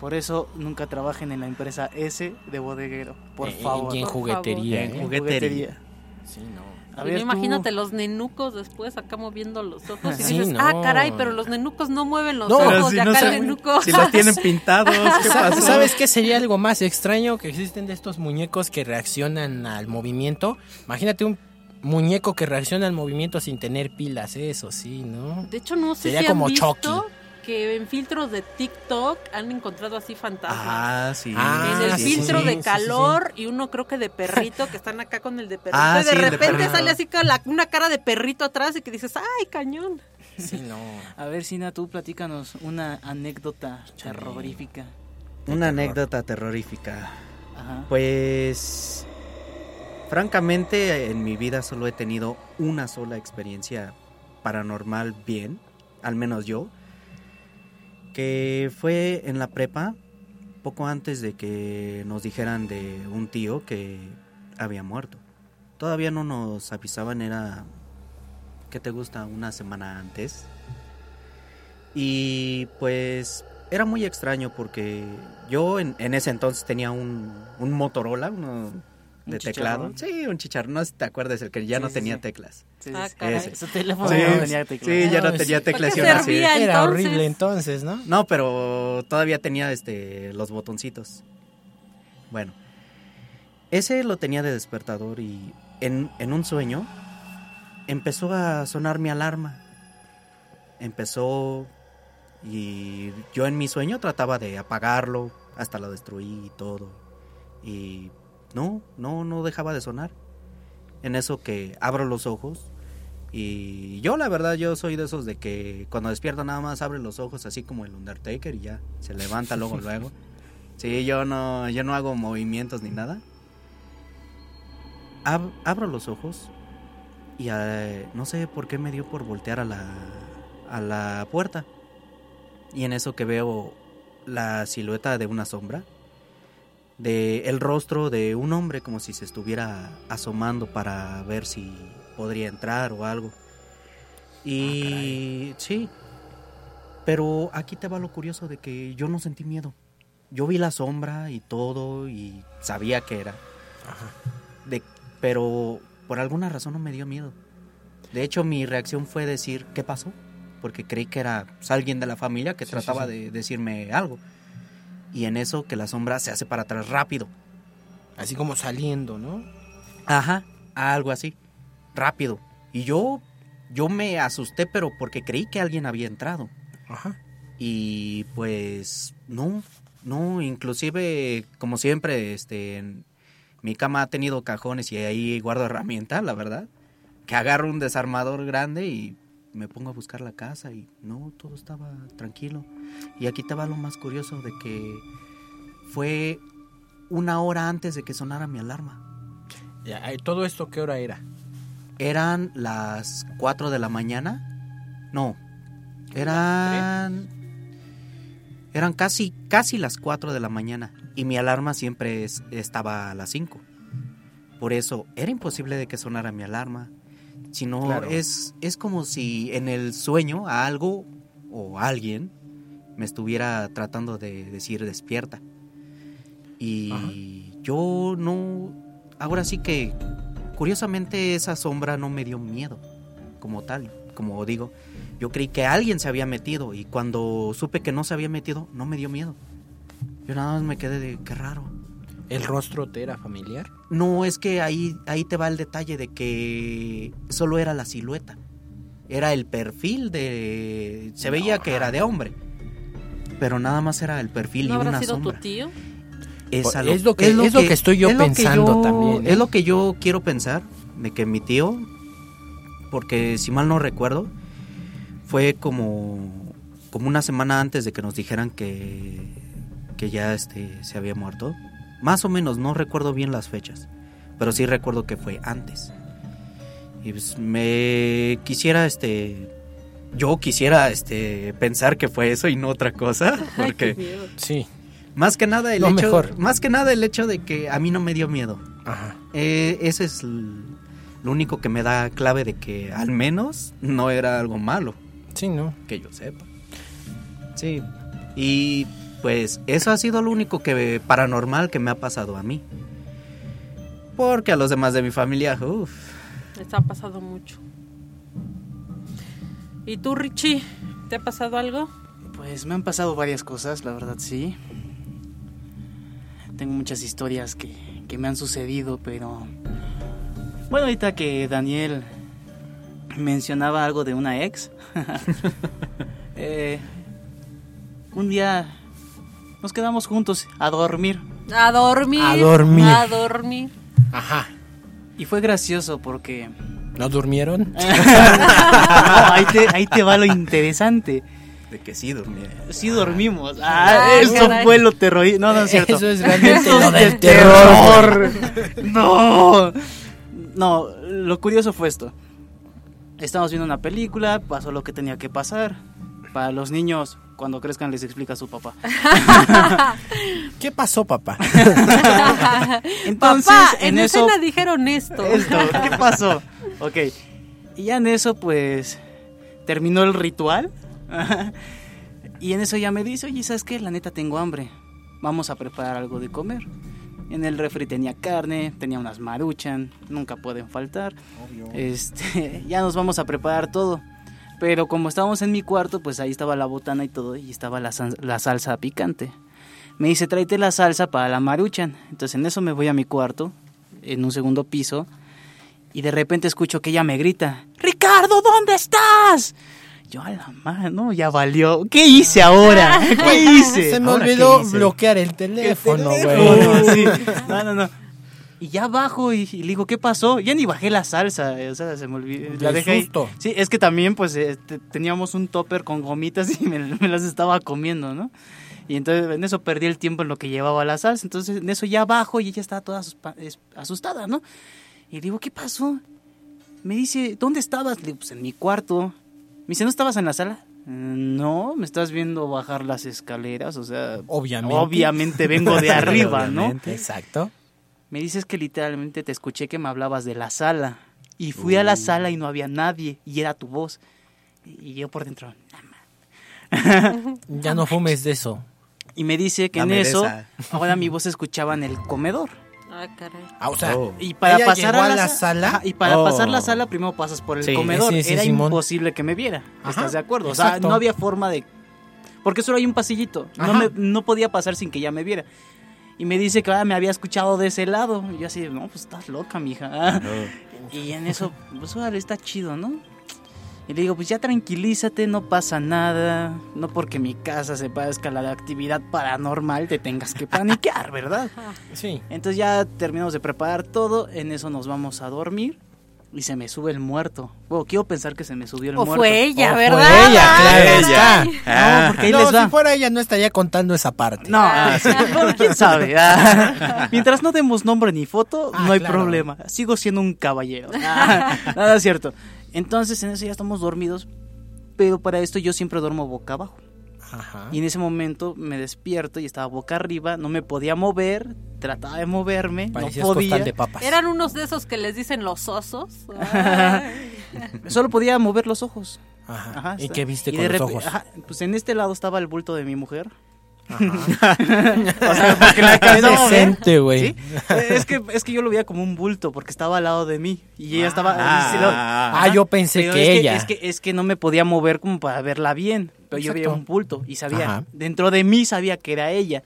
Por eso nunca trabajen en la empresa S de bodeguero. Por Eh, favor. Y en por juguetería. favor. ¿eh? En juguetería. Sí, no. A Y ver, no, tú. imagínate los nenucos después acá moviendo los ojos y Sí, dices, no. ah, caray, pero los nenucos no mueven los No, ojos si de no acá el saben- nenuco. Si los tienen [laughs] pintados, ¿qué Sa- pasó? ¿Sabes qué sería algo más extraño que existen de estos muñecos que reaccionan al movimiento? Imagínate un muñeco que reacciona al movimiento sin tener pilas, eso sí, ¿no? De hecho, no sé Sería si han como visto Chucky. Que en filtros de TikTok han encontrado así fantasmas. Ah, sí. Ah, en el sí, filtro sí, de sí, sí, calor y uno creo que de perrito que están acá con el de perrito Ah, y de sí, el de repente sale así con la- una cara de perrito atrás y que dices ay cañón Sí, no. A ver, Sina, tú platícanos una anécdota terrorífica. Una anécdota terrorífica. Ajá. Pues, francamente, en mi vida solo he tenido una sola experiencia paranormal bien, al menos yo, fue en la prepa, poco antes de que nos dijeran de un tío que había muerto. Todavía no nos avisaban, era, ¿qué te gusta? Una semana antes. Y pues era muy extraño porque yo en, en ese entonces tenía un, un Motorola, uno de teclado. Sí, un chicharrón, no sé si te acuerdas, el que ya Sí, no sí, tenía sí. teclas. Sí, Ah, sí. caray. Ese. Ese teléfono Sí, no tenía teclado. sí, ya no No, tenía teclas. ¿Para y así- servía? Era entonces. horrible entonces, ¿no? No, pero todavía tenía este los botoncitos. Bueno, ese lo tenía de despertador y en, en un sueño empezó a sonar mi alarma. Empezó y yo en mi sueño trataba de apagarlo, hasta lo destruí y todo. Y no, no, no dejaba de sonar. En eso que abro los ojos y yo la verdad yo soy de esos de que cuando despierto nada más abre los ojos así como el Undertaker y ya se levanta luego [laughs] luego. Sí, yo no yo no hago movimientos ni nada. Ab- abro los ojos y eh, no sé por qué me dio por voltear a la a la puerta. Y en eso que veo la silueta de una sombra de el rostro de un hombre como si se estuviera asomando para ver si podría entrar o algo. Y sí. Pero aquí te va lo curioso de que yo no sentí miedo. Yo vi la sombra y todo y sabía que era. De, pero por alguna razón no me dio miedo. De hecho, mi reacción fue decir, ¿qué pasó? Porque creí que era alguien de la familia que Sí, trataba sí, sí. de decirme algo. Y en eso que la sombra se hace para atrás rápido. Así como saliendo, ¿no? Ajá, algo así. Rápido. Y yo yo me asusté, pero porque creí que alguien había entrado. Ajá. Y pues no, No, inclusive, como siempre, este, en- mi cama ha tenido cajones y ahí guardo herramienta, la verdad. Que agarro un desarmador grande y me pongo a buscar la casa y no, todo estaba tranquilo. Y aquí va lo más curioso de que fue una hora antes de que sonara mi alarma. Eh, ¿Todo esto qué hora era? Eran las 4 de la mañana. No, eran... Eran casi, casi las 4 de la mañana. Y mi alarma siempre es- estaba a las 5. Por eso era imposible de que sonara mi alarma. Si no, Claro. es, es como si en el sueño a algo o alguien me estuviera tratando de decir despierta. Y yo no... Ahora sí que, curiosamente, esa sombra no me dio miedo como tal. Como digo, yo creí que alguien se había metido y cuando supe que no se había metido, no me dio miedo. Yo nada más me quedé de qué raro. ¿El rostro te era familiar? No, es que ahí, ahí te va el detalle de que solo era la silueta. Era el perfil de... Se veía que era de hombre. Pero nada más era el perfil ¿No y habrá una sido sombra. tu tío? Es, a Es lo que- es lo que estoy yo es pensando yo- también, ¿eh? Es lo que yo quiero pensar de que mi tío, porque si mal no recuerdo, fue como, como una semana antes de que nos dijeran que, que ya este, se había muerto. Más o menos, no recuerdo bien las fechas, pero sí recuerdo que fue antes. Y pues me quisiera, este, yo quisiera, este, pensar que fue eso y no otra cosa, [laughs] porque miedo. Sí. más que nada el Lo hecho, mejor. más que nada el hecho de que a mí no me dio miedo. Ajá. Eh, ese es lo único que me da clave de que al menos no era algo malo, Sí, ¿no? que yo sepa. Sí. Y pues eso ha sido lo único que paranormal que me ha pasado a mí. Porque a los demás de mi familia, uff, Está ha pasado mucho. ¿Y tú, Richie? ¿Te ha pasado algo? Pues me han pasado varias cosas, la verdad sí. Tengo muchas historias que, que me han sucedido, pero... Bueno, ahorita que Daniel mencionaba algo de una ex, [laughs] eh, un día nos quedamos juntos a dormir. A dormir. A dormir. A dormir. Ajá. Y fue gracioso porque... ¿No durmieron? [laughs] No, ahí, te, ahí te va lo interesante. de que sí dormía. Sí dormimos. Ah, Ah, eso caray. fue lo terrorífico. No, no es cierto. Eso es realmente Eso lo del de terror. [laughs] No. No, lo curioso fue esto. Estábamos viendo una película, pasó lo que tenía que pasar. Para los niños, cuando crezcan les explica a su papá. [laughs] ¿Qué pasó, papá? [laughs] Entonces, Papá, en, en, eso escena dijeron esto. esto, ¿qué [laughs] pasó? Ok. Y ya en eso, pues, terminó el ritual. y en eso ya me dice, oye, ¿sabes qué? La neta tengo hambre. Vamos a preparar algo de comer. En el refri tenía carne, tenía unas maruchan, nunca pueden faltar. Este, ya nos vamos a preparar todo. Pero como estábamos en mi cuarto, pues ahí estaba la botana y todo, y estaba la, san- la salsa picante. Me dice, tráete la salsa para la maruchan. Entonces en eso me voy a mi cuarto, en un segundo piso, y de repente escucho que ella me grita, Ricardo, ¿dónde estás? Yo a la mano, ya valió. ¿Qué hice [laughs] ahora? ¿Qué hice? Se me ¿Ahora olvidó bloquear el teléfono, güey. [laughs] Sí. no, no, no. Y ya bajo y, y le digo, ¿qué pasó? Ya ni bajé la salsa, eh, o sea, se me olvidó. La dejé ahí. susto. Sí, es que también, pues, eh, te- teníamos un topper con gomitas y me, me las estaba comiendo, ¿no? Y entonces en eso perdí el tiempo en lo que llevaba la salsa. Entonces en eso ya bajo y ella estaba toda asustada, ¿no? Y digo, ¿qué pasó? Me dice, ¿dónde estabas? Le digo, pues en mi cuarto. Me dice, ¿no estabas en la sala? "Mm, No, me estás viendo bajar las escaleras, o sea, Obviamente. obviamente [laughs] vengo de arriba, ¿no? Exacto. Me dices que literalmente te escuché que me hablabas de la sala. Y fui a la sala y no había nadie. Y era tu voz. Y yo por dentro. [laughs] Ya no fumes de eso. Y me dice que Dame en eso, esa. [laughs] ahora mi voz se escuchaba en el comedor. Ah, caray. Ah, o sea, Oh. Y para ¿Ella pasar llegó a a la, la sa- sala? Ajá, y para Oh. pasar la sala primero pasas por el Sí, comedor. sí, sí, Era Simón. imposible que me viera. Ajá, ¿Estás de acuerdo? O sea, exacto. no había forma de porque solo hay un pasillito. No, me- no podía pasar sin que ella me viera. Y me dice que ah, me había escuchado de ese lado. Y yo así, no, pues estás loca, mija. [laughs] Y en eso, pues órale, está chido, ¿no? Y le digo, pues ya tranquilízate, no pasa nada. No porque mi casa se parezca a la de actividad paranormal te tengas que paniquear, ¿verdad? Sí. Entonces ya terminamos de preparar todo, en eso nos vamos a dormir y se me sube el muerto. Bueno, quiero pensar que se me subió el O muerto. fue ella, O fue ¿verdad? ella, claro Ella. está. No, porque ahí No, les va. si fuera ella no estaría contando esa parte. No, bueno, [laughs] [laughs] quién sabe. Ah, [laughs] Mientras no demos nombre ni foto, Ah, no hay claro. problema. Sigo siendo un caballero. Ah, Nada es cierto. Entonces en eso ya estamos dormidos, pero para esto yo siempre duermo boca abajo. Ajá. Y en ese momento me despierto y estaba boca arriba, no me podía mover, trataba de moverme, Parecías no podía. de papas. Eran unos de esos que les dicen los osos. [laughs] Solo podía mover los ojos. Ajá. Ajá, ¿Y qué viste Y con los ojos? ajá, pues en este lado estaba el bulto de mi mujer. O sea, porque la alcanzaba a ver. decente, güey. ¿Sí? Es que, es que yo lo veía como un bulto porque estaba al lado de mí y ella estaba... Ah. lo- Ah, yo pensé Pero que es ella. es, que, es que no me podía mover como para verla bien, pero yo veía Exacto. un bulto y sabía, Ajá. dentro de mí sabía que era ella.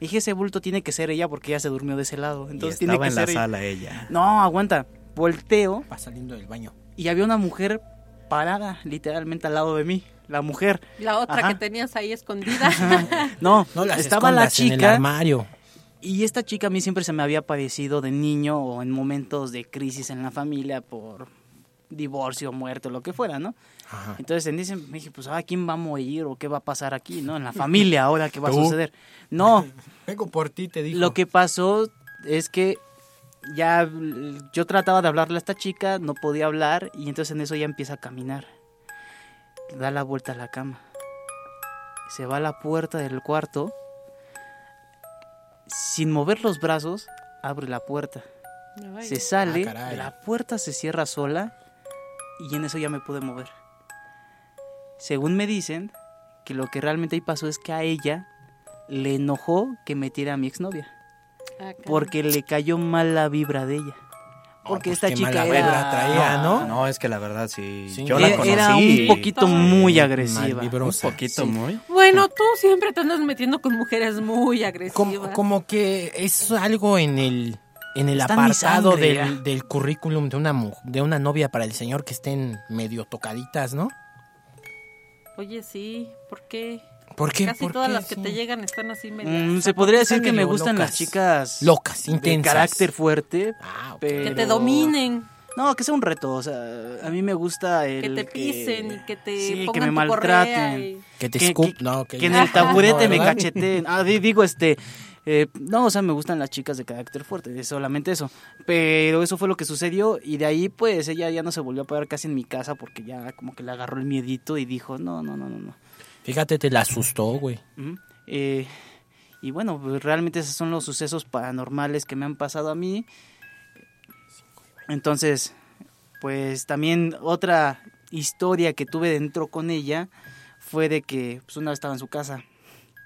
Dije, ese bulto tiene que ser ella porque ella se durmió de ese lado, entonces y tiene estaba que en la ser ella. sala ella. No, aguanta, volteo Va saliendo del baño. y había una mujer parada literalmente al lado de mí, la mujer. La otra Ajá. que tenías ahí escondida. [laughs] No, No las estaba la escondas en el chica armario. Y esta chica a mí siempre se me había parecido de niño o en momentos de crisis en la familia por divorcio, muerte o lo que fuera, ¿no? Ajá. Entonces en ese me dije, pues, ah, ¿quién va a morir o qué va a pasar aquí, no? En la familia ahora, ¿qué va a suceder? No, [laughs] Vengo por ti, te dijo. lo que pasó es que ya yo trataba de hablarle a esta chica, no podía hablar y entonces en eso ya empieza a caminar. Da la vuelta a la cama. Se va a la puerta del cuarto. Sin mover los brazos, abre la puerta. Ay. Se sale, Ah, la puerta se cierra sola y en eso ya me pude mover. Según me dicen, que lo que realmente ahí pasó es que a ella le enojó que metiera a mi exnovia Ah, porque le cayó mal la vibra de ella. Porque pues esta qué chica mala era, vibra traía, ¿no? No, es que la verdad sí. Sí. Yo la era- conocí. era un poquito muy agresiva. Un poquito Sí. muy. Bueno, tú siempre te andas metiendo con mujeres muy agresivas. Como, como que es algo en el en el Está apartado del, del currículum de una de una novia para el señor que estén medio tocaditas, ¿no? Oye, sí, ¿por qué? ¿Por qué? Casi ¿Por todas qué? las que Sí. te llegan están así medio... Mm, se podría decir que me medio gustan las chicas Locas, de intensas. carácter fuerte, Ah, pero Que te dominen, No, que sea un reto, o sea, a mí me gusta el que te pisen y que te sí, que me maltraten. y- Que te que, que- no, que que en el taburete no, me cacheteen. Ah, di- digo, este, eh, no, o sea, me gustan las chicas de carácter fuerte, es solamente eso. Pero eso fue lo que sucedió y de ahí, pues, ella ya no se volvió a parar casi en mi casa porque ya como que le agarró el miedito y dijo, no, no, no, no, no. Fíjate, te la asustó, güey. Eh, y bueno, pues, realmente esos son los sucesos paranormales que me han pasado a mí. Entonces, pues también otra historia que tuve dentro con ella fue de que pues, una vez estaba en su casa.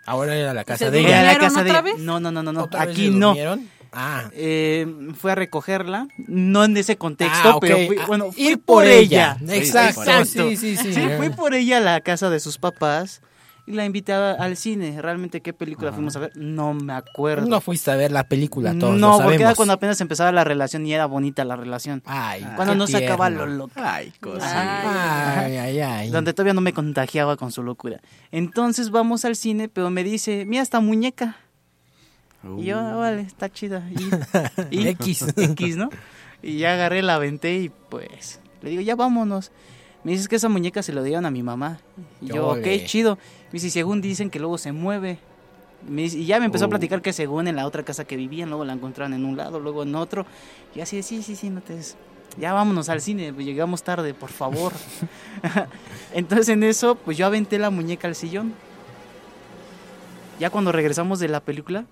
Ahora era la casa se de Era ella. la ¿Durmieron casa de ella. vez? No, no, no, no, no. ¿Otra vez Aquí le no. durmieron? Ah. Eh, fue a recogerla, no en ese contexto, Ah, pero fui, Ah, bueno, fui ir por ella. Exacto, Exacto. sí, sí, sí. Sí, fui por ella a la casa de sus papás y la invité a- al cine. Realmente qué película fuimos a ver, no me acuerdo. No fuiste a ver la película, todos no, lo porque era cuando apenas empezaba la relación y era bonita la relación. Ay, cuando qué no se acaba lo tierno. loco. Ay, cosa. Ay, ay, ay. Donde todavía no me contagiaba con su locura. Entonces vamos al cine, pero me dice, mira esta muñeca. Y yo, "Ah, vale, está chida. Y, [laughs] y- X. X, ¿no? Y ya agarré, la aventé y pues le digo, ya vámonos. Me dices que esa muñeca se lo dieron a mi mamá. Y yo, ok, Yole. chido. Me dice, según dicen que luego se mueve. Me dice- y ya me empezó a Oh. platicar que según en la otra casa que vivían, luego la encontraron en un lado, luego en otro. Y así, de, sí, sí, sí, no te des- Ya vámonos al cine, pues, llegamos tarde, por favor. [laughs] [laughs] Entonces en eso, pues yo aventé la muñeca al sillón. Ya cuando regresamos de la película,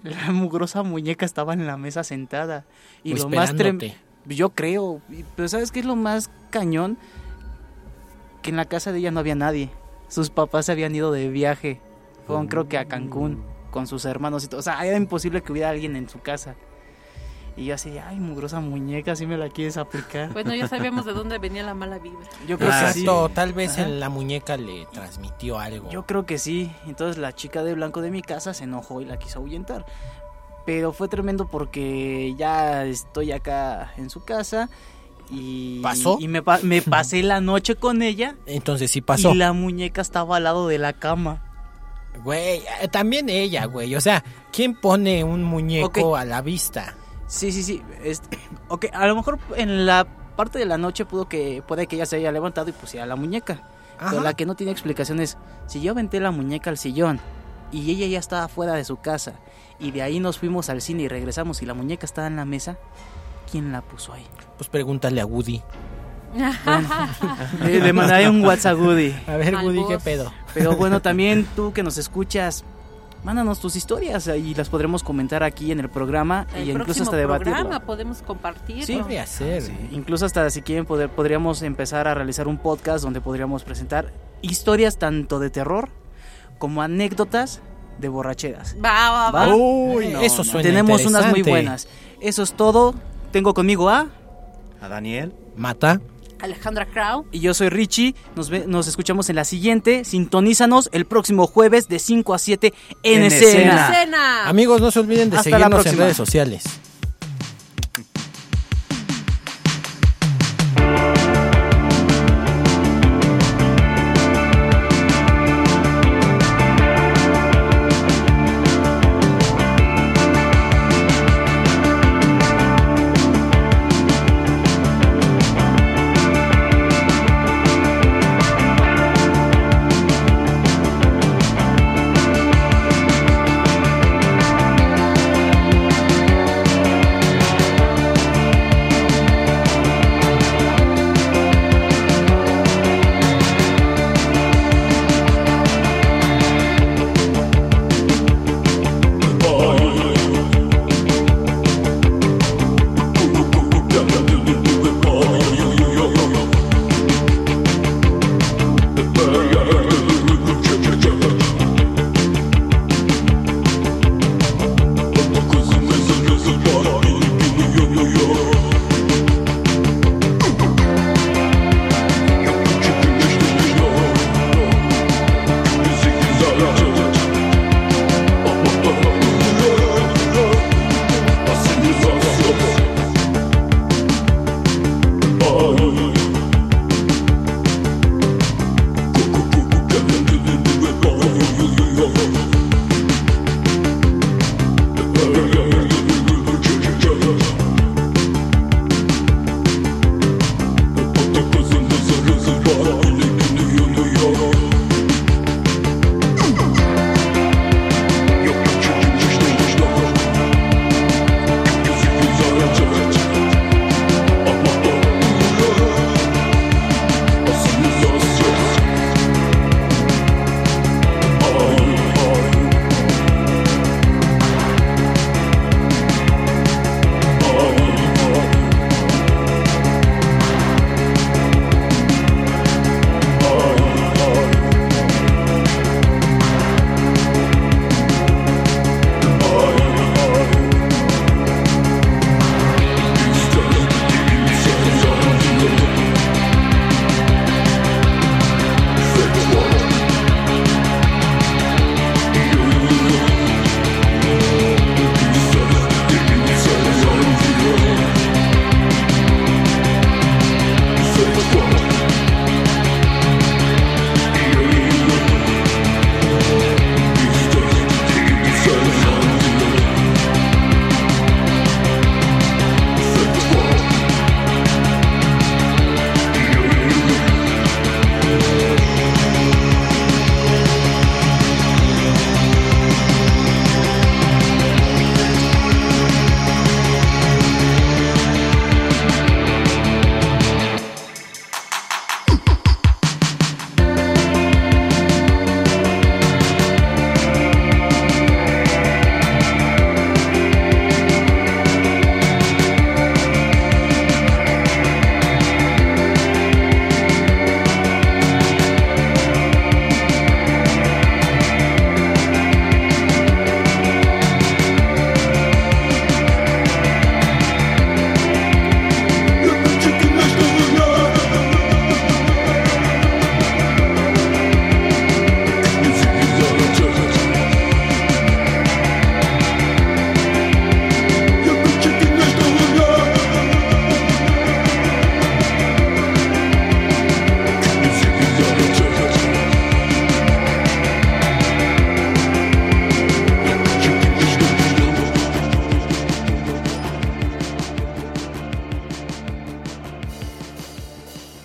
[laughs] la mugrosa muñeca estaba en la mesa sentada. Y lo más tremendo... esperándote. Yo creo, pero ¿sabes qué es lo más cañón? Que en la casa de ella no había nadie. Sus papás se habían ido de viaje. Fueron creo que a Cancún con sus hermanos y todo. O sea, era imposible que hubiera alguien en su casa. Y yo así, ay, mugrosa muñeca, si me la quieres aplicar. Bueno, ya sabíamos de dónde venía la mala vibra. Yo creo que sí. Exacto, tal vez Ajá. en la muñeca le transmitió algo. Yo creo que sí. Entonces la chica de blanco de mi casa se enojó y la quiso ahuyentar. Pero fue tremendo porque ya estoy acá en su casa Y, ¿Pasó? Y me, pa- me pasé la noche con ella. Entonces sí pasó. Y la muñeca estaba al lado de la cama. Güey, eh, también ella, güey. O sea, ¿quién pone un muñeco a la vista? Sí, sí, sí. este, [clears throat] ok, a lo mejor en la parte de la noche pudo que, puede que ella se haya levantado y pusiera la muñeca. Ajá. Pero la que no tiene explicación es, si yo aventé la muñeca al sillón y ella ya estaba fuera de su casa y de ahí nos fuimos al cine y regresamos y la muñeca estaba en la mesa, ¿quién la puso ahí? Pues pregúntale a Woody. [laughs] Le, le mandaré un WhatsApp a Woody. A ver, Al Woody, ¿qué pedo? Pero bueno, también tú que nos escuchas, mándanos tus historias y las podremos comentar aquí en el programa El y incluso hasta debatirlo. programa podemos compartir. Sí. Podría ser. Incluso hasta si quieren poder, podríamos empezar a realizar un podcast donde podríamos presentar historias tanto de terror como anécdotas de borracheras. Va, va, va. No, eso no, suena Tenemos unas muy buenas. Eso es todo. Tengo conmigo a A Daniel. Mata. Alejandra Crow. y yo soy Richie. Nos, ve- nos escuchamos en la siguiente. Sintonízanos el próximo jueves de 5 a 7 en, En escena. escena. Cena. Amigos, no se olviden de Hasta la seguirnos en redes sociales.